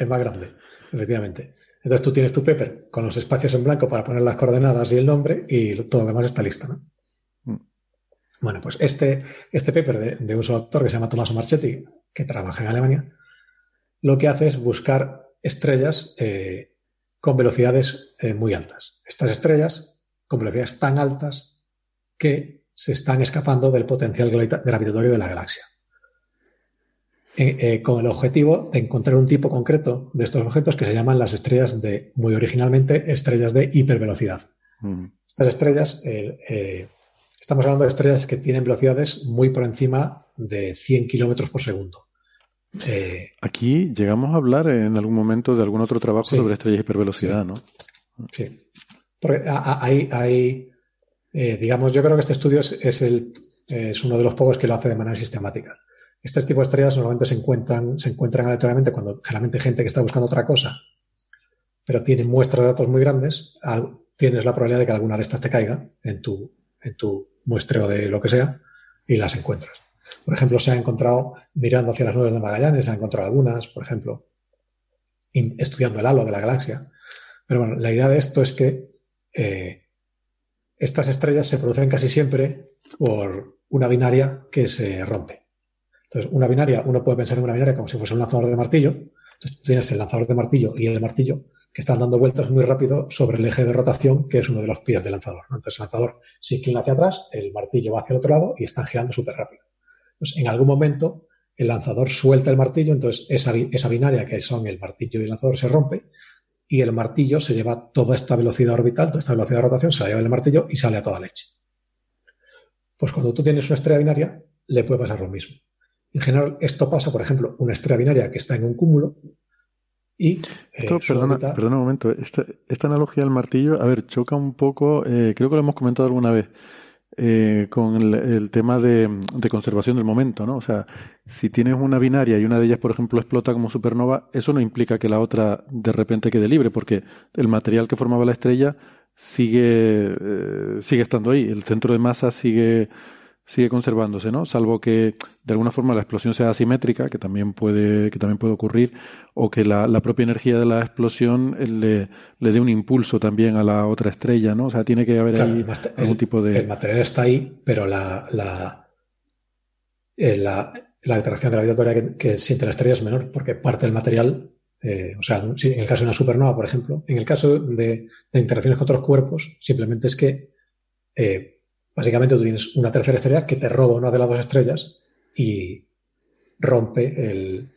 El más grande, efectivamente. Entonces tú tienes tu paper con los espacios en blanco para poner las coordenadas y el nombre y todo lo demás está listo, ¿no? Bueno, pues este, este paper de, un solo autor que se llama Tommaso Marchetti, que trabaja en Alemania, lo que hace es buscar estrellas eh, con velocidades eh, muy altas. Estas estrellas con velocidades tan altas que se están escapando del potencial gravitatorio de la galaxia. Eh, con el objetivo de encontrar un tipo concreto de estos objetos que se llaman las estrellas de, muy originalmente, estrellas de hipervelocidad. Estas estrellas, estamos hablando de estrellas que tienen velocidades muy por encima de 100 kilómetros por segundo. Aquí llegamos a hablar en algún momento de algún otro trabajo sobre estrellas de hipervelocidad, ¿no? Sí. Porque hay, hay digamos, yo creo que este estudio es, el, es uno de los pocos que lo hace de manera sistemática. Este tipo de estrellas normalmente se encuentran, se encuentran aleatoriamente cuando generalmente gente que está buscando otra cosa, pero tiene muestras de datos muy grandes, tienes la probabilidad de que alguna de estas te caiga en tu, en tu muestreo de lo que sea y las encuentras. Por ejemplo, se ha encontrado mirando hacia las nubes de Magallanes, se han encontrado algunas, por ejemplo, estudiando el halo de la galaxia. Pero bueno, la idea de esto es que eh, estas estrellas se producen casi siempre por una binaria que se rompe. Entonces, una binaria, uno puede pensar en una binaria como si fuese un lanzador de martillo. Entonces, tienes el lanzador de martillo y el martillo que están dando vueltas muy rápido sobre el eje de rotación, que es uno de los pies del lanzador. Entonces, el lanzador se inclina hacia atrás, el martillo va hacia el otro lado y están girando súper rápido. Entonces, en algún momento, el lanzador suelta el martillo, entonces esa, binaria que son el martillo y el lanzador se rompe y el martillo se lleva toda esta velocidad orbital, toda esta velocidad de rotación, se la lleva el martillo y sale a toda leche. Pues cuando tú tienes una estrella binaria, le puede pasar lo mismo. En general, esto pasa, por ejemplo, una estrella binaria que está en un cúmulo y... Eh, perdona, perdona, un momento. Esta, analogía del martillo, a ver, choca un poco, eh, creo que lo hemos comentado alguna vez, eh, con el, tema de, de, conservación del momento, ¿no? O sea, si tienes una binaria y una de ellas, por ejemplo, explota como supernova, eso no implica que la otra de repente quede libre, porque el material que formaba la estrella sigue, eh, sigue estando ahí. El centro de masa sigue, sigue conservándose, ¿no? Salvo que de alguna forma la explosión sea asimétrica, que también puede, que también puede ocurrir, o que la, la propia energía de la explosión eh, le, le, dé un impulso también a la otra estrella, ¿no? O sea, tiene que haber ahí algún tipo de. El material está ahí, pero la, la, eh, la, la atracción gravitatoria que, que siente la estrella es menor, porque parte del material eh, o sea, en el caso de una supernova, por ejemplo, en el caso de, interacciones con otros cuerpos, simplemente es que eh, básicamente tú tienes una tercera estrella que te roba una de las dos estrellas y rompe el,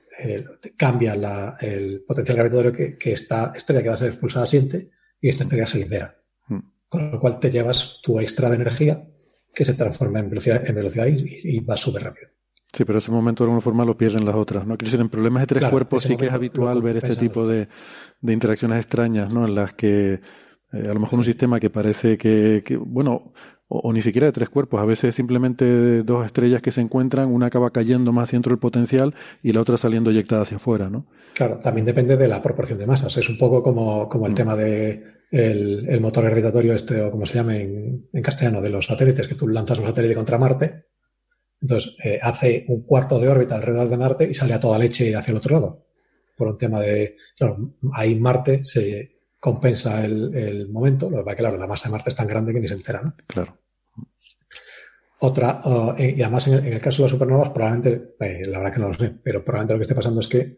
cambia el potencial gravitatorio que, esta estrella que va a ser expulsada siente y esta estrella se libera. Hmm. Con lo cual te llevas tu extra de energía que se transforma en velocidad, en velocidad y, y va súper rápido. Sí, pero ese momento de alguna forma lo pierden las otras, ¿no? Quiero decir, en problemas de tres cuerpos sí que es habitual ver este tipo de, de, interacciones extrañas, ¿no? En las que eh, a lo mejor un sistema que parece que, que bueno, o, ni siquiera de tres cuerpos, a veces simplemente dos estrellas que se encuentran, una acaba cayendo más dentro del potencial y la otra saliendo eyectada hacia afuera, ¿no? Claro, también depende de la proporción de masas. Es un poco como, como el mm. tema de el, el, motor gravitatorio este, o como se llame en, en castellano, de los satélites, que tú lanzas un satélite contra Marte entonces, eh, hace un cuarto de órbita alrededor de Marte y sale a toda leche hacia el otro lado. Por un tema de. Claro, ahí Marte se compensa el, momento. Lo que que, claro, la masa de Marte es tan grande que ni se entera, ¿no? Claro. Otra, uh, y además en el, caso de las supernovas, probablemente, eh, la verdad que no lo sé, pero probablemente lo que esté pasando es que,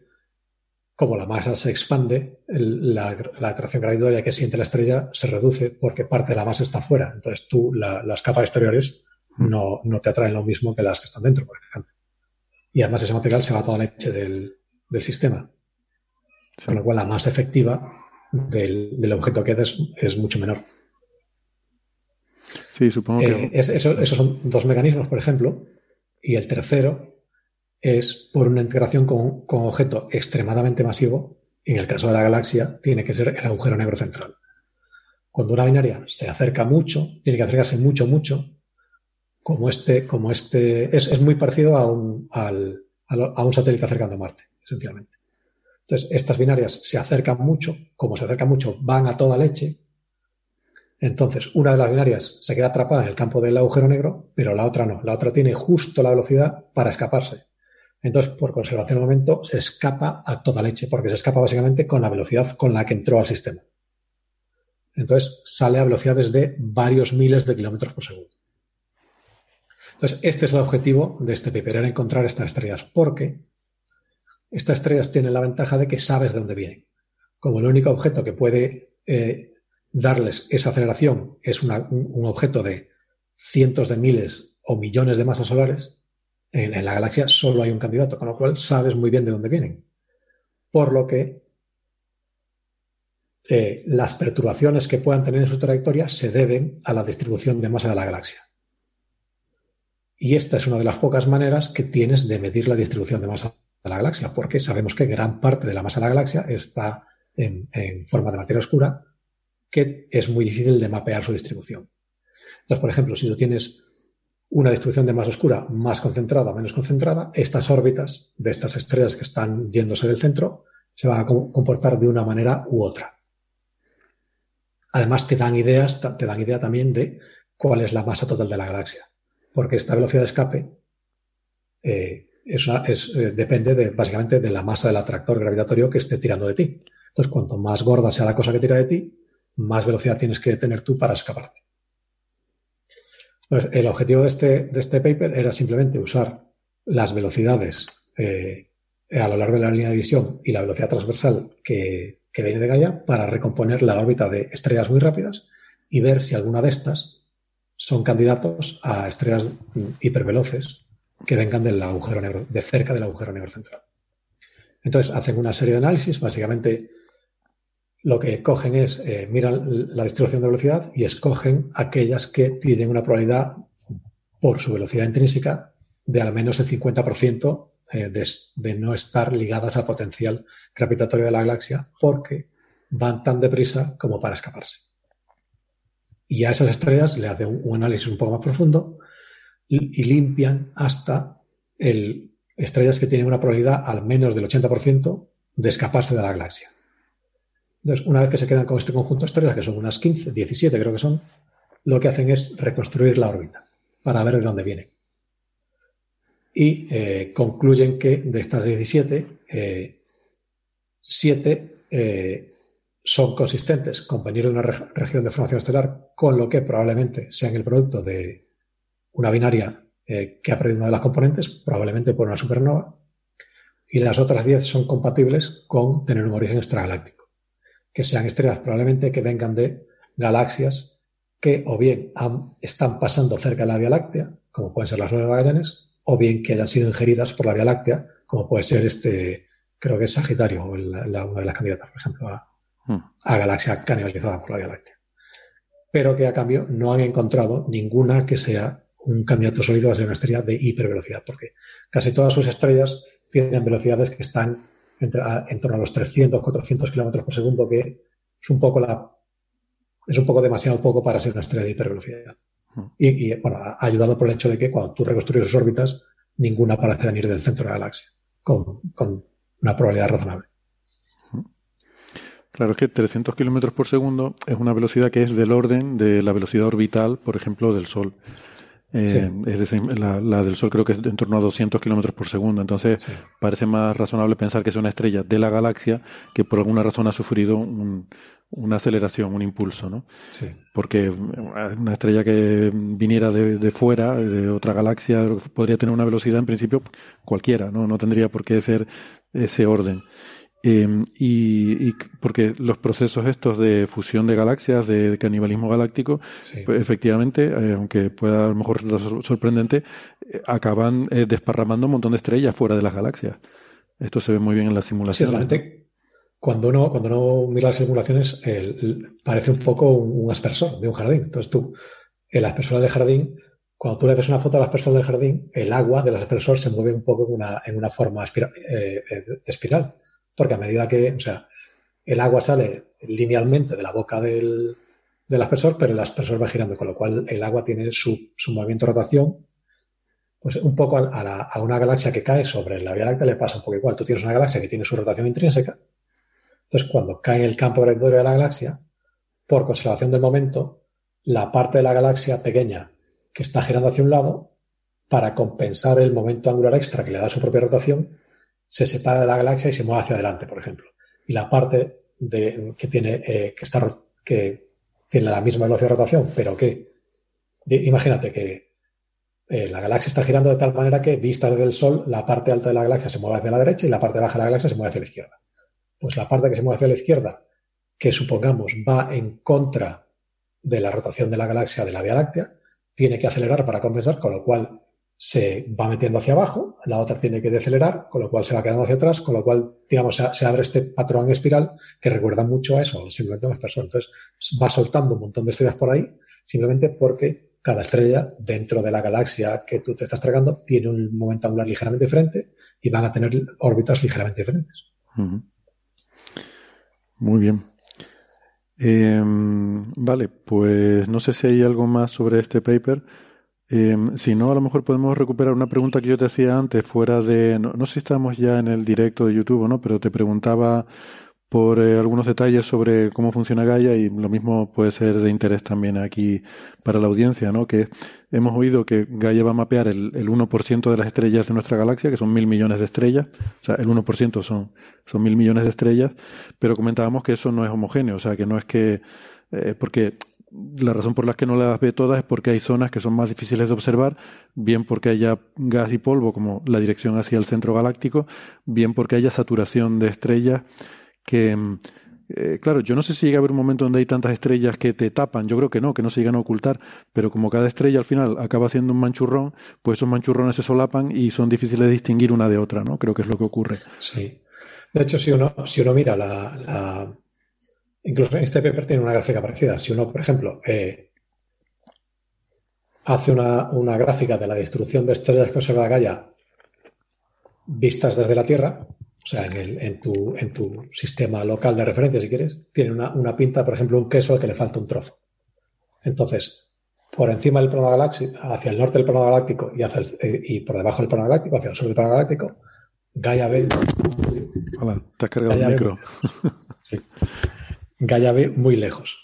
como la masa se expande, la, atracción gravitatoria que siente la estrella se reduce porque parte de la masa está fuera. Entonces tú, las capas exteriores no, no te atraen lo mismo que las que están dentro, por ejemplo. Y además ese material se va a toda la leche del, del sistema. Con lo cual la masa efectiva del, del objeto que es, es mucho menor. Sí, supongo que. Eh, esos son dos mecanismos, por ejemplo. Y el tercero es por una integración con, con, un objeto extremadamente masivo. En el caso de la galaxia, tiene que ser el agujero negro central. Cuando una binaria se acerca mucho, tiene que acercarse mucho, mucho, como este, como este, es, muy parecido a un, al, a un satélite acercando a Marte, esencialmente. Entonces, estas binarias se acercan mucho, como se acercan mucho, van a toda leche. Entonces, una de las binarias se queda atrapada en el campo del agujero negro, pero la otra no. La otra tiene justo la velocidad para escaparse. Entonces, por conservación del momento, se escapa a toda leche, porque se escapa básicamente con la velocidad con la que entró al sistema. Entonces, sale a velocidades de varios miles de kilómetros por segundo. Entonces, este es el objetivo de este paper, era encontrar estas estrellas, porque estas estrellas tienen la ventaja de que sabes de dónde vienen. Como el único objeto que puede eh, darles esa aceleración es un, objeto de cientos de miles o millones de masas solares, En, la galaxia solo hay un candidato, con lo cual sabes muy bien de dónde vienen. Por lo que eh, las perturbaciones que puedan tener en su trayectoria se deben a la distribución de masa de la galaxia. Y esta es una de las pocas maneras que tienes de medir la distribución de masa de la galaxia, porque sabemos que gran parte de la masa de la galaxia está en, forma de materia oscura, que es muy difícil de mapear su distribución. Entonces, por ejemplo, si tú tienes una distribución de masa oscura más concentrada o menos concentrada, estas órbitas de estas estrellas que están yéndose del centro se van a comportar de una manera u otra. Además, te dan ideas, te dan idea también de cuál es la masa total de la galaxia porque esta velocidad de escape eh, eh, depende de, básicamente de la masa del atractor gravitatorio que esté tirando de ti. Entonces, cuanto más gorda sea la cosa que tira de ti, más velocidad tienes que tener tú para escaparte. El objetivo de este, de este paper era simplemente usar las velocidades eh, a lo largo de la línea de visión y la velocidad transversal que, que viene de Gaia para recomponer la órbita de estrellas muy rápidas y ver si alguna de estas son candidatos a estrellas hiperveloces que vengan del agujero negro, de cerca del agujero negro central. Entonces hacen una serie de análisis, básicamente lo que cogen es, eh, miran la distribución de velocidad y escogen aquellas que tienen una probabilidad por su velocidad intrínseca de al menos el 50% eh, de, no estar ligadas al potencial gravitatorio de la galaxia porque van tan deprisa como para escaparse y a esas estrellas le hacen un, análisis un poco más profundo y, limpian hasta el, estrellas que tienen una probabilidad al menos del 80% de escaparse de la galaxia. Entonces, una vez que se quedan con este conjunto de estrellas, que son unas 15, 17 creo que son, lo que hacen es reconstruir la órbita para ver de dónde vienen. Y eh, concluyen que de estas 17, 7 eh, son consistentes con venir de una región de formación estelar, con lo que probablemente sean el producto de una binaria eh, que ha perdido una de las componentes, probablemente por una supernova, y las otras 10 son compatibles con tener un origen extragaláctico, que sean estrellas probablemente que vengan de galaxias que o bien están pasando cerca de la Vía Láctea, como pueden ser las nueve Magallanes, o bien que hayan sido ingeridas por la Vía Láctea, como puede ser este, creo que es Sagitario, o una de las candidatas, por ejemplo, a, a galaxia canibalizada por la Vía Láctea. Pero que a cambio no han encontrado ninguna que sea un candidato sólido a ser una estrella de hipervelocidad, porque casi todas sus estrellas tienen velocidades que están en torno a los 300, 400 kilómetros por segundo, que es un poco la es un poco demasiado poco para ser una estrella de hipervelocidad. Y, bueno, ha ayudado por el hecho de que cuando tú reconstruyes sus órbitas, ninguna parece venir del centro de la galaxia, con, con una probabilidad razonable. Claro, es que 300 kilómetros por segundo es una velocidad que es del orden de la velocidad orbital, por ejemplo, del Sol. Eh, es decir, la, del Sol creo que es en torno a 200 kilómetros por segundo. Entonces, parece más razonable pensar que es una estrella de la galaxia que por alguna razón ha sufrido una aceleración, un impulso, ¿no? Sí. Porque una estrella que viniera de, de, fuera, de otra galaxia, podría tener una velocidad en principio cualquiera, ¿no? No tendría por qué ser ese orden. Em, y, porque los procesos estos de fusión de galaxias, de, canibalismo galáctico, pues efectivamente, eh, aunque pueda a lo mejor resultar sorprendente, eh, acaban eh, desparramando un montón de estrellas fuera de las galaxias. Esto se ve muy bien en las simulaciones. cuando uno, cuando uno mira las simulaciones, parece un poco un, aspersor de un jardín. Entonces tú, el aspersor del jardín, cuando tú le haces una foto al aspersor del jardín, el agua del aspersor se mueve un poco en una, en una forma de espiral porque a medida que, o sea, el agua sale linealmente de la boca del, aspersor, pero el aspersor va girando, con lo cual el agua tiene su, movimiento de rotación. Pues un poco a, una galaxia que cae sobre la Vía Láctea le pasa un poco igual. Tú tienes una galaxia que tiene su rotación intrínseca. Entonces, cuando cae en el campo gravitatorio de la galaxia, por conservación del momento, la parte de la galaxia pequeña que está girando hacia un lado, para compensar el momento angular extra que le da su propia rotación, se separa de la galaxia y se mueve hacia adelante, por ejemplo. Y la parte de, que tiene eh, que estar que tiene la misma velocidad de rotación, pero que imagínate que eh, la galaxia está girando de tal manera que vista desde el Sol, la parte alta de la galaxia se mueve hacia la derecha y la parte baja de la galaxia se mueve hacia la izquierda. Pues la parte que se mueve hacia la izquierda, que supongamos va en contra de la rotación de la galaxia de la Vía Láctea, tiene que acelerar para compensar, con lo cual se va metiendo hacia abajo, la otra tiene que decelerar, con lo cual se va quedando hacia atrás, con lo cual, digamos, se, abre este patrón espiral que recuerda mucho a eso, simplemente a las personas. Entonces, va soltando un montón de estrellas por ahí, simplemente porque cada estrella dentro de la galaxia que tú te estás tragando tiene un momento angular ligeramente diferente y van a tener órbitas ligeramente diferentes. Muy bien. Em, vale, pues no sé si hay algo más sobre este paper. Em, si no, a lo mejor podemos recuperar una pregunta que yo te hacía antes, fuera de. No, sé si estamos ya en el directo de YouTube no, pero te preguntaba por eh, algunos detalles sobre cómo funciona Gaia y lo mismo puede ser de interés también aquí para la audiencia, ¿no? Que hemos oído que Gaia va a mapear el, el 1% de las estrellas de nuestra galaxia, que son mil millones de estrellas, o sea, el 1% son, son mil millones de estrellas, pero comentábamos que eso no es homogéneo, o sea, que no es que, eh, porque la razón por la que no las ve todas es porque hay zonas que son más difíciles de observar, bien porque haya gas y polvo, como la dirección hacia el centro galáctico, bien porque haya saturación de estrellas que, eh, claro, yo no sé si llega a haber un momento donde hay tantas estrellas que te tapan, yo creo que no, que no se llegan a ocultar, pero como cada estrella al final acaba haciendo un manchurrón, pues esos manchurrones se solapan y son difíciles de distinguir una de otra, ¿no? Creo que es lo que ocurre. Sí. De hecho, si uno, si uno mira la Incluso este paper tiene una gráfica parecida. Si uno, por ejemplo, eh, hace una, gráfica de la distribución de estrellas que observa Gaia vistas desde la Tierra, o sea, en, tu, en tu sistema local de referencia, si quieres, tiene una, pinta, por ejemplo, un queso al que le falta un trozo. Entonces, por encima del plano galáctico, hacia el norte del plano galáctico y, hacia eh, y por debajo del plano galáctico, hacia el sur del plano galáctico, Gaia ve. Hola, te has cargado el micro. sí. Gaia ve muy lejos.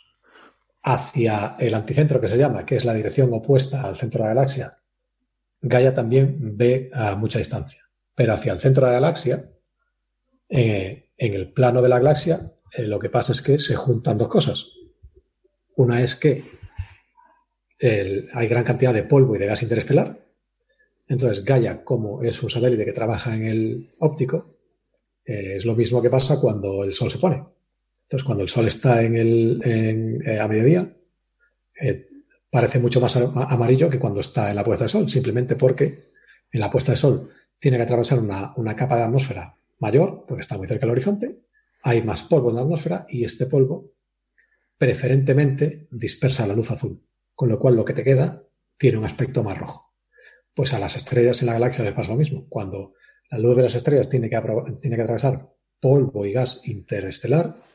Hacia el anticentro que se llama, que es la dirección opuesta al centro de la galaxia, Gaia también ve a mucha distancia. Pero hacia el centro de la galaxia, eh, en el plano de la galaxia, eh, lo que pasa es que se juntan dos cosas. Una es que hay gran cantidad de polvo y de gas interestelar. Entonces, Gaia, como es un satélite que trabaja en el óptico, eh, es lo mismo que pasa cuando el Sol se pone. Entonces, cuando el sol está en el, eh, a mediodía, eh, parece mucho más amarillo que cuando está en la puesta de sol, simplemente porque en la puesta de sol tiene que atravesar una, capa de atmósfera mayor, porque está muy cerca del horizonte, hay más polvo en la atmósfera y este polvo preferentemente dispersa la luz azul, con lo cual lo que te queda tiene un aspecto más rojo. Pues a las estrellas en la galaxia les pasa lo mismo. Cuando la luz de las estrellas tiene que, tiene que atravesar polvo y gas interestelar,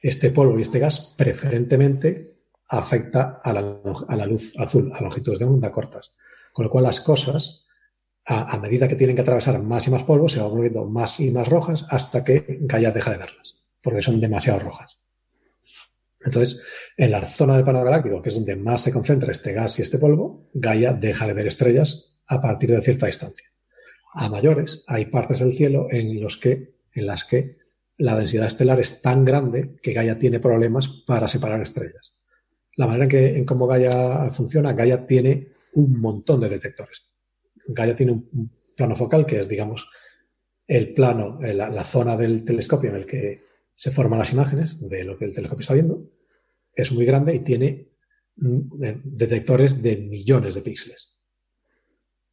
este polvo y este gas preferentemente afecta a la, luz azul, a longitudes de onda cortas. Con lo cual las cosas, a, medida que tienen que atravesar más y más polvo, se van volviendo más y más rojas hasta que Gaia deja de verlas, porque son demasiado rojas. Entonces, en la zona del plano galáctico, que es donde más se concentra este gas y este polvo, Gaia deja de ver estrellas a partir de cierta distancia. A mayores, hay partes del cielo en, los que, en las que la densidad estelar es tan grande que Gaia tiene problemas para separar estrellas. La manera en, que, cómo Gaia funciona, Gaia tiene un montón de detectores. Gaia tiene un plano focal que es, digamos, el plano, eh, la, zona del telescopio en el que se forman las imágenes de lo que el telescopio está viendo. Es muy grande y tiene mm, eh, detectores de millones de píxeles.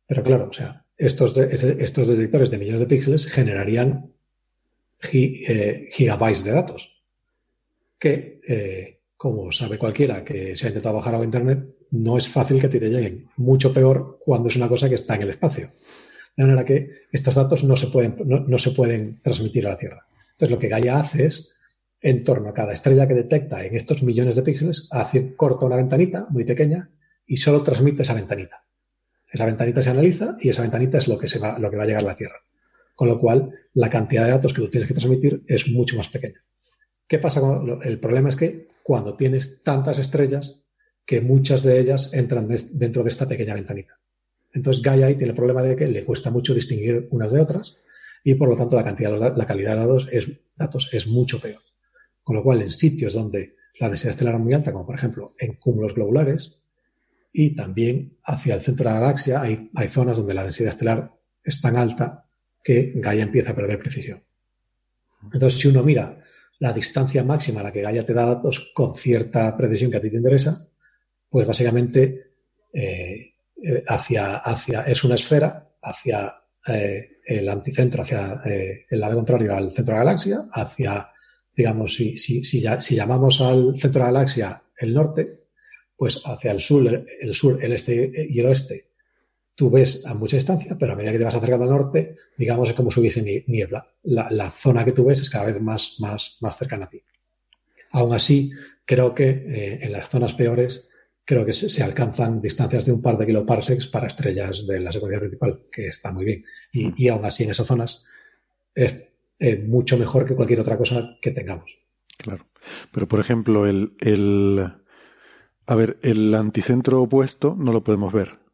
Pero claro, o sea, estos, detectores de millones de píxeles generarían gigabytes de datos, que, eh, como sabe cualquiera que se ha intentado bajar a Internet, no es fácil que a ti te lleguen. Mucho peor cuando es una cosa que está en el espacio. De manera que estos datos no se pueden, no, se pueden transmitir a la Tierra. Entonces, lo que Gaia hace es, en torno a cada estrella que detecta en estos millones de píxeles, hace, corta una ventanita muy pequeña y solo transmite esa ventanita. Esa ventanita se analiza y esa ventanita es lo que, se va, lo que va a llegar a la Tierra con lo cual la cantidad de datos que tú tienes que transmitir es mucho más pequeña. ¿Qué pasa? Con, el problema es que cuando tienes tantas estrellas, que muchas de ellas entran dentro de esta pequeña ventanita. Entonces Gaia tiene el problema de que le cuesta mucho distinguir unas de otras y por lo tanto la, cantidad, la calidad de datos es, datos es mucho peor. Con lo cual en sitios donde la densidad estelar es muy alta, como por ejemplo en cúmulos globulares, y también hacia el centro de la galaxia hay, hay zonas donde la densidad estelar es tan alta que Gaia empieza a perder precisión. Entonces, si uno mira la distancia máxima a la que Gaia te da datos con cierta precisión que a ti te interesa, pues básicamente eh, eh, hacia, hacia, es una esfera hacia eh, el anticentro, hacia el lado contrario al centro de la galaxia, hacia, digamos, si, si, si, llamamos al centro de la galaxia el norte, pues hacia el sur, el sur, el este y el oeste tú ves a mucha distancia, pero a medida que te vas acercando al norte, digamos, es como si hubiese niebla. La, zona que tú ves es cada vez más, más, más cercana a ti. Aún así, creo que eh, en las zonas peores, creo que se, alcanzan distancias de un par de kiloparsecs para estrellas de la secuencia principal, que está muy bien. Y, aún así, en esas zonas es eh, mucho mejor que cualquier otra cosa que tengamos. Claro. Pero, por ejemplo, el, el, a ver, el anticentro opuesto no lo podemos ver.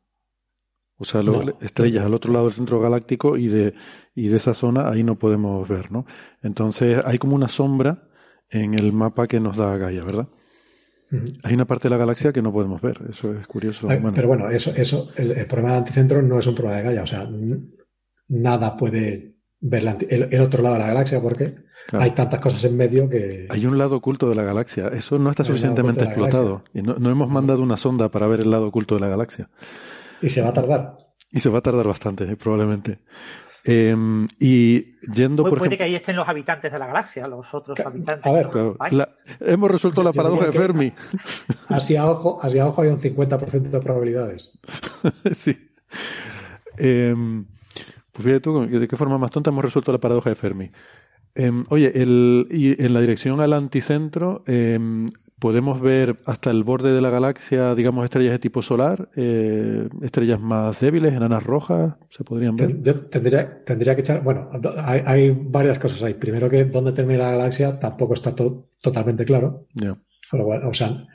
O sea, estrellas al otro lado del centro galáctico y de, y de esa zona ahí no podemos ver, ¿no? Entonces hay como una sombra en el mapa que nos da Gaia, ¿verdad? Hay una parte de la galaxia que no podemos ver, eso es curioso. Pero bueno, eso, eso el, problema del anticentro no es un problema de Gaia, o sea, nada puede ver el, otro lado de la galaxia porque hay tantas cosas en medio que... Hay un lado oculto de la galaxia, eso no está suficientemente explotado y no, no hemos mandado una sonda para ver el lado oculto de la galaxia. Y se va a tardar. Y se va a tardar bastante, eh, probablemente. Em, y yendo por puede que ahí estén los habitantes de la galaxia, los otros habitantes. A ver, hemos resuelto la paradoja de Fermi. Hacia ojo, hacia ojo hay un 50% de probabilidades. sí. Em, pues fíjate tú, de qué forma más tonta hemos resuelto la paradoja de Fermi. Em, oye, el, y en la dirección al anticentro, podemos ver hasta el borde de la galaxia, digamos, estrellas de tipo solar, eh, estrellas más débiles, enanas rojas, se podrían ver. Yo tendría, tendría que echar, bueno, hay, varias cosas ahí. Primero que dónde termina la galaxia tampoco está totalmente claro. o sea,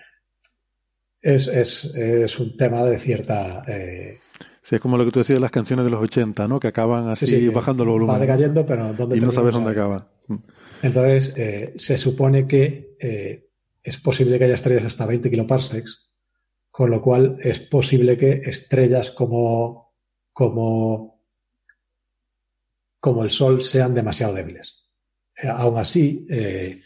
es, un tema de cierta... Eh, sí, es como lo que tú decías de las canciones de los 80, ¿no? Que acaban así bajando el volumen. Va decayendo, pero ¿dónde Y no sabes dónde acaba. Entonces, eh, se supone que es posible que haya estrellas hasta 20 kiloparsecs, con lo cual es posible que estrellas como, como, como el Sol sean demasiado débiles. Eh, aún así, eh,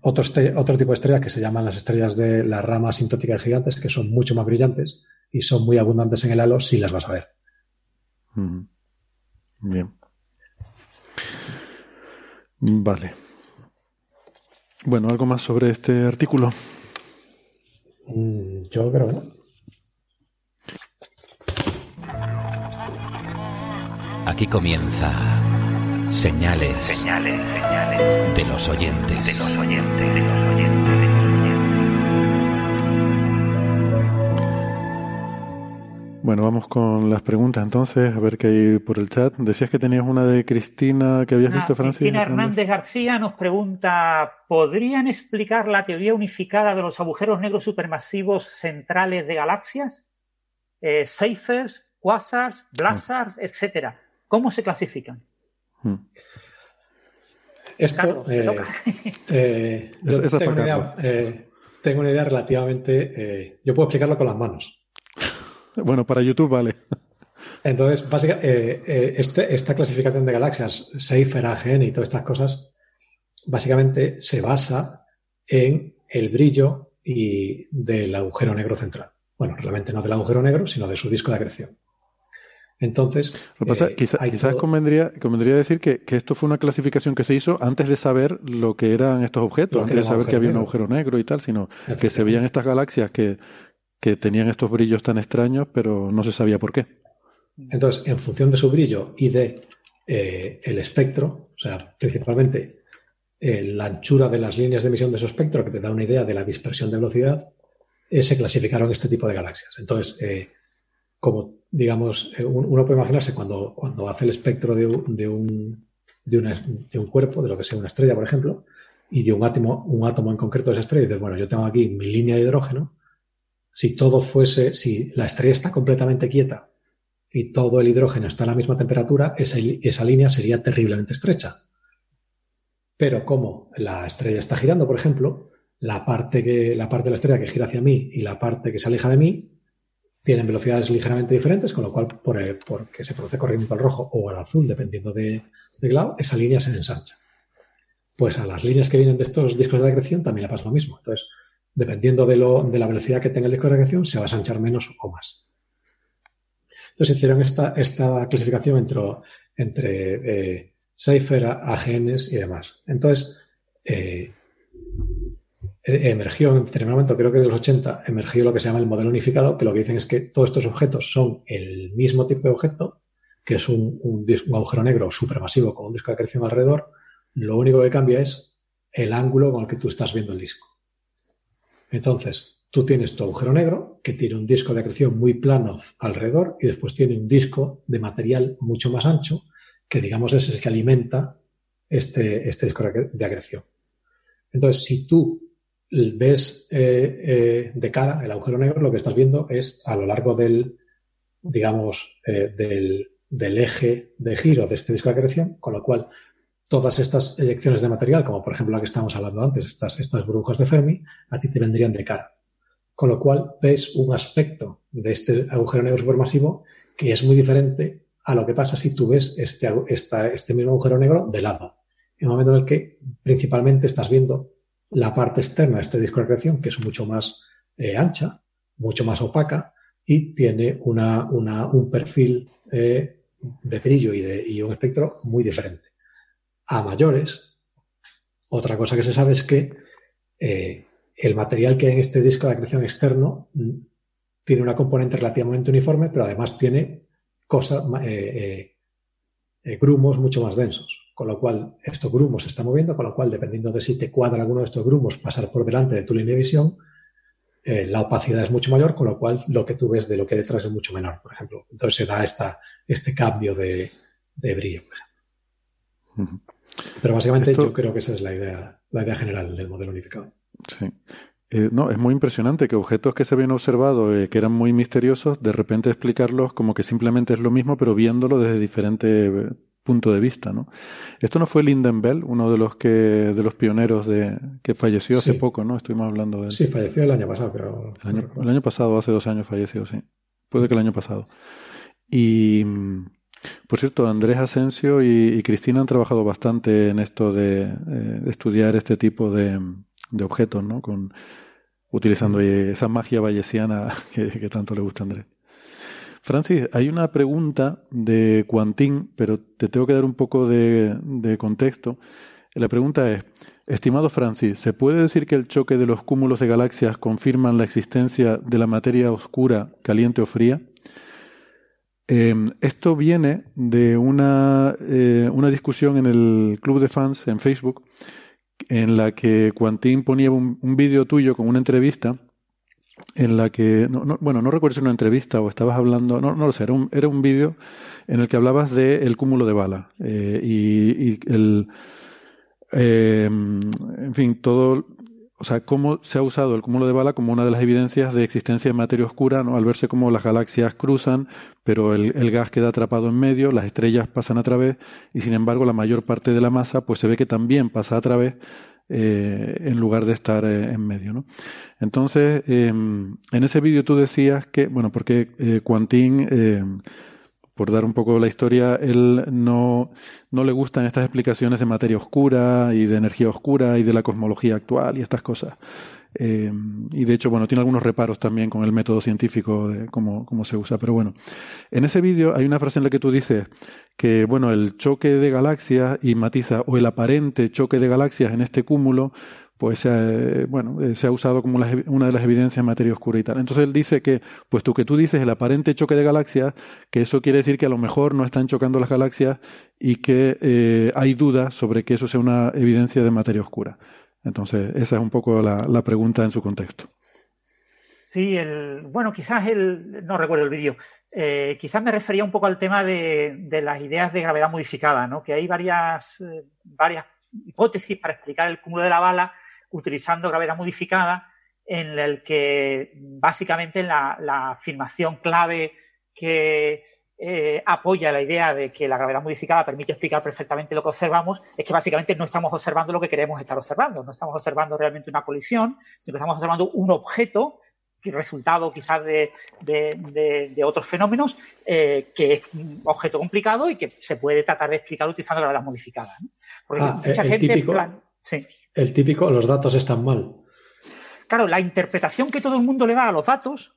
otro, otro, tipo de estrellas que se llaman las estrellas de la rama asintótica de gigantes, que son mucho más brillantes y son muy abundantes en el halo, sí las vas a ver. Bien. Vale. Bueno, ¿algo más sobre este artículo? Mm, yo creo que no. Aquí comienza señales, señales, señales de los oyentes. De los oyentes, de los oyentes. Bueno, vamos con las preguntas entonces, a ver qué hay por el chat. Decías que tenías una de Cristina que habías ah, visto, Francis. Cristina Hernández García nos pregunta, ¿podrían explicar la teoría unificada de los agujeros negros supermasivos centrales de galaxias? Eh, quasars, blazars, ah. etcétera. ¿Cómo se clasifican? Hmm. Esto, eh, eh, tengo, una idea, tengo, una idea, relativamente... yo puedo explicarlo con las manos. Bueno, para YouTube vale. Entonces, básicamente, eh, eh, este, esta clasificación de galaxias, Seifer, AGN y todas estas cosas, básicamente se basa en el brillo y del agujero negro central. Bueno, realmente no del agujero negro, sino de su disco de acreción. Entonces. Lo pasa, eh, quizás convendría, convendría decir que, esto fue una clasificación que se hizo antes de saber lo que eran estos objetos, antes de saber que había un agujero negro y tal, sino que se veían estas galaxias que, que tenían estos brillos tan extraños, pero no se sabía por qué. Entonces, en función de su brillo y de eh, el espectro, o sea, principalmente eh, la anchura de las líneas de emisión de su espectro, que te da una idea de la dispersión de velocidad, eh, se clasificaron este tipo de galaxias. Entonces, como digamos, uno puede imaginarse cuando, cuando hace el espectro de, de, un, de, de, un cuerpo, de lo que sea una estrella, por ejemplo, y de un átomo, un átomo en concreto de esa estrella, y dices, bueno, yo tengo aquí mi línea de hidrógeno, si todo fuese, si la estrella está completamente quieta y todo el hidrógeno está a la misma temperatura, esa, línea sería terriblemente estrecha. Pero como la estrella está girando, por ejemplo, la parte, que, la parte de la estrella que gira hacia mí y la parte que se aleja de mí tienen velocidades ligeramente diferentes, con lo cual, por porque se produce corrimiento al rojo o al azul, dependiendo de, de lado, esa línea se ensancha. Pues a las líneas que vienen de estos discos de acreción también le pasa lo mismo. Entonces, dependiendo de, lo, de la velocidad que tenga el disco de acreción, se va a ensanchar menos o más. Entonces hicieron esta, clasificación entre, entre eh, Cypher, AGNs y demás. Entonces, eh, e-, emergió en determinado momento, creo que de los 80, emergió lo que se llama el modelo unificado, que lo que dicen es que todos estos objetos son el mismo tipo de objeto, que es un, un, un agujero negro supermasivo con un disco de acreción alrededor. Lo único que cambia es el ángulo con el que tú estás viendo el disco. Entonces, tú tienes tu agujero negro, que tiene un disco de acreción muy plano alrededor, y después tiene un disco de material mucho más ancho, que digamos es el que alimenta este, este disco de acreción. Entonces, si tú ves eh, eh, de cara el agujero negro, lo que estás viendo es a lo largo del, digamos, eh, del, del, eje de giro de este disco de acreción, con lo cual todas estas eyecciones de material, como por ejemplo la que estábamos hablando antes, estas, estas burbujas de Fermi, a ti te vendrían de cara. Con lo cual ves un aspecto de este agujero negro supermasivo que es muy diferente a lo que pasa si tú ves este, este mismo agujero negro de lado. En el momento en el que principalmente estás viendo la parte externa de este disco de creación, que es mucho más eh, ancha, mucho más opaca y tiene una, un perfil eh, de brillo y un espectro muy diferente a mayores. Otra cosa que se sabe es que eh, el material que hay en este disco de acreción externo mm, tiene una componente relativamente uniforme, pero además tiene cosas, eh, eh, grumos mucho más densos. Con lo cual, estos grumos se están moviendo, con lo cual, dependiendo de si te cuadra alguno de estos grumos pasar por delante de tu línea de visión, la opacidad es mucho mayor, con lo cual lo que tú ves de lo que hay detrás es mucho menor, por ejemplo. Entonces se da este cambio de, brillo. Pero básicamente yo creo que esa es la idea, la idea general del modelo unificado. Sí. Eh, no, es muy impresionante que objetos que se habían observado, eh, que eran muy misteriosos, de repente explicarlos como que simplemente es lo mismo, pero viéndolo desde diferente eh, punto de vista, ¿no? Esto no fue Linden Bell, uno de los que de los pioneros de que falleció hace poco, ¿no? Estuvimos hablando de él. Sí, falleció el año pasado, pero el año, el año pasado, hace dos años falleció, sí. Puede que el año pasado. Y mm, por cierto, Andrés Asensio y, Cristina han trabajado bastante en esto de, eh, estudiar este tipo de, objetos, ¿no? Con, utilizando esa magia bayesiana que, tanto le gusta a Andrés. Francis, hay una pregunta de Quantín, pero te tengo que dar un poco de, de contexto. La pregunta es, estimado Francis, ¿se puede decir que el choque de los cúmulos de galaxias confirman la existencia de la materia oscura, caliente o fría? Em, esto viene de una, eh, una, discusión en el club de fans en Facebook en la que Quantín ponía un, vídeo tuyo con una entrevista en la que, bueno, no recuerdo si era una entrevista o estabas hablando, no, no lo sé, era un, era un vídeo en el que hablabas del cúmulo de bala eh, y, y, el, eh, en fin, todo o sea, cómo se ha usado el cúmulo de bala como una de las evidencias de existencia de materia oscura, ¿no? al verse cómo las galaxias cruzan, pero el, gas queda atrapado en medio, las estrellas pasan a través, y sin embargo la mayor parte de la masa, pues se ve que también pasa a través eh, en lugar de estar eh, en medio. ¿no? Entonces, em, en ese vídeo tú decías que, bueno, porque eh, Quantín por un poco la historia, él no, no le gustan estas explicaciones de materia oscura y de energía oscura y de la cosmología actual y estas cosas. Eh, y de hecho, bueno, tiene algunos reparos también con el método científico de cómo, cómo se usa. Pero bueno, en ese vídeo hay una frase en la que tú dices que, bueno, el choque de galaxias y matiza, o el aparente choque de galaxias en este cúmulo, pues eh, bueno, eh, se ha usado como una de las evidencias en materia oscura y tal. Entonces él dice que, puesto que tú dices el aparente choque de galaxias, que eso quiere decir que a lo mejor no están chocando las galaxias y que eh, hay dudas sobre que eso sea una evidencia de materia oscura. Entonces, esa es un poco la, pregunta en su contexto. Sí, el, bueno, quizás el, no recuerdo el vídeo, quizás me refería un poco al tema de, las ideas de gravedad modificada, ¿no? Que hay varias, varias hipótesis para explicar el cúmulo de la bala utilizando gravedad modificada, en el que básicamente la, afirmación clave que eh, apoya la idea de que la gravedad modificada permite explicar perfectamente lo que observamos, es que básicamente no estamos observando lo que queremos estar observando, no estamos observando realmente una colisión, sino que estamos observando un objeto resultado quizás de, otros fenómenos, eh, que es un objeto complicado y que se puede tratar de explicar utilizando gravedad modificada. Porque ah, mucha gente. Típico, sí. El típico, los datos están mal. Claro, la interpretación que todo el mundo le da a los datos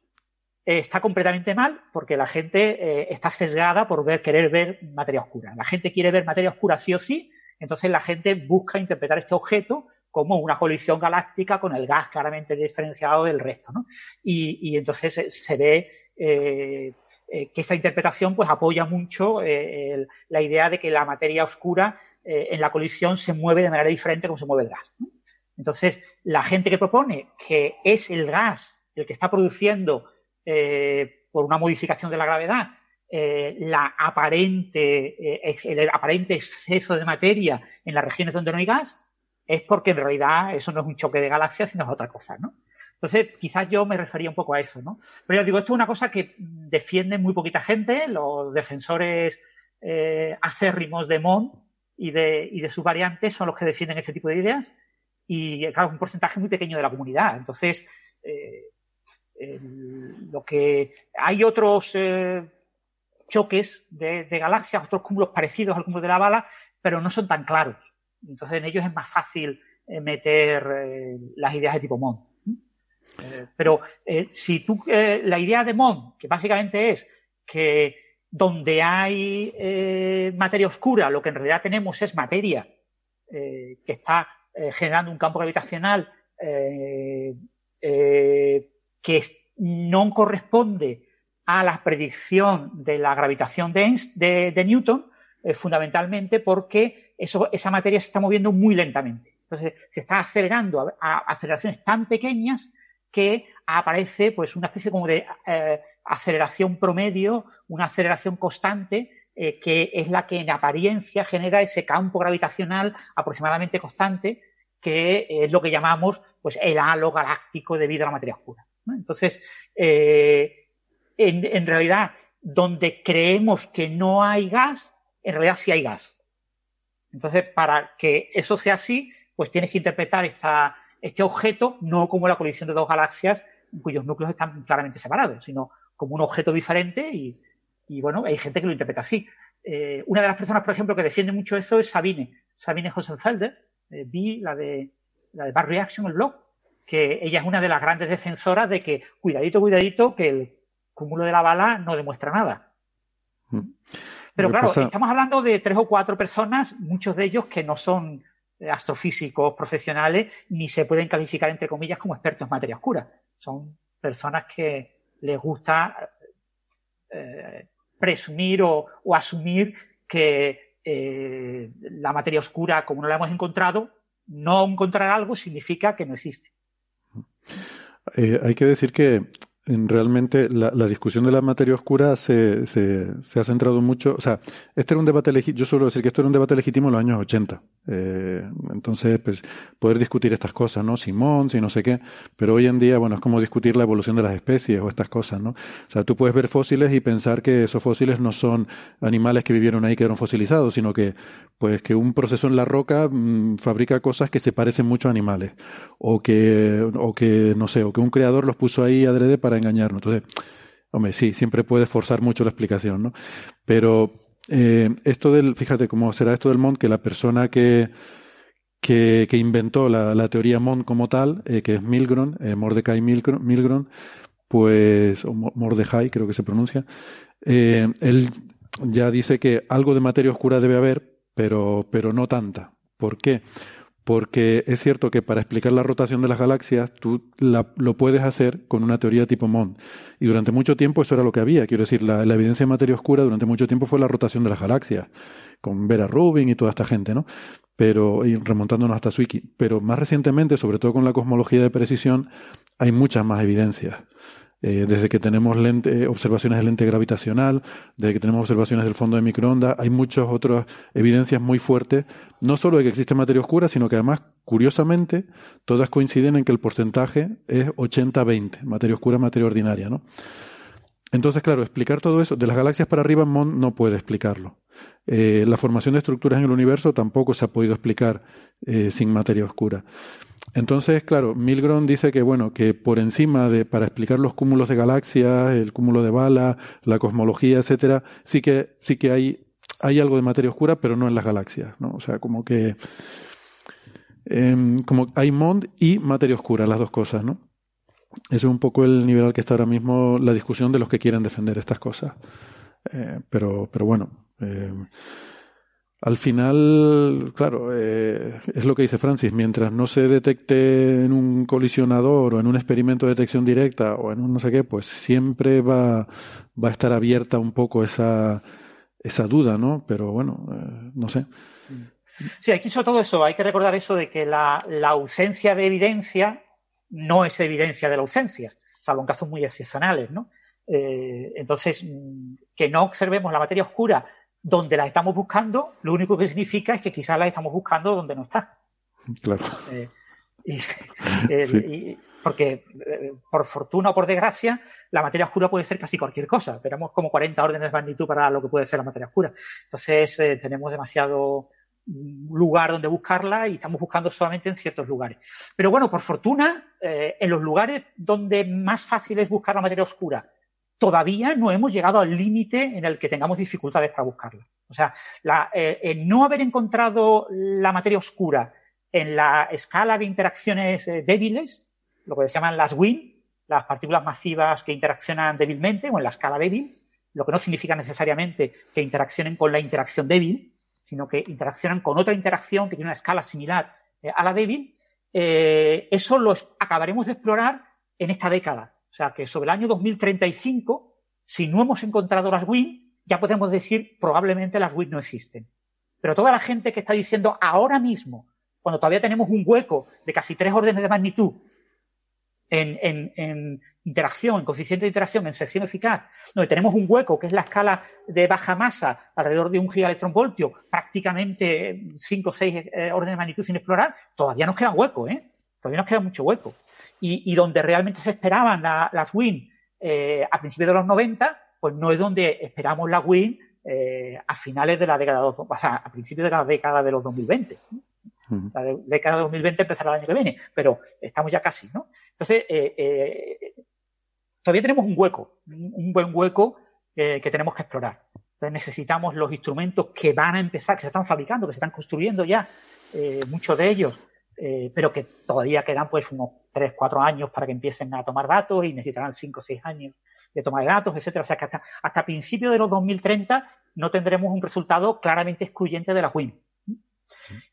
está completamente mal porque la gente eh, está sesgada por ver, querer ver materia oscura. La gente quiere ver materia oscura sí o sí, entonces la gente busca interpretar este objeto como una colisión galáctica con el gas claramente diferenciado del resto. ¿no? Y, entonces se, ve eh, eh, que esa interpretación pues apoya mucho la idea de que la materia oscura en la colisión se mueve de manera diferente como se mueve el gas. Entonces, la gente que propone que es el gas el que está produciendo eh, por una modificación de la gravedad, eh, la aparente, eh, el aparente exceso de materia en las regiones donde no hay gas, es porque en realidad eso no es un choque de galaxias, sino es otra cosa. Entonces, quizás yo me refería un poco a eso, ¿no? Pero yo digo, esto es una cosa que defiende muy poquita gente, los defensores acérrimos de Mond y de, y de sus variantes son los que defienden este tipo de ideas, y claro, es un porcentaje muy pequeño de la comunidad. Entonces, lo que hay otros eh, choques de, galaxias, otros cúmulos parecidos al cúmulo de la bala, pero no son tan claros. Entonces en ellos es más fácil eh, meter eh, las ideas de tipo Mond. pero si tú, la idea de Mond, que básicamente es que donde hay materia oscura, lo que en realidad tenemos es materia que está generando un campo gravitacional que no corresponde a la predicción de la gravitación de, Newton, eh, fundamentalmente porque esa materia se está moviendo muy lentamente. Entonces, se está acelerando a, aceleraciones tan pequeñas que aparece pues una especie como de eh, aceleración promedio, una aceleración constante, eh, que es la que en apariencia genera ese campo gravitacional aproximadamente constante, que es lo que llamamos pues el halo galáctico debido a la materia oscura. Entonces, eh, en, realidad, donde creemos que no hay gas, en realidad sí hay gas. Entonces, para que eso sea así, pues tienes que interpretar este objeto no como la colisión de dos galaxias cuyos núcleos están claramente separados, sino como un objeto diferente y, bueno, hay gente que lo interpreta así. Eh, una de las personas, por ejemplo, que defiende mucho eso es Sabine, Sabine Hosenfelder, eh, vi la de, la de Bar Reaction, el blog, que ella es una de las grandes defensoras de que, cuidadito, cuidadito, que el cúmulo de la bala no demuestra nada. Mm. Pero claro, estamos hablando de tres o cuatro personas, muchos de ellos que no son astrofísicos profesionales, ni se pueden calificar, entre comillas, como expertos en materia oscura. Son personas que les gusta eh, presumir o, asumir que eh, la materia oscura, como no la hemos encontrado, no encontrar algo significa que no existe. Eh, hay que decir que realmente la, discusión de la materia oscura se, se, ha centrado mucho, o sea, este era un debate legítimo, yo suelo decir que esto era un debate legítimo en los años 80. Eh, entonces, pues, poder discutir estas cosas, ¿no? Simón, si no sé qué, pero hoy en día, bueno, es como discutir la evolución de las especies o estas cosas, ¿no? O sea, tú puedes ver fósiles y pensar que esos fósiles no son animales que vivieron ahí, que eran fosilizados, sino que, pues, que un proceso en la roca mm, fabrica cosas que se parecen mucho a animales, o que, o que, no sé, o que un creador los puso ahí adrede para engañarnos. Entonces, hombre, sí, siempre puedes forzar mucho la explicación, ¿no? Pero eh, esto del, fíjate cómo será esto del Mond, que la persona que, que, inventó la, la, teoría Mond como tal, eh, que es Milgrom, eh, Mordecai Milgrom, pues, o Mordecai creo que se pronuncia, él ya dice que algo de materia oscura debe haber, pero, pero no tanta. ¿Por qué? Porque es cierto que para explicar la rotación de las galaxias tú lo puedes hacer con una teoría tipo Mond. Y durante mucho tiempo eso era lo que había. Quiero decir, la, evidencia de materia oscura durante mucho tiempo fue la rotación de las galaxias, con Vera Rubin y toda esta gente, ¿no? Pero, y remontándonos hasta Zwicky. Pero más recientemente, sobre todo con la cosmología de precisión, hay muchas más evidencias. Eh, desde que tenemos lente, observaciones de lente gravitacional, desde que tenemos observaciones del fondo de microondas, hay muchas otras evidencias muy fuertes, no solo de que existe materia oscura, sino que además, curiosamente, todas coinciden en que el porcentaje es 80-20, materia oscura, materia ordinaria, ¿no? Entonces, claro, explicar todo eso, de las galaxias para arriba, Mond no puede explicarlo. Eh, la formación de estructuras en el universo tampoco se ha podido explicar eh, sin materia oscura. Entonces, claro, Milgrom dice que, bueno, que por encima de, para explicar los cúmulos de galaxias, el cúmulo de bala, la cosmología, etcétera, sí que, sí que hay, hay algo de materia oscura, pero no en las galaxias, ¿no? O sea, como que, em, como hay MOND y materia oscura, las dos cosas, ¿no? ese es un poco el nivel al que está ahora mismo la discusión de los que quieren defender estas cosas. Eh, pero, pero bueno, eh, al final, claro, eh, es lo que dice Francis, mientras no se detecte en un colisionador o en un experimento de detección directa o en un no sé qué, pues siempre va, a estar abierta un poco esa, esa duda, ¿no? Pero bueno, eh, no sé. Sí, aquí sobre todo eso, hay que recordar eso de que la, la ausencia de evidencia no es evidencia de la ausencia, salvo en casos muy excepcionales, ¿no? Eh, entonces, mm, que no observemos la materia oscura donde la estamos buscando, lo único que significa es que quizás la estamos buscando donde no está. Claro. Eh, eh, porque, eh, por fortuna o por desgracia, la materia oscura puede ser casi cualquier cosa. Tenemos como 40 órdenes de magnitud para lo que puede ser la materia oscura. Entonces, tenemos demasiado mm, lugar donde buscarla y estamos buscando solamente en ciertos lugares. Pero bueno, por fortuna, en los lugares donde más fácil es buscar la materia oscura, todavía no hemos llegado al límite en el que tengamos dificultades para buscarla. O sea, la, eh, no haber encontrado la materia oscura en la escala de interacciones eh, débiles, lo que se llaman las WIN, las partículas masivas que interaccionan débilmente o en la escala débil, lo que no significa necesariamente que interaccionen con la interacción débil, sino que interaccionan con otra interacción que tiene una escala similar eh, a la débil, eso lo acabaremos de explorar en esta década. O sea que sobre el año 2035, si no hemos encontrado las WIN, ya podemos decir probablemente las WIN no existen. Pero toda la gente que está diciendo ahora mismo, cuando todavía tenemos un hueco de casi tres órdenes de magnitud en, interacción, en coeficiente de interacción, en sección eficaz, donde tenemos un hueco que es la escala de baja masa alrededor de un gigaelectronvoltio, prácticamente cinco o seis eh, órdenes de magnitud sin explorar, todavía nos queda hueco, ¿eh? Todavía nos queda mucho hueco y, donde realmente se esperaban las WIN eh, a principios de los 90, pues no es donde esperamos la WIN eh, a finales de la década, o sea, a principios de la década de los 2020. La década de 2020 empezará el año que viene, pero estamos ya casi, ¿no? Entonces, eh, todavía tenemos un hueco, un buen hueco que tenemos que explorar. Entonces necesitamos los instrumentos que van a empezar, que se están fabricando, que se están construyendo ya, muchos de ellos, eh, pero que todavía quedan pues unos 3, 4 años para que empiecen a tomar datos y necesitarán 5 o 6 años de toma de datos, etcétera. O sea que hasta, hasta principios de los 2030 no tendremos un resultado claramente excluyente de la WIN.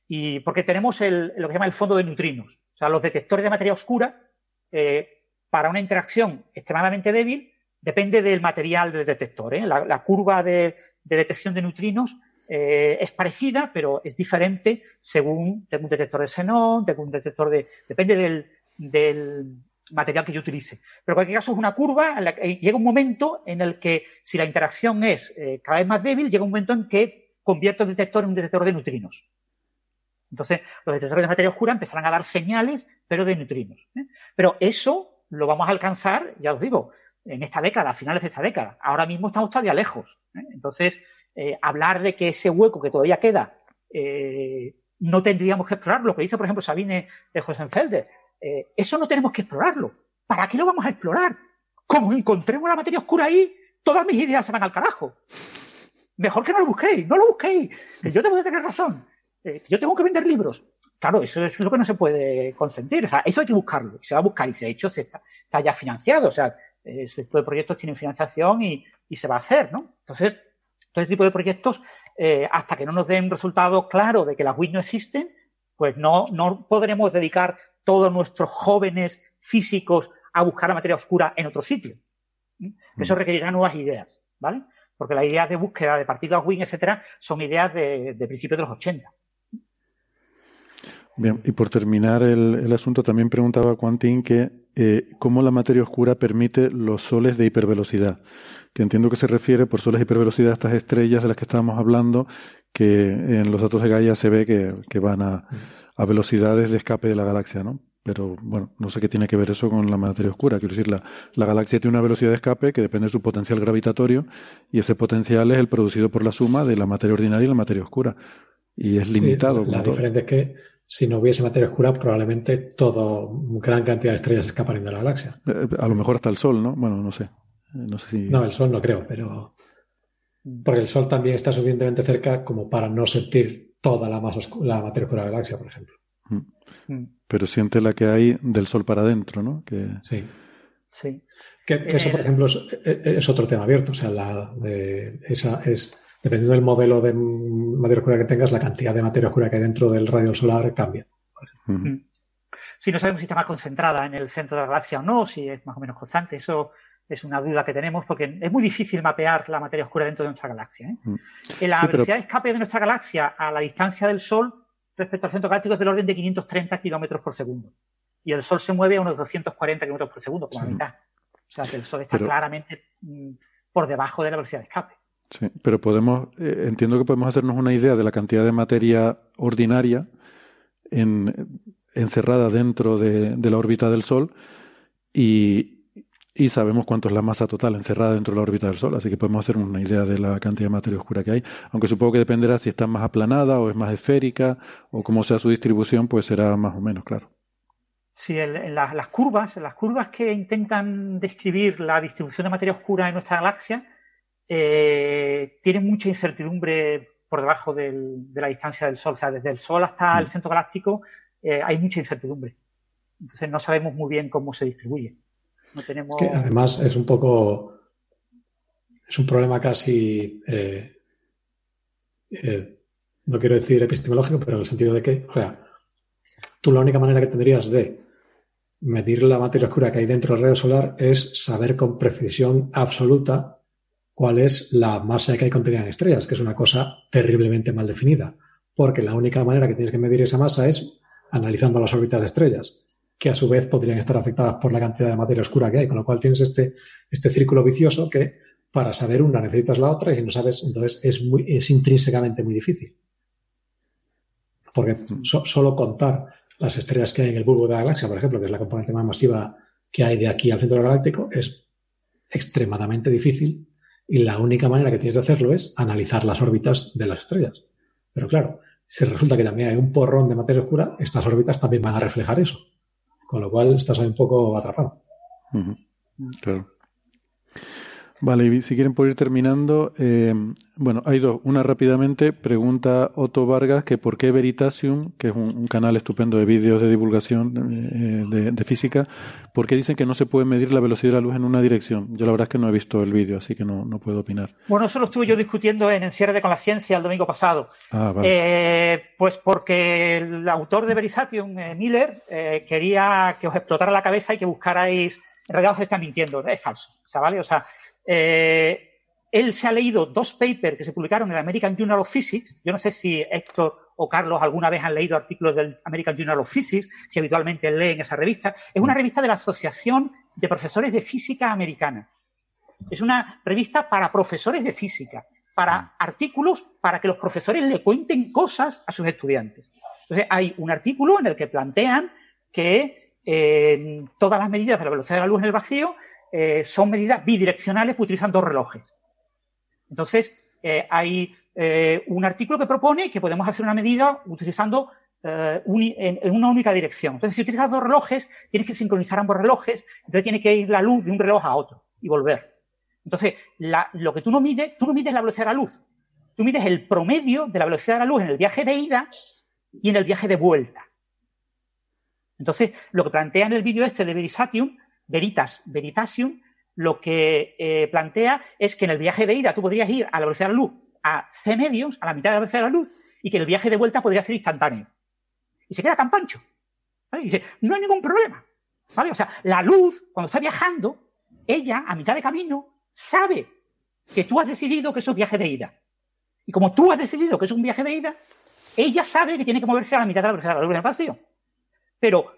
Y porque tenemos el, lo que se llama el fondo de neutrinos. O sea, los detectores de materia oscura, eh, para una interacción extremadamente débil, depende del material del detector. ¿eh? La, curva de, de detección de neutrinos eh, es parecida, pero es diferente según tengo un detector de xenón, tengo un detector de. depende del, material que yo utilice. Pero en cualquier caso es una curva, en la que llega un momento en el que si la interacción es eh, cada vez más débil, llega un momento en que convierto el detector en un detector de neutrinos. Entonces, los detectores de materia oscura empezarán a dar señales, pero de neutrinos. ¿eh? Pero eso lo vamos a alcanzar, ya os digo, en esta década, a finales de esta década. Ahora mismo estamos todavía lejos. Entonces, eh, hablar de que ese hueco que todavía queda eh, no tendríamos que explorarlo, lo que dice, por ejemplo, Sabine de Josenfelder. Eh, eso no tenemos que explorarlo. ¿Para qué lo vamos a explorar? Como encontremos la materia oscura ahí, todas mis ideas se van al carajo. Mejor que no lo busquéis, no lo busquéis, yo tengo que tener razón. yo tengo que vender libros. Claro, eso es lo que no se puede consentir. O sea, eso hay que buscarlo. Se va a buscar y de hecho se está, ya financiado. O sea, ese tipo de proyectos tienen financiación y se va a hacer, ¿no? Entonces, todo este tipo de proyectos, eh, hasta que no nos den un resultado claro de que las WIC no existen, pues no, no podremos dedicar todos nuestros jóvenes físicos a buscar la materia oscura en otro sitio. ¿Mm? Eso requerirá nuevas ideas, ¿vale? Porque las ideas de búsqueda de partículas WIN, etcétera, son ideas de, de principios de los 80. Bien, y por terminar el, asunto, también preguntaba Quantin que eh, cómo la materia oscura permite los soles de hipervelocidad que entiendo que se refiere por soles hipervelocidad a estas estrellas de las que estábamos hablando, que en los datos de Gaia se ve que, van a, velocidades de escape de la galaxia, ¿no? Pero bueno, no sé qué tiene que ver eso con la materia oscura. Quiero decir, la, la galaxia tiene una velocidad de escape que depende de su potencial gravitatorio y ese potencial es el producido por la suma de la materia ordinaria y la materia oscura. Y es limitado. la diferencia es que si no hubiese materia oscura, probablemente todo, gran cantidad de estrellas escaparían de la galaxia. Eh, a lo mejor hasta el Sol, ¿no? Bueno, no sé. No sé si. No, el Sol no creo, pero. Porque el Sol también está suficientemente cerca como para no sentir toda la, masa la materia oscura de la galaxia, por ejemplo. Mm. Mm. Pero siente la que hay del Sol para adentro, ¿no? Que... Sí. Sí. Que, eso, por ejemplo, es, otro tema abierto. O sea, la, esa es, dependiendo del modelo de materia oscura que tengas, la cantidad de materia oscura que hay dentro del radio solar cambia. Si no sabemos si está más concentrada en el centro de la galaxia o no, si es más o menos constante, eso es una duda que tenemos porque es muy difícil mapear la materia oscura dentro de nuestra galaxia. ¿eh? La velocidad de escape de nuestra galaxia a la distancia del Sol respecto al centro galáctico es del orden de 530 kilómetros por segundo. Y el Sol se mueve a unos 240 kilómetros por segundo, como la mitad. O sea que el Sol está claramente mm, por debajo de la velocidad de escape. Sí, pero podemos, eh, entiendo que podemos hacernos una idea de la cantidad de materia ordinaria encerrada dentro de, la órbita del Sol y, sabemos cuánto es la masa total encerrada dentro de la órbita del Sol, así que podemos hacer una idea de la cantidad de materia oscura que hay, aunque supongo que dependerá si está más aplanada o es más esférica o cómo sea su distribución, pues será más o menos claro. Sí, en, las curvas, las curvas que intentan describir la distribución de materia oscura en nuestra galaxia, eh, tienen mucha incertidumbre por debajo de la distancia del Sol. O sea, desde el Sol hasta el mm. centro galáctico eh, hay mucha incertidumbre. Entonces no sabemos muy bien cómo se distribuye. No tenemos... además es un poco... Es un problema casi... Eh, no quiero decir epistemológico, pero en el sentido de que, o sea, tú la única manera que tendrías de medir la materia oscura que hay dentro del radio solar es saber con precisión absoluta cuál es la masa que hay contenida en estrellas, que es una cosa terriblemente mal definida, porque la única manera que tienes que medir esa masa es analizando las órbitas de estrellas, que a su vez podrían estar afectadas por la cantidad de materia oscura que hay, con lo cual tienes este, este círculo vicioso que para saber una necesitas la otra y si no sabes, entonces es, muy, es intrínsecamente muy difícil. Porque solo contar las estrellas que hay en el bulbo de la galaxia, por ejemplo, que es la componente más masiva que hay de aquí al centro galáctico, es extremadamente difícil y la única manera que tienes de hacerlo es analizar las órbitas de las estrellas. Pero claro, si resulta que también hay un porrón de materia oscura, estas órbitas también van a reflejar eso. Con lo cual estás ahí un poco atrapado. Claro. Vale, y si quieren por ir terminando, eh, bueno, hay dos. Una rápidamente, pregunta Otto Vargas que por qué Veritasium, que es un, canal estupendo de vídeos de divulgación eh, de, física, ¿por qué dicen que no se puede medir la velocidad de la luz en una dirección? Yo la verdad es que no he visto el vídeo, así que no, no puedo opinar. Bueno, eso lo estuve yo discutiendo en Encierre con la Ciencia el domingo pasado. Ah, vale. Eh, pues porque el autor de Veritasium, Miller, quería que os explotara la cabeza y que buscarais, en realidad os está mintiendo, es falso. O sea, ¿vale? O sea, eh, él se ha leído dos papers que se publicaron en el American Journal of Physics. Yo no sé si Héctor o Carlos alguna vez han leído artículos del American Journal of Physics, si habitualmente leen esa revista. Es una revista de la Asociación de Profesores de Física Americana. Es una revista para profesores de física, para artículos para que los profesores le cuenten cosas a sus estudiantes. Entonces, hay un artículo en el que plantean que eh, todas las medidas de la velocidad de la luz en el vacío eh, son medidas bidireccionales que utilizan dos relojes. Entonces, eh, hay eh, un artículo que propone que podemos hacer una medida utilizando en, una única dirección. Entonces, si utilizas dos relojes, tienes que sincronizar ambos relojes, entonces tiene que ir la luz de un reloj a otro y volver. Entonces, lo que tú no mides, tú no mides la velocidad de la luz. Tú mides el promedio de la velocidad de la luz en el viaje de ida y en el viaje de vuelta. Entonces, lo que plantea en el vídeo este de Verisatium Veritas, Veritasium, lo que eh, plantea es que en el viaje de ida tú podrías ir a la velocidad de la luz a c medios, a la mitad de la velocidad de la luz, y que el viaje de vuelta podría ser instantáneo. Y se queda tan pancho. Y dice, no hay ningún problema. ¿Vale? O sea, la luz, cuando está viajando, ella, a mitad de camino, sabe que tú has decidido que es viaje de ida. Y como tú has decidido que es un viaje de ida, ella sabe que tiene que moverse a la mitad de la velocidad de la luz del vacío. Pero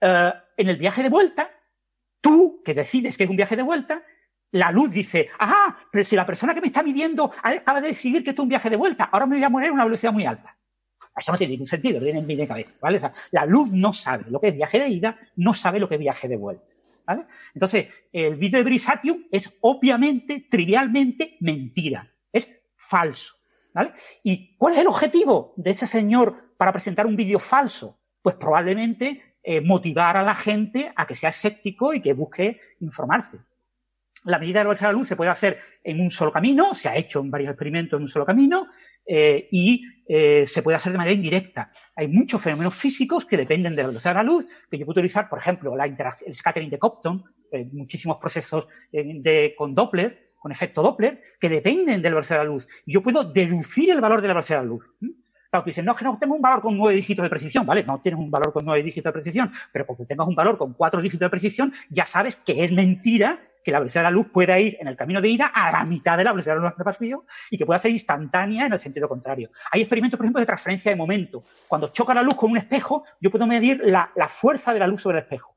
eh, en el viaje de vuelta, Tú, que decides que es un viaje de vuelta, la luz dice, ah, pero si la persona que me está midiendo acaba de decidir que es un viaje de vuelta, ahora me voy a mover a una velocidad muy alta. Eso no tiene ningún sentido, no tiene en mi cabeza, ¿vale? la luz no sabe lo que es viaje de ida, no sabe lo que es viaje de vuelta, ¿vale? Entonces, el vídeo de Brisatium es obviamente, trivialmente, mentira. Es falso, ¿vale? ¿Y cuál es el objetivo de este señor para presentar un vídeo falso? Pues probablemente eh, motivar a la gente a que sea escéptico y que busque informarse. la medida de la velocidad de la luz se puede hacer en un solo camino, se ha hecho en varios experimentos en un solo camino, eh, y eh, se puede hacer de manera indirecta. Hay muchos fenómenos físicos que dependen de la velocidad de la luz, que yo puedo utilizar, por ejemplo, la el scattering de Compton, eh, muchísimos procesos de, con Doppler, con efecto Doppler, que dependen de la velocidad de la luz. Yo puedo deducir el valor de la velocidad de la luz. Claro, tú dices, no, es que no tengo un valor con nueve dígitos de precisión, ¿vale? No tienes un valor con nueve dígitos de precisión, pero cuando tengas un valor con cuatro dígitos de precisión, ya sabes que es mentira que la velocidad de la luz pueda ir en el camino de ida a la mitad de la velocidad de la luz el vacío y que pueda ser instantánea en el sentido contrario. Hay experimentos, por ejemplo, de transferencia de momento. Cuando choca la luz con un espejo, yo puedo medir la, fuerza de la luz sobre el espejo.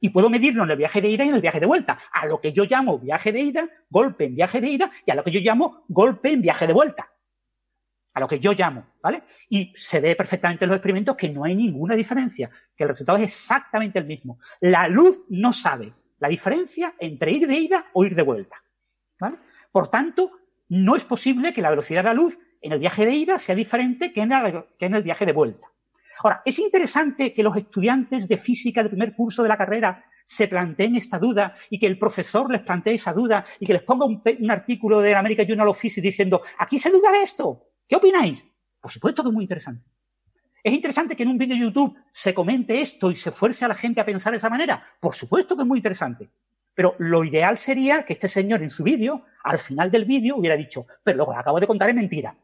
Y puedo medirlo en el viaje de ida y en el viaje de vuelta. A lo que yo llamo viaje de ida, golpe en viaje de ida, y a lo que yo llamo golpe en viaje de vuelta. A lo que yo llamo, ¿vale? Y se ve perfectamente en los experimentos que no hay ninguna diferencia, que el resultado es exactamente el mismo. La luz no sabe la diferencia entre ir de ida o ir de vuelta. Por tanto, no es posible que la velocidad de la luz en el viaje de ida sea diferente que en, el viaje de vuelta. Ahora, es interesante que los estudiantes de física del primer curso de la carrera se planteen esta duda y que el profesor les plantee esa duda y que les ponga un, artículo de American Journal of Physics diciendo, aquí se duda de esto. ¿Qué opináis? Por supuesto que es muy interesante. ¿Es interesante que en un vídeo de YouTube se comente esto y se fuerce a la gente a pensar de esa manera? Por supuesto que es muy interesante. Pero lo ideal sería que este señor en su vídeo, al final del vídeo, hubiera dicho, pero lo que acabo de contar es mentira.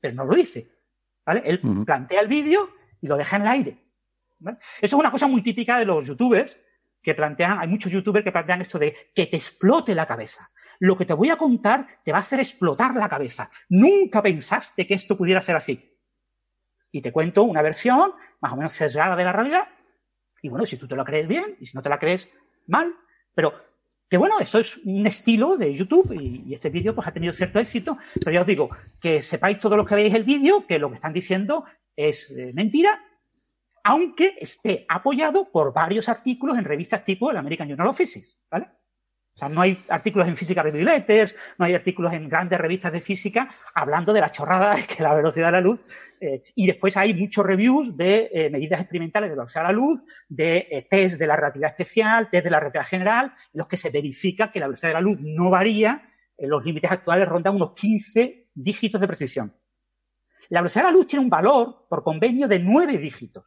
Pero no lo dice. ¿Vale? Él plantea el vídeo y lo deja en el aire. Eso es una cosa muy típica de los youtubers que plantean, hay muchos youtubers que plantean esto de que te explote la cabeza. Lo que te voy a contar te va a hacer explotar la cabeza. Nunca pensaste que esto pudiera ser así y te cuento una versión más o menos sesgada de la realidad. Y bueno, si tú te lo crees bien y si no te la crees mal, pero que bueno, eso es un estilo de YouTube y, este vídeo pues ha tenido cierto éxito, pero ya os digo, que sepáis todos los que veis el vídeo que lo que están diciendo es eh, mentira, aunque esté apoyado por varios artículos en revistas tipo el American Journal of Physics, ¿vale? O sea, no hay artículos en Física Review Letters, no hay artículos en grandes revistas de física hablando de la chorrada de que la velocidad de la luz. Eh, y después hay muchos reviews de eh, medidas experimentales de la velocidad de la luz, de eh, test de la relatividad especial, test de la relatividad general, en los que se verifica que la velocidad de la luz no varía, en los límites actuales rondan unos 15 dígitos de precisión. La velocidad de la luz tiene un valor por convenio de 9 dígitos.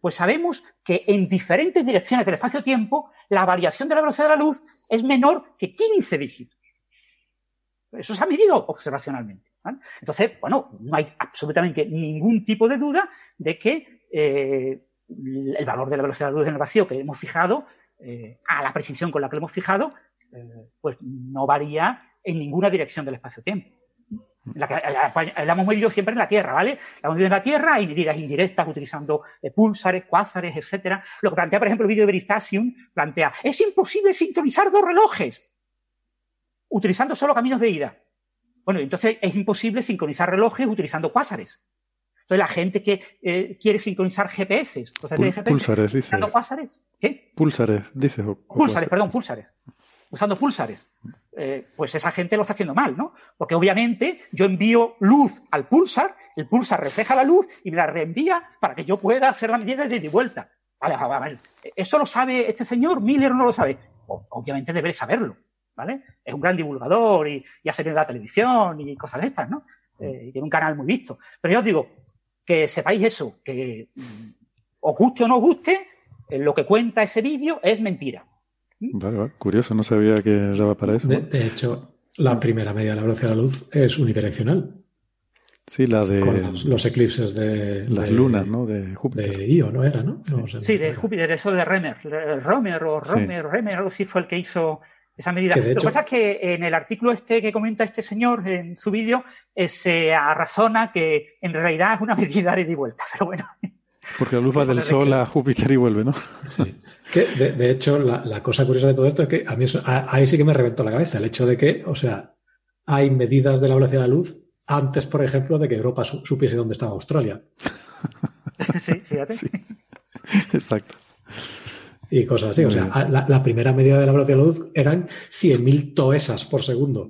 Pues sabemos que en diferentes direcciones del espacio-tiempo la variación de la velocidad de la luz es menor que 15 dígitos. Eso se ha medido observacionalmente. Entonces, bueno, no hay absolutamente ningún tipo de duda de que eh, el valor de la velocidad de la luz en el vacío que hemos fijado, eh, a la precisión con la que lo hemos fijado, eh, pues no varía en ninguna dirección del espacio-tiempo. La, la, hemos medido siempre en la Tierra, ¿vale? La hemos medido en la Tierra, hay medidas indirectas utilizando eh, púlsares, cuásares, etcétera. Lo que plantea, por ejemplo, el vídeo de Veritasium, plantea, es imposible sincronizar dos relojes utilizando solo caminos de ida. Bueno, entonces es imposible sincronizar relojes utilizando cuásares. Entonces la gente que eh, quiere sincronizar GPS, GPS pulsares, dice. usando cuásares, ¿qué? Pulsares, dice. pulsares, perdón, pulsares. Usando pulsares. Eh, pues esa gente lo está haciendo mal, ¿no? Porque obviamente yo envío luz al pulsar, el pulsar refleja la luz y me la reenvía para que yo pueda hacer la medida de vuelta. Vale, a ver, ¿eso lo sabe este señor? ¿Miller no lo sabe? obviamente debe saberlo, ¿vale? Es un gran divulgador y, hace la televisión y cosas de estas, ¿no? Eh, y tiene un canal muy visto. Pero yo os digo, que sepáis eso, que mm, os guste o no os guste, eh, lo que cuenta ese vídeo es mentira. Vale, vale, curioso, no sabía que daba para eso. De, hecho, la primera medida de la velocidad de la luz es unidireccional. Sí, la de. Con los, eclipses de. Las lunas, ¿no? De Júpiter. De Io, ¿no era, no? sí, de Júpiter, eso de Remer. Romer o Romer, Remer, algo así fue el que hizo esa medida. Lo que pasa es que en el artículo este que comenta este señor en su vídeo eh, se razona que en realidad es una medida de ida y vuelta, pero bueno. Porque la luz va del Sol a Júpiter y vuelve, ¿no? Sí. Que, de, hecho, la, cosa curiosa de todo esto es que a mí ahí sí que me reventó la cabeza el hecho de que, o sea, hay medidas de la velocidad de la luz antes, por ejemplo, de que Europa supiese dónde estaba Australia. sí, fíjate. Exacto. Y cosas así. O sea, la, primera medida de la velocidad de la luz eran 100.000 toesas por segundo.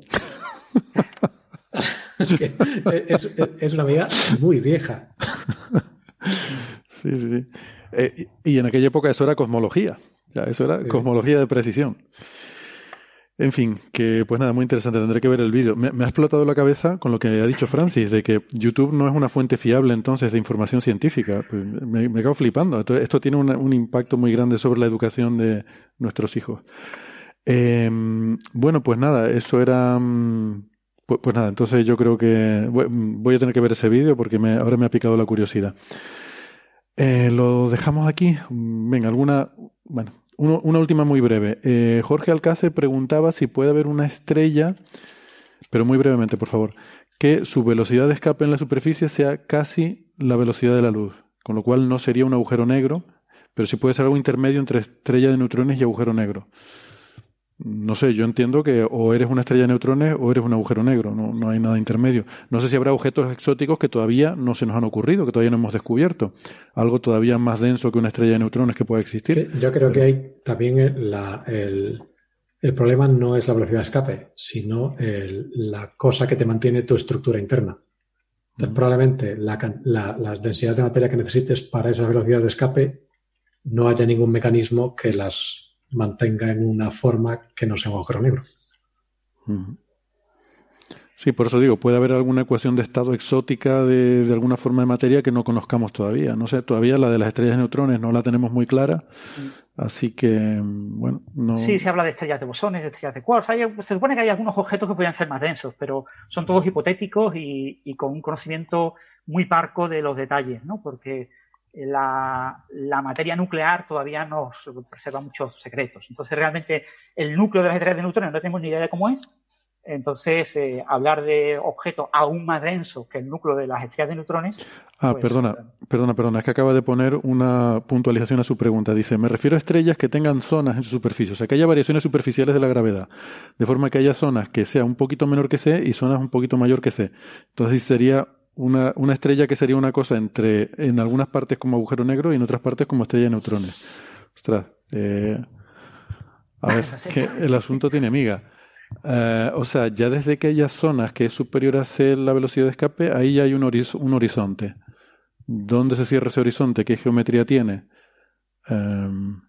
es, es una medida muy vieja. Sí, sí, sí. Eh, y en aquella época eso era cosmología. Ya, eso era cosmología de precisión. En fin, que pues nada, muy interesante, tendré que ver el vídeo. Me, ha explotado la cabeza con lo que ha dicho Francis, de que YouTube no es una fuente fiable entonces de información científica. Pues me, me flipando. Esto, tiene un impacto muy grande sobre la educación de nuestros hijos. Eh, bueno, pues nada, eso era... Mm, pues, pues, nada, entonces yo creo que voy a tener que ver ese vídeo porque me, ahora me ha picado la curiosidad. Eh, lo dejamos aquí. Venga, alguna... Bueno, una última muy breve. Eh, Jorge Alcácer preguntaba si puede haber una estrella, pero muy brevemente, por favor, que su velocidad de escape en la superficie sea casi la velocidad de la luz, con lo cual no sería un agujero negro, pero sí puede ser algo intermedio entre estrella de neutrones y agujero negro no sé, yo entiendo que o eres una estrella de neutrones o eres un agujero negro, no, no, hay nada intermedio. No sé si habrá objetos exóticos que todavía no se nos han ocurrido, que todavía no hemos descubierto. Algo todavía más denso que una estrella de neutrones que pueda existir. Yo creo que hay también el, el, problema no es la velocidad de escape, sino la cosa que te mantiene tu estructura interna. Entonces, probablemente las densidades de materia que necesites para esa velocidad de escape no haya ningún mecanismo que las mantenga en una forma que no sea un agujero negro. Sí, por eso digo, puede haber alguna ecuación de estado exótica de, de, alguna forma de materia que no conozcamos todavía. No sé, todavía la de las estrellas de neutrones no la tenemos muy clara. Así que, bueno, no. Sí, se habla de estrellas de bosones, de estrellas de quarks. se supone que hay algunos objetos que podrían ser más densos, pero son todos hipotéticos y, y con un conocimiento muy parco de los detalles, ¿no? Porque la, materia nuclear todavía nos preserva muchos secretos. Entonces, realmente, el núcleo de las estrellas de neutrones no tenemos ni idea de cómo es. Entonces, eh, hablar de objetos aún más densos que el núcleo de las estrellas de neutrones. Ah, pues, perdona, perdona, perdona. Es que acaba de poner una puntualización a su pregunta. Dice: Me refiero a estrellas que tengan zonas en su superficie, o sea, que haya variaciones superficiales de la gravedad, de forma que haya zonas que sea un poquito menor que C y zonas un poquito mayor que C. Entonces, sería una, una, estrella que sería una cosa entre, en algunas partes como agujero negro y en otras partes como estrella de neutrones. Ostras, eh, a ver, que el asunto tiene amiga. Eh, o sea, ya desde que haya zonas que es superior a C la velocidad de escape, ahí ya hay un, un horizonte. ¿Dónde se cierra ese horizonte? ¿Qué geometría tiene? Em,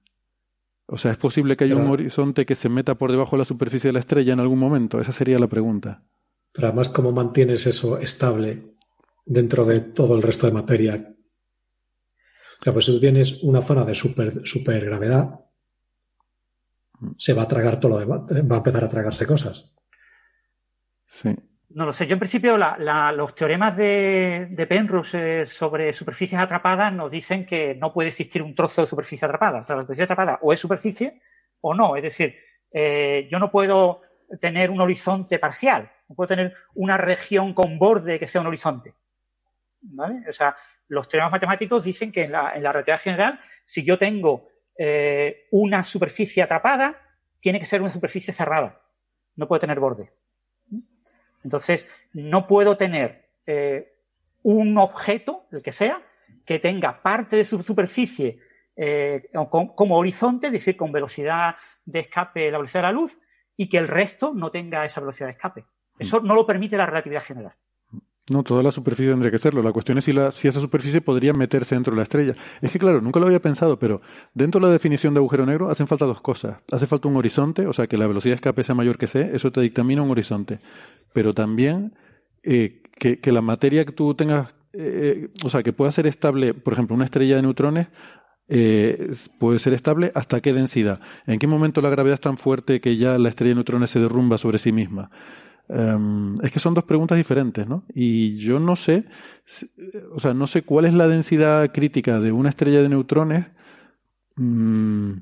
o sea, ¿es posible que haya un horizonte que se meta por debajo de la superficie de la estrella en algún momento? Esa sería la pregunta. Pero además, ¿cómo mantienes eso estable dentro de todo el resto de materia. O pues si tú tienes una zona de super, gravedad, se va a tragar todo lo demás, va a empezar a tragarse cosas. Sí. No lo sé. Yo, en principio, los teoremas de, Penrose sobre superficies atrapadas nos dicen que no puede existir un trozo de superficie atrapada. O sea, la superficie atrapada o es superficie o no. Es decir, eh, yo no puedo tener un horizonte parcial. No puedo tener una región con borde que sea un horizonte. O sea, los teoremas matemáticos dicen que en la, en relatividad general, si yo tengo eh, una superficie atrapada, tiene que ser una superficie cerrada. No puede tener borde. Entonces, no puedo tener eh, un objeto, el que sea, que tenga parte de su superficie eh, como horizonte, es decir, con velocidad de escape, la velocidad de la luz, y que el resto no tenga esa velocidad de escape. Eso no lo permite la relatividad general. No, toda la superficie tendría que serlo. La cuestión es si, la, si esa superficie podría meterse dentro de la estrella. Es que, claro, nunca lo había pensado, pero dentro de la definición de agujero negro hacen falta dos cosas. Hace falta un horizonte, o sea, que la velocidad de escape sea mayor que c, eso te dictamina un horizonte. Pero también eh, que, la materia que tú tengas, eh, o sea, que pueda ser estable, por ejemplo, una estrella de neutrones, eh, puede ser estable hasta qué densidad. ¿En qué momento la gravedad es tan fuerte que ya la estrella de neutrones se derrumba sobre sí misma? Em, es que son dos preguntas diferentes, ¿no? Y yo no sé, o sea, no sé cuál es la densidad crítica de una estrella de neutrones. Mm,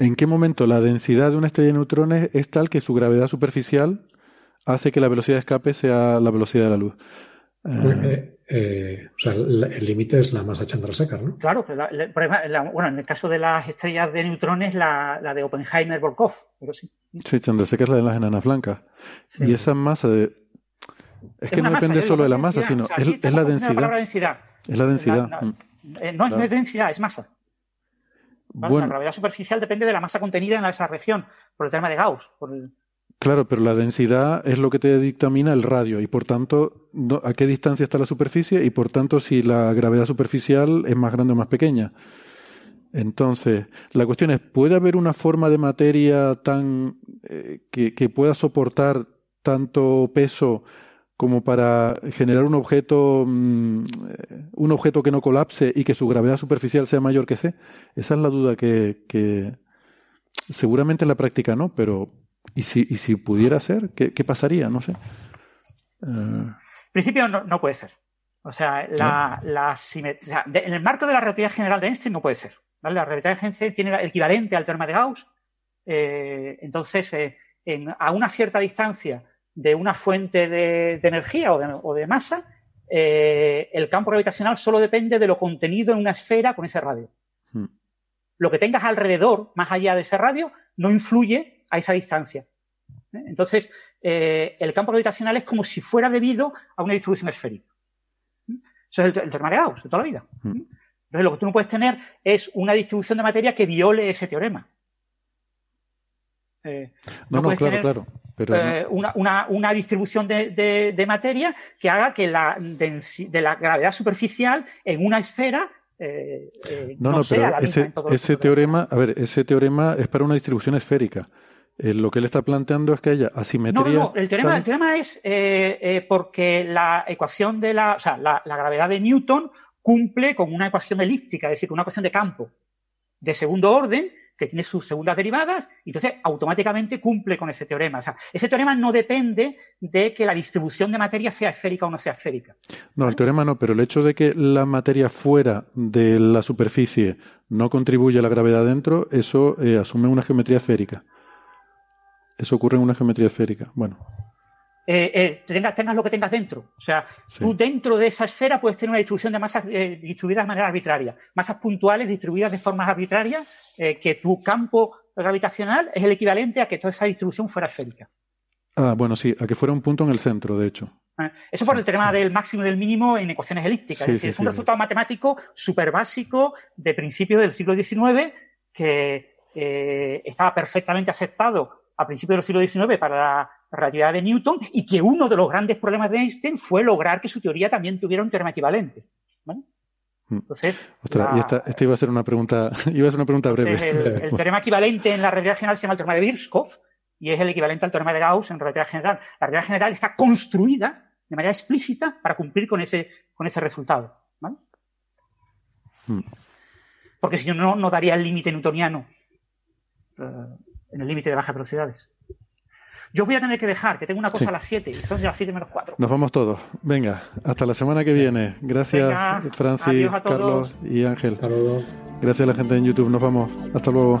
¿En qué momento la densidad de una estrella de neutrones es tal que su gravedad superficial hace que la velocidad de escape sea la velocidad de la luz? Eh, eh, o sea, el límite es la masa Chandrasekhar, ¿no? Claro, bueno, en el caso de las estrellas de neutrones, la, la de Oppenheimer-Volkov, pero sí. Sí, Chandrasekhar es la de las enanas blancas. Y esa masa de... Es, que no depende solo de la masa, sino es, la densidad. densidad. Es la densidad. No, mm. eh, no, es densidad, es masa. Bueno. La gravedad superficial depende de la masa contenida en esa región, por el tema de Gauss. Por el... Claro, pero la densidad es lo que te dictamina el radio y por tanto a qué distancia está la superficie y por tanto si la gravedad superficial es más grande o más pequeña. Entonces, la cuestión es, ¿puede haber una forma de materia tan eh, que, pueda soportar tanto peso como para generar un objeto mm, un objeto que no colapse y que su gravedad superficial sea mayor que c? Esa es la duda que, seguramente en la práctica no, pero ¿y si, y si pudiera ser? ¿Qué, pasaría? No sé. En principio no, puede ser. O sea, la, la en el marco de la relatividad general de Einstein no puede ser. La relatividad general tiene el equivalente al teorema de Gauss. Eh, entonces, eh, a una cierta distancia de una fuente de, energía o de, masa, eh, el campo gravitacional solo depende de lo contenido en una esfera con ese radio. Hmm. Lo que tengas alrededor, más allá de ese radio, no influye a esa distancia. Entonces, el campo gravitacional es como si fuera debido a una distribución esférica. Eso es el, el teorema de Gauss de toda la vida. Hmm. Entonces, lo que tú no puedes tener es una distribución de materia que viole ese teorema. Eh, no, no, claro, claro. Pero eh, una, distribución de, materia que haga que la de la gravedad superficial en una esfera eh, no, no, pero ese, ese teorema, a ver, ese teorema es para una distribución esférica. Lo que él está planteando es que haya asimetría. No, no, el teorema, el teorema es porque la ecuación de la, o sea, la, la gravedad de Newton cumple con una ecuación elíptica, es decir, con una ecuación de campo de segundo orden que tiene sus segundas derivadas, y entonces automáticamente cumple con ese teorema. O sea, ese teorema no depende de que la distribución de materia sea esférica o no sea esférica. No, el teorema no, pero el hecho de que la materia fuera de la superficie no contribuye a la gravedad dentro, eso eh, asume una geometría esférica. Eso ocurre en una geometría esférica. Bueno. Eh, eh, tengas, lo que tengas dentro. O sea, tú dentro de esa esfera puedes tener una distribución de masas eh, distribuidas de manera arbitraria, masas puntuales distribuidas de formas arbitrarias, que tu campo gravitacional es el equivalente a que toda esa distribución fuera esférica. Ah, bueno, sí, a que fuera un punto en el centro, de hecho. Ah, eso por el tema del máximo y del mínimo en ecuaciones elípticas. es decir, es un resultado matemático súper básico de principios del siglo XIX que estaba perfectamente aceptado a principios del siglo XIX para la relatividad de Newton y que uno de los grandes problemas de Einstein fue lograr que su teoría también tuviera un teorema equivalente. ¿vale? Mm. Entonces, y esta, iba a ser una pregunta, iba a ser una pregunta breve. El, teorema equivalente en la realidad general se llama el teorema de Birchkopf y es el equivalente al teorema de Gauss en relatividad general. La realidad general está construida de manera explícita para cumplir con ese, con ese resultado. ¿vale? Mm. Porque si no, no daría el límite newtoniano eh, en el límite de bajas velocidades. Yo voy a tener que dejar, que tengo una cosa a las 7 y son ya las 7 menos 4. Nos vamos todos. Venga, hasta la semana que viene. Gracias, Francis, Carlos y Ángel. Gracias a la gente en YouTube. Nos vamos. Hasta luego.